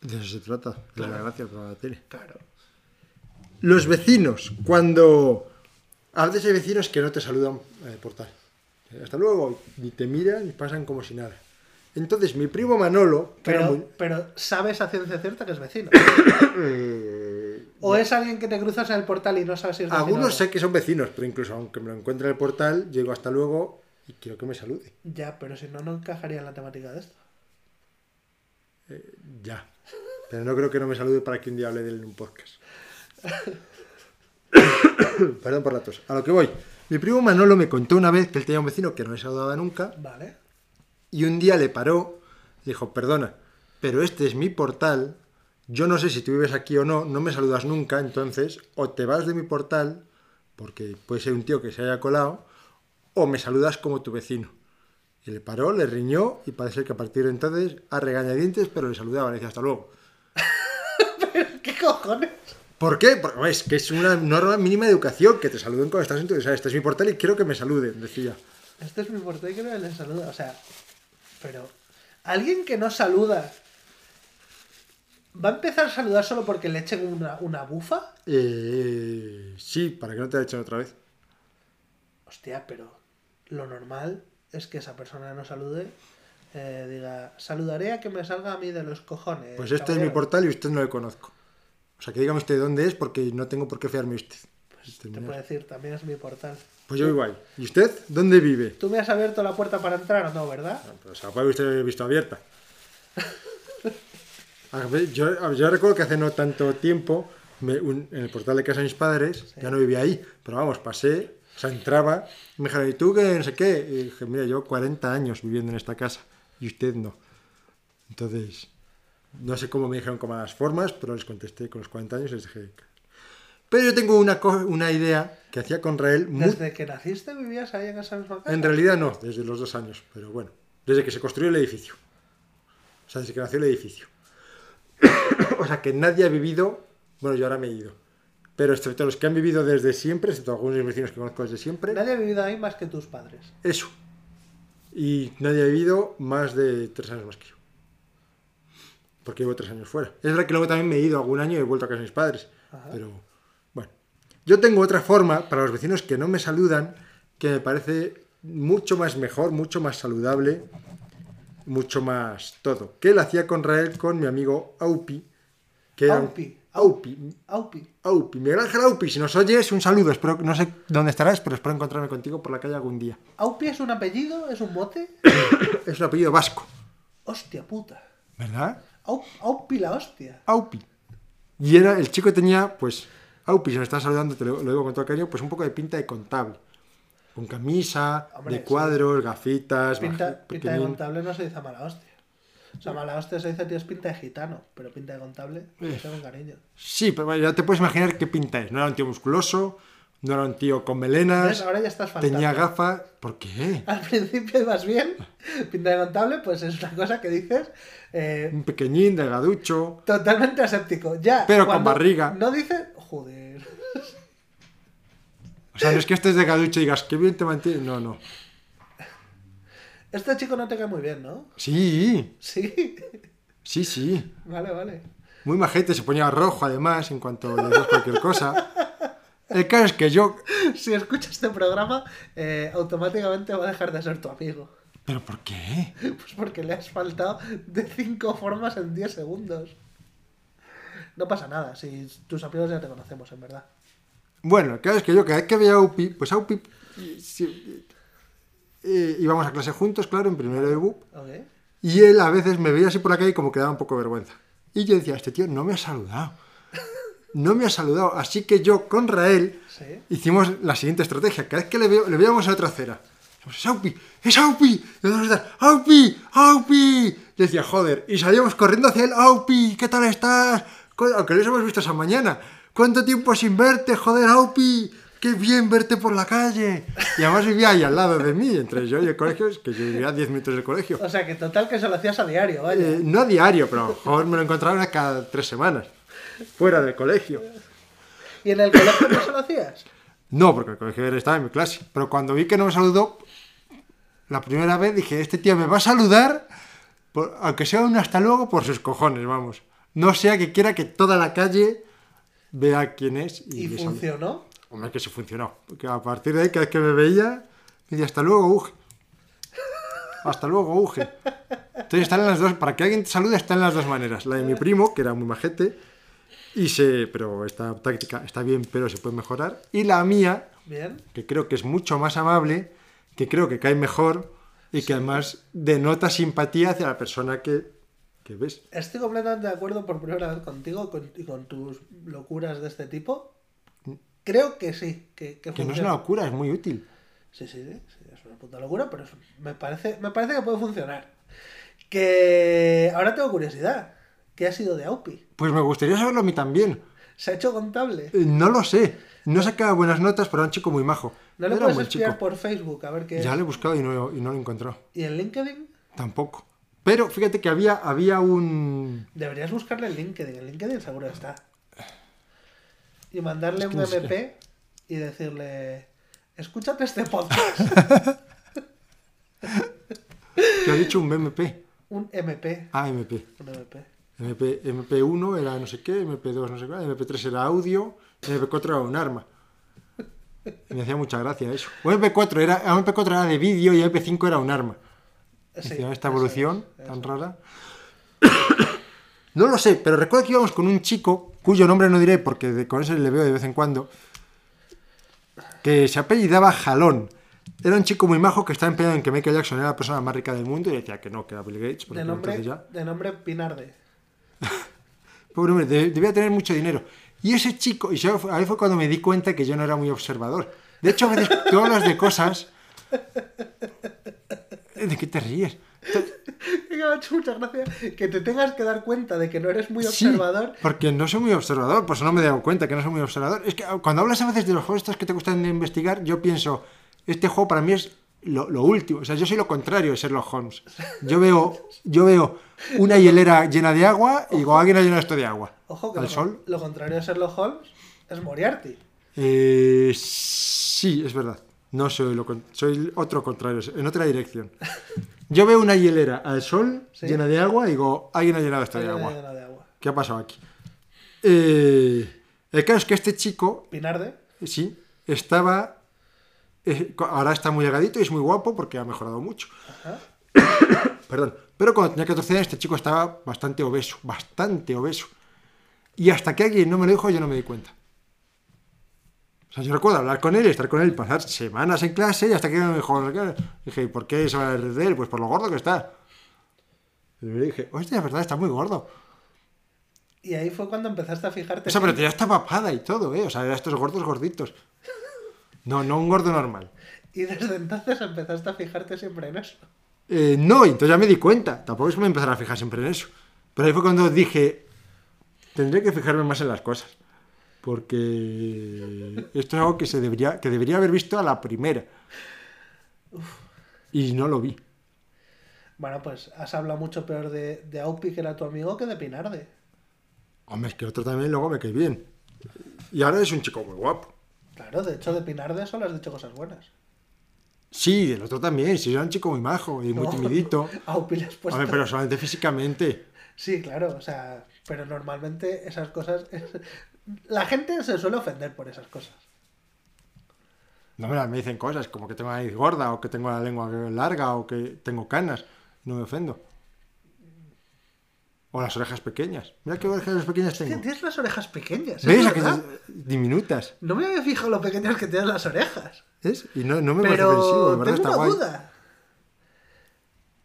De eso se trata. De la Claro. gracia para la tele. Claro. Los vecinos, cuando... A veces hay vecinos que no te saludan en el portal. Hasta luego, ni te miran ni pasan como si nada. Entonces, mi primo Manolo, Pero, muy- pero sabes a ciencia cierta que es vecino. *coughs* eh, O es alguien que te cruzas en el portal y no sabes si es vecino. algunos no. sé que son vecinos, pero incluso aunque me lo encuentre en el portal, llego hasta luego y quiero que me salude. Ya, pero si no, no encajaría en la temática de esto. Ya. Pero no creo que no me salude para que un día hable de él en un podcast. *coughs* Perdón por la tos. A lo que voy. Mi primo Manolo me contó una vez que él tenía un vecino que no le saludaba nunca Vale. y un día le paró, le dijo, perdona, pero este es mi portal, yo no sé si tú vives aquí o no, no me saludas nunca, entonces o te vas de mi portal, porque puede ser un tío que se haya colado, o me saludas como tu vecino. Y le paró, le riñó y parece que a partir de entonces a regañadientes, pero le saludaba, le decía hasta luego. *laughs* ¿Qué cojones? ¿Por qué? Porque es que es una norma mínima de educación, que te saluden cuando estás en tu... O sea, este es mi portal y quiero que me saluden, decía. Este es mi portal y que no le saluda. O sea, pero alguien que no saluda va a empezar a saludar solo porque le echen una, una bufa. Eh, sí, para que no te echen otra vez. Hostia, pero lo normal es que esa persona no salude. eh, diga, saludaré a que me salga a mí de los cojones. Pues este es mi caballero". portal y usted no le conozco. O sea, que dígame usted dónde es porque no tengo por qué fiarme usted. Pues Te puede decir, también es mi portal. Pues yo ahí. ¿Y usted dónde vive? ¿Tú me has abierto la puerta para entrar o no, verdad? Pues la puede usted haber visto abierta. Yo, yo recuerdo que hace no tanto tiempo, me- un- en el portal de casa de mis padres, ya no vivía ahí, pero vamos, pasé, o sea, entraba, y me dijeron, ¿y tú qué? No sé qué. Y dije, mira, yo 40 años viviendo en esta casa, y usted no. Entonces, no sé cómo me dijeron con malas formas, pero les contesté con los 40 años y les dije... Pero yo tengo una, una idea que hacía con Rael muy Desde que naciste vivías ahí en esa misma casa. en realidad no, desde los dos años, pero bueno, desde que se construyó el edificio. O sea, desde que nació el edificio. *coughs* o sea, que nadie ha vivido. Bueno, yo ahora me he ido. Pero excepto los que han vivido desde siempre, excepto algunos de mis vecinos que conozco desde siempre. Nadie ha vivido ahí más que tus padres. Eso. Y nadie ha vivido más de tres años más que yo. Porque llevo tres años fuera. Es verdad que luego también me he ido algún año y he vuelto a casa de mis padres. Ajá. Pero bueno. Yo tengo otra forma para los vecinos que no me saludan que me parece mucho más mejor, mucho más saludable, mucho más todo. Que él hacía con Rael con mi amigo Aupi. Que era Aupi. Aupi. Aupi. Aupi. Miguel Ángel Aupi, si nos oyes, un saludo. Espero, no sé dónde estarás, pero espero encontrarme contigo por la calle algún día. ¿Aupi es un apellido? ¿Es un mote? *coughs* Es un apellido vasco, Hostia puta. ¿verdad? Au- Aupi la hostia. Aupi. Y era, el chico tenía, pues, Aupi, si me estás saludando, te lo, lo digo con todo cariño, pues un poco de pinta de contable. Con camisa, Hombre, de sí. cuadros, gafitas, Pinta, pinta de contable no se dice mala hostia. O sea, mala hostia se dice, tío, es pinta de gitano. Pero pinta de contable, se dice con cariño. Sí, pero ya te puedes imaginar qué pinta es. No era un tío musculoso, no era un tío con melenas, ¿Ves? Ahora ya estás tenía gafas. ¿Por qué? Al principio ibas bien. Pinta de contable, pues es una cosa que dices eh, Un pequeñín, delgaducho. totalmente aséptico. Ya. Pero con barriga. No dices, joder. O sea, no es que estés delgaducho y digas, qué bien te mantiene. No, no. Este chico no te cae muy bien, ¿no? Sí, Sí. sí, sí. Vale, vale. Muy majete, se ponía rojo además en cuanto le decías cualquier cosa. El caso es que yo. *laughs* Si escuchas este programa, eh, automáticamente va a dejar de ser tu amigo. ¿Pero por qué? *laughs* Pues porque le has faltado de cinco formas en 10 segundos. No pasa nada, si tus amigos ya te conocemos, en verdad. Bueno, el caso es que yo cada vez que veía a Upi, pues a Upi. eh, sí, eh, íbamos a clase juntos, claro, en primero de BUP. Y él a veces me veía así por la calle y como que daba un poco de vergüenza. Y yo decía, este tío no me ha saludado. No me ha saludado. Así que yo con Rael Sí. hicimos la siguiente estrategia. Cada vez que le, veo, le veíamos a otra acera. Es Aupi, es Aupi. Y nosotros estar, Aupi, Aupi. Y decía, joder. Y salíamos corriendo hacia él, Aupi, ¿qué tal estás? Aunque lo hemos visto esa mañana. ¿Cuánto tiempo sin verte, joder, Aupi? Qué bien verte por la calle. Y además vivía ahí al lado de mí, entre yo y el colegio, es que yo vivía a 10 minutos del colegio. O sea, que total que se lo hacías a diario, vaya. Eh, no a diario, pero a lo mejor me lo encontraba cada tres semanas, fuera del colegio. ¿Y en el colegio no se lo hacías? No, porque el colegio estaba en mi clase. Pero cuando vi que no me saludó, la primera vez dije, este tío me va a saludar, por- aunque sea un hasta luego, por sus cojones, vamos. No sea que quiera que toda la calle vea quién es. Y, Y le salude. funcionó. Hombre, que sí funcionó. Porque a partir de ahí, cada vez que me veía, me decía, hasta luego, Uge. Hasta luego, Uge. Entonces están en las dos, para que alguien te salude, están en las dos maneras. La de mi primo, que era muy majete, y se, pero esta táctica está bien, pero se puede mejorar. Y la mía, Bien. que creo que es mucho más amable, que creo que cae mejor y que además denota simpatía hacia la persona que, que ves. Estoy completamente de acuerdo por primera vez contigo con- y con tus locuras de este tipo. Creo que sí, que, que Que no es una locura, es muy útil. Sí, sí, sí, sí, es una puta locura, pero es- me, parece, me parece que puede funcionar. Que ahora tengo curiosidad. ¿Qué ha sido de Aupi? Pues me gustaría saberlo a mí también. ¿Se ha hecho contable? Eh, No lo sé. No sacaba buenas notas, pero era un chico muy majo. ¿No le Era puedes espiar por Facebook a ver qué Ya lo he buscado y no, y no lo he encontrado. ¿Y en LinkedIn? Tampoco. Pero fíjate que había, había un... Deberías buscarle en LinkedIn. En LinkedIn seguro está. Y mandarle Es que un no sé. MP y decirle... Escúchate este podcast. *laughs* que ha dicho un MP. un MP. Ah, MP. Un MP. MP, MP1 era no sé qué, MP2 no sé qué, MP3 era audio, MP4 era un arma. Me hacía mucha gracia eso. O MP4 era, MP4 era de vídeo y MP5 era un arma. Sí, Decía, esta evolución es, tan rara. *coughs* No lo sé, pero recuerdo que íbamos con un chico, cuyo nombre no diré porque de- con ese le veo de vez en cuando, que se apellidaba Jalón. Era un chico muy majo que estaba empeñado en que Michael Jackson era la persona más rica del mundo y decía que no, que era Bill Gates. De nombre, ya- de nombre Pinarde. *laughs* Pobre hombre, de- debía tener mucho dinero. Y ese chico, y yo- ahí fue cuando me di cuenta que yo no era muy observador. De hecho, a veces *laughs* tú hablas de cosas. ¿De qué te ríes? Me ha hecho mucha gracia que te tengas que dar cuenta de que no eres muy Sí, observador. porque no soy muy observador, por eso no me he dado cuenta que no soy muy observador. Es que cuando hablas a veces de los juegos estos que te gustan de investigar, yo pienso, este juego para mí es lo, lo último. O sea, yo soy lo contrario de Sherlock Holmes. Yo veo, yo veo una hielera llena de agua y digo, alguien ha llenado esto de agua. Ojo que ¿Al lo, sol? lo contrario de Sherlock Holmes es Moriarty. Eh, sí, es verdad. No soy lo soy otro contrario, en otra dirección. Yo veo una hielera al sol Sí. llena de agua y digo, alguien ha llenado esto agua. de agua. ¿Qué ha pasado aquí? Eh, el caso es que este chico, Pinarde. sí, estaba. Eh, ahora está muy delgadito y es muy guapo porque ha mejorado mucho. Ajá. *coughs* Perdón. Pero cuando tenía 14 años, este chico estaba bastante obeso, bastante obeso. Y hasta que alguien no me lo dijo, yo no me di cuenta. O sea, yo recuerdo hablar con él, estar con él, pasar semanas en clase y hasta que me dijo, dije, "¿Y ¿por qué se va a de él? Pues por lo gordo que está. Y me dije, hostia, es verdad, está muy gordo. Y ahí fue cuando empezaste a fijarte. O sea, pero en- tenía esta papada y todo, ¿eh? O sea, estos gordos gorditos. No, no un gordo normal. Y desde entonces empezaste a fijarte siempre en eso. Eh, no, entonces ya me di cuenta. Tampoco es que me empezara a fijar siempre en eso. Pero ahí fue cuando dije, tendré que fijarme más en las cosas. Porque esto es algo que, se debería, que debería haber visto a la primera. Y no lo vi. Bueno, pues has hablado mucho peor de, de Aupi, que era tu amigo, que de Pinarde. Hombre, es que el otro también luego me cae bien. Y ahora es un chico muy guapo. Claro, de hecho, de Pinarde solo has dicho cosas buenas. Sí, el otro también. Sí, era un chico muy majo y muy No, timidito. A has puesto... Hombre, pero solamente físicamente. Sí, claro, o sea, pero normalmente esas cosas... La gente se suele ofender por esas cosas. No me, me dicen cosas como que tengo la nariz gorda o que tengo la lengua larga o que tengo canas. No me ofendo. O las orejas pequeñas. Mira qué orejas pequeñas tengo. Tienes las orejas pequeñas. es ¿Ves? Aquellas diminutas. No me había fijado lo pequeñas que tienes las orejas. ¿Ves? Y no, no me parece ofensivo, de verdad tengo está una guay. duda.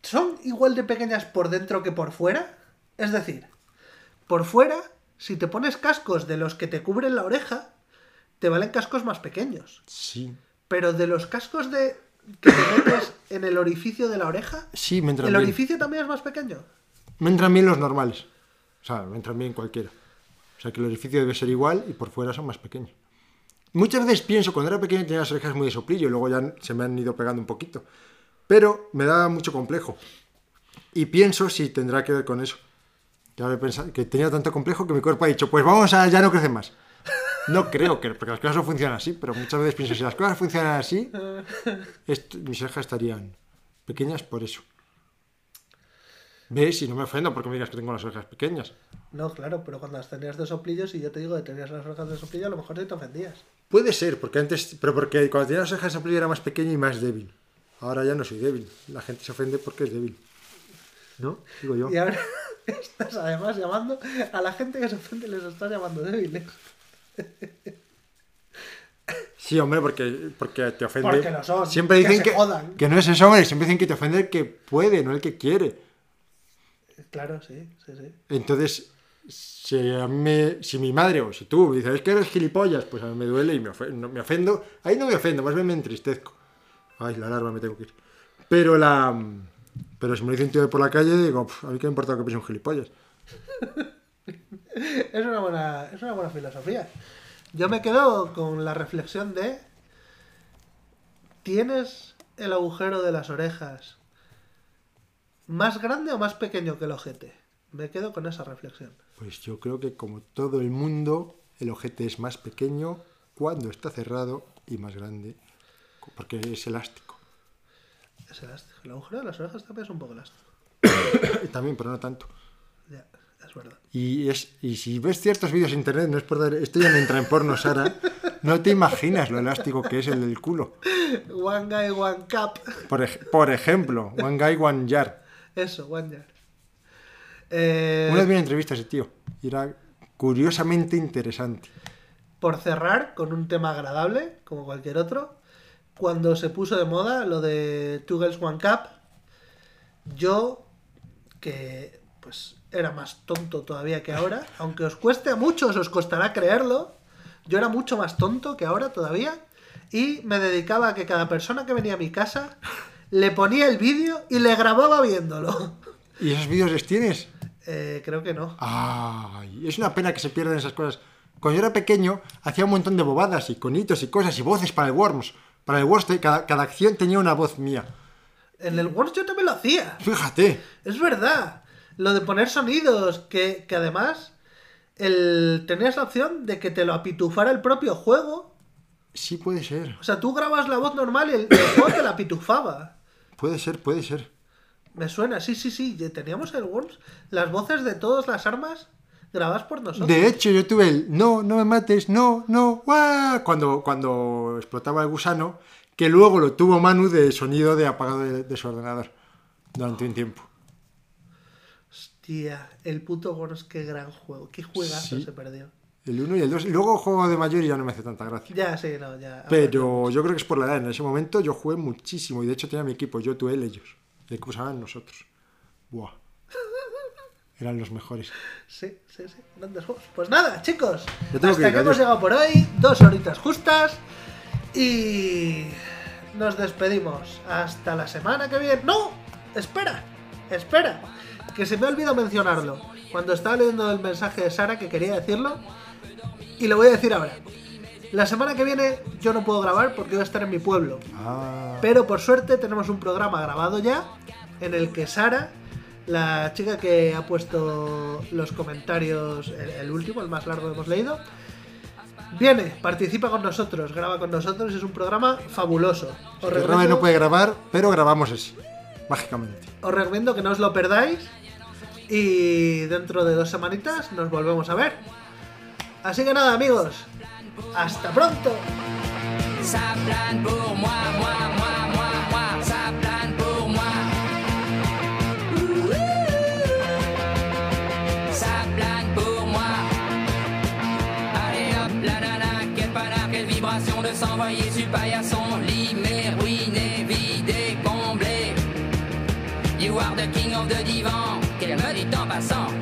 ¿Son igual de pequeñas por dentro que por fuera? Es decir, por fuera, si te pones cascos de los que te cubren la oreja, te valen cascos más pequeños. Sí. Pero de los cascos de que te metes en el orificio de la oreja, Sí, me entran ¿el bien. orificio también es más pequeño? Me entran bien los normales. O sea, me entran bien cualquiera. O sea, que el orificio debe ser igual y por fuera son más pequeños. Muchas veces pienso, cuando era pequeño tenía las orejas muy de soplillo y luego ya se me han ido pegando un poquito. Pero me da mucho complejo. Y pienso si tendrá que ver con eso. Pensado- que tenía tanto complejo que mi cuerpo ha dicho, pues vamos a, ya no crece más. No creo que, porque las cosas no funcionan así, pero muchas veces pienso, si las cosas funcionan así, mis orejas estarían pequeñas por eso. ¿Ves? Y no me ofendo porque me digas que tengo las orejas pequeñas. No, claro, pero cuando las tenías de soplillos y yo te digo que tenías las orejas de soplillo, a lo mejor te ofendías. Puede ser, porque antes, pero porque cuando tenía las orejas de soplillo era más pequeño y más débil. Ahora ya no soy débil. La gente se ofende porque es débil. ¿No? Digo yo. Y ahora *laughs* estás además llamando a la gente que se ofende, les estás llamando débiles. Sí, hombre, porque, porque te ofende. Porque lo son, Siempre que dicen que, jodan. que no es eso, hombre. Siempre dicen que te ofende el que puede, no el que quiere. Claro, sí, sí, sí. Entonces, si a mí si mi madre o si tú me dices es que eres gilipollas, pues a mí me duele y me, ofe- no- me ofendo. Ahí no me ofendo, más bien me entristezco. Ay, la alarma me tengo que ir. Pero la. Pero si me lo dice un tío por la calle, digo, "Pf, a mí qué me importa que piense un gilipollas. *laughs* Es una buena, es una buena filosofía. Yo me quedo con la reflexión de ¿tienes el agujero de las orejas más grande o más pequeño que el ojete? Me quedo con esa reflexión. Pues yo creo que como todo el mundo, el ojete es más pequeño cuando está cerrado y más grande porque es elástico. Es elástico. El agujero de las orejas también es un poco elástico. *coughs* También, pero no tanto. Ya, es verdad. Y, es, y si ves ciertos vídeos en internet, no es por dar. Esto ya no entra en porno, Sara. No te imaginas lo elástico que es el del culo. *laughs* One guy, one cup. Por, ej- por ejemplo, One Guy, One Jar. Eso, one jar. Eh, Una vez vi una entrevista a ese tío y era curiosamente interesante. por cerrar con un tema agradable, como cualquier otro, cuando se puso de moda lo de Two Girls One Cup, yo, que pues era más tonto todavía que ahora, *laughs* aunque os cueste a muchos, os costará creerlo, yo era mucho más tonto que ahora todavía, y me dedicaba a que cada persona que venía a mi casa le ponía el vídeo y le grababa viéndolo. ¿Y esos vídeos les tienes? Eh, creo que no. Ay, es una pena que se pierdan esas cosas. Cuando yo era pequeño, hacía un montón de bobadas y conitos y cosas y voces para el Worms. Para el eh, cada, cada acción tenía una voz mía. En el Worms yo también lo hacía. Fíjate. Es verdad. Lo de poner sonidos, que, que además el, tenías la opción de que te lo apitufara el propio juego. Sí, puede ser. O sea, tú grabas la voz normal y el, el juego te la pitufaba. Puede ser, puede ser. Me suena, sí, sí, sí. Teníamos el Worms, las voces de todas las armas grabadas por nosotros. De hecho, yo tuve el no, no me mates, no, no, guau", cuando, cuando explotaba el gusano, que luego lo tuvo Manu de sonido de apagado de, de su ordenador durante un tiempo. Hostia, el puto Worms, qué gran juego. Qué juegazo Sí. se perdió. El 1 y el 2. Luego juego de mayor y ya no me hace tanta gracia. Ya, sí, no, ya. Pero yo creo que es por la edad. En ese momento yo jugué muchísimo y de hecho tenía mi equipo. Yo, tú, él, ellos. El equipo llamaban nosotros. Buah. *laughs* Eran los mejores. Sí, sí, sí. Grandes juegos. Pues nada, chicos. Hasta que que, hemos llegado por hoy. Dos horitas justas. Y nos despedimos. Hasta la semana que viene. ¡No! Espera, espera. Que se me ha olvidado mencionarlo. Cuando estaba leyendo el mensaje de Sara que quería decirlo. Y lo voy a decir ahora. La semana que viene yo no puedo grabar porque voy a estar en mi pueblo. Ah, Pero por suerte tenemos un programa grabado ya en el que Sara, la chica que ha puesto los comentarios, el, el último, el más largo que hemos leído, viene, participa con nosotros, graba con nosotros, es un programa fabuloso. Os Rabe recomiendo, no puede grabar, pero grabamos ese. Mágicamente. os recomiendo que no os lo perdáis y dentro de dos semanitas nos volvemos a ver. Así que nada amigos, hasta pronto. Ça plane pour moi, moi, moi, moi, moi, ça plane pour moi. Ça plane pour moi. Allez hop, la nana, quelle panard, quelle vibration de s'envoyer sur paillasson. Limé, ruiné, vidé, comblé. You are the king of the divan, qu'elle me dit en passant.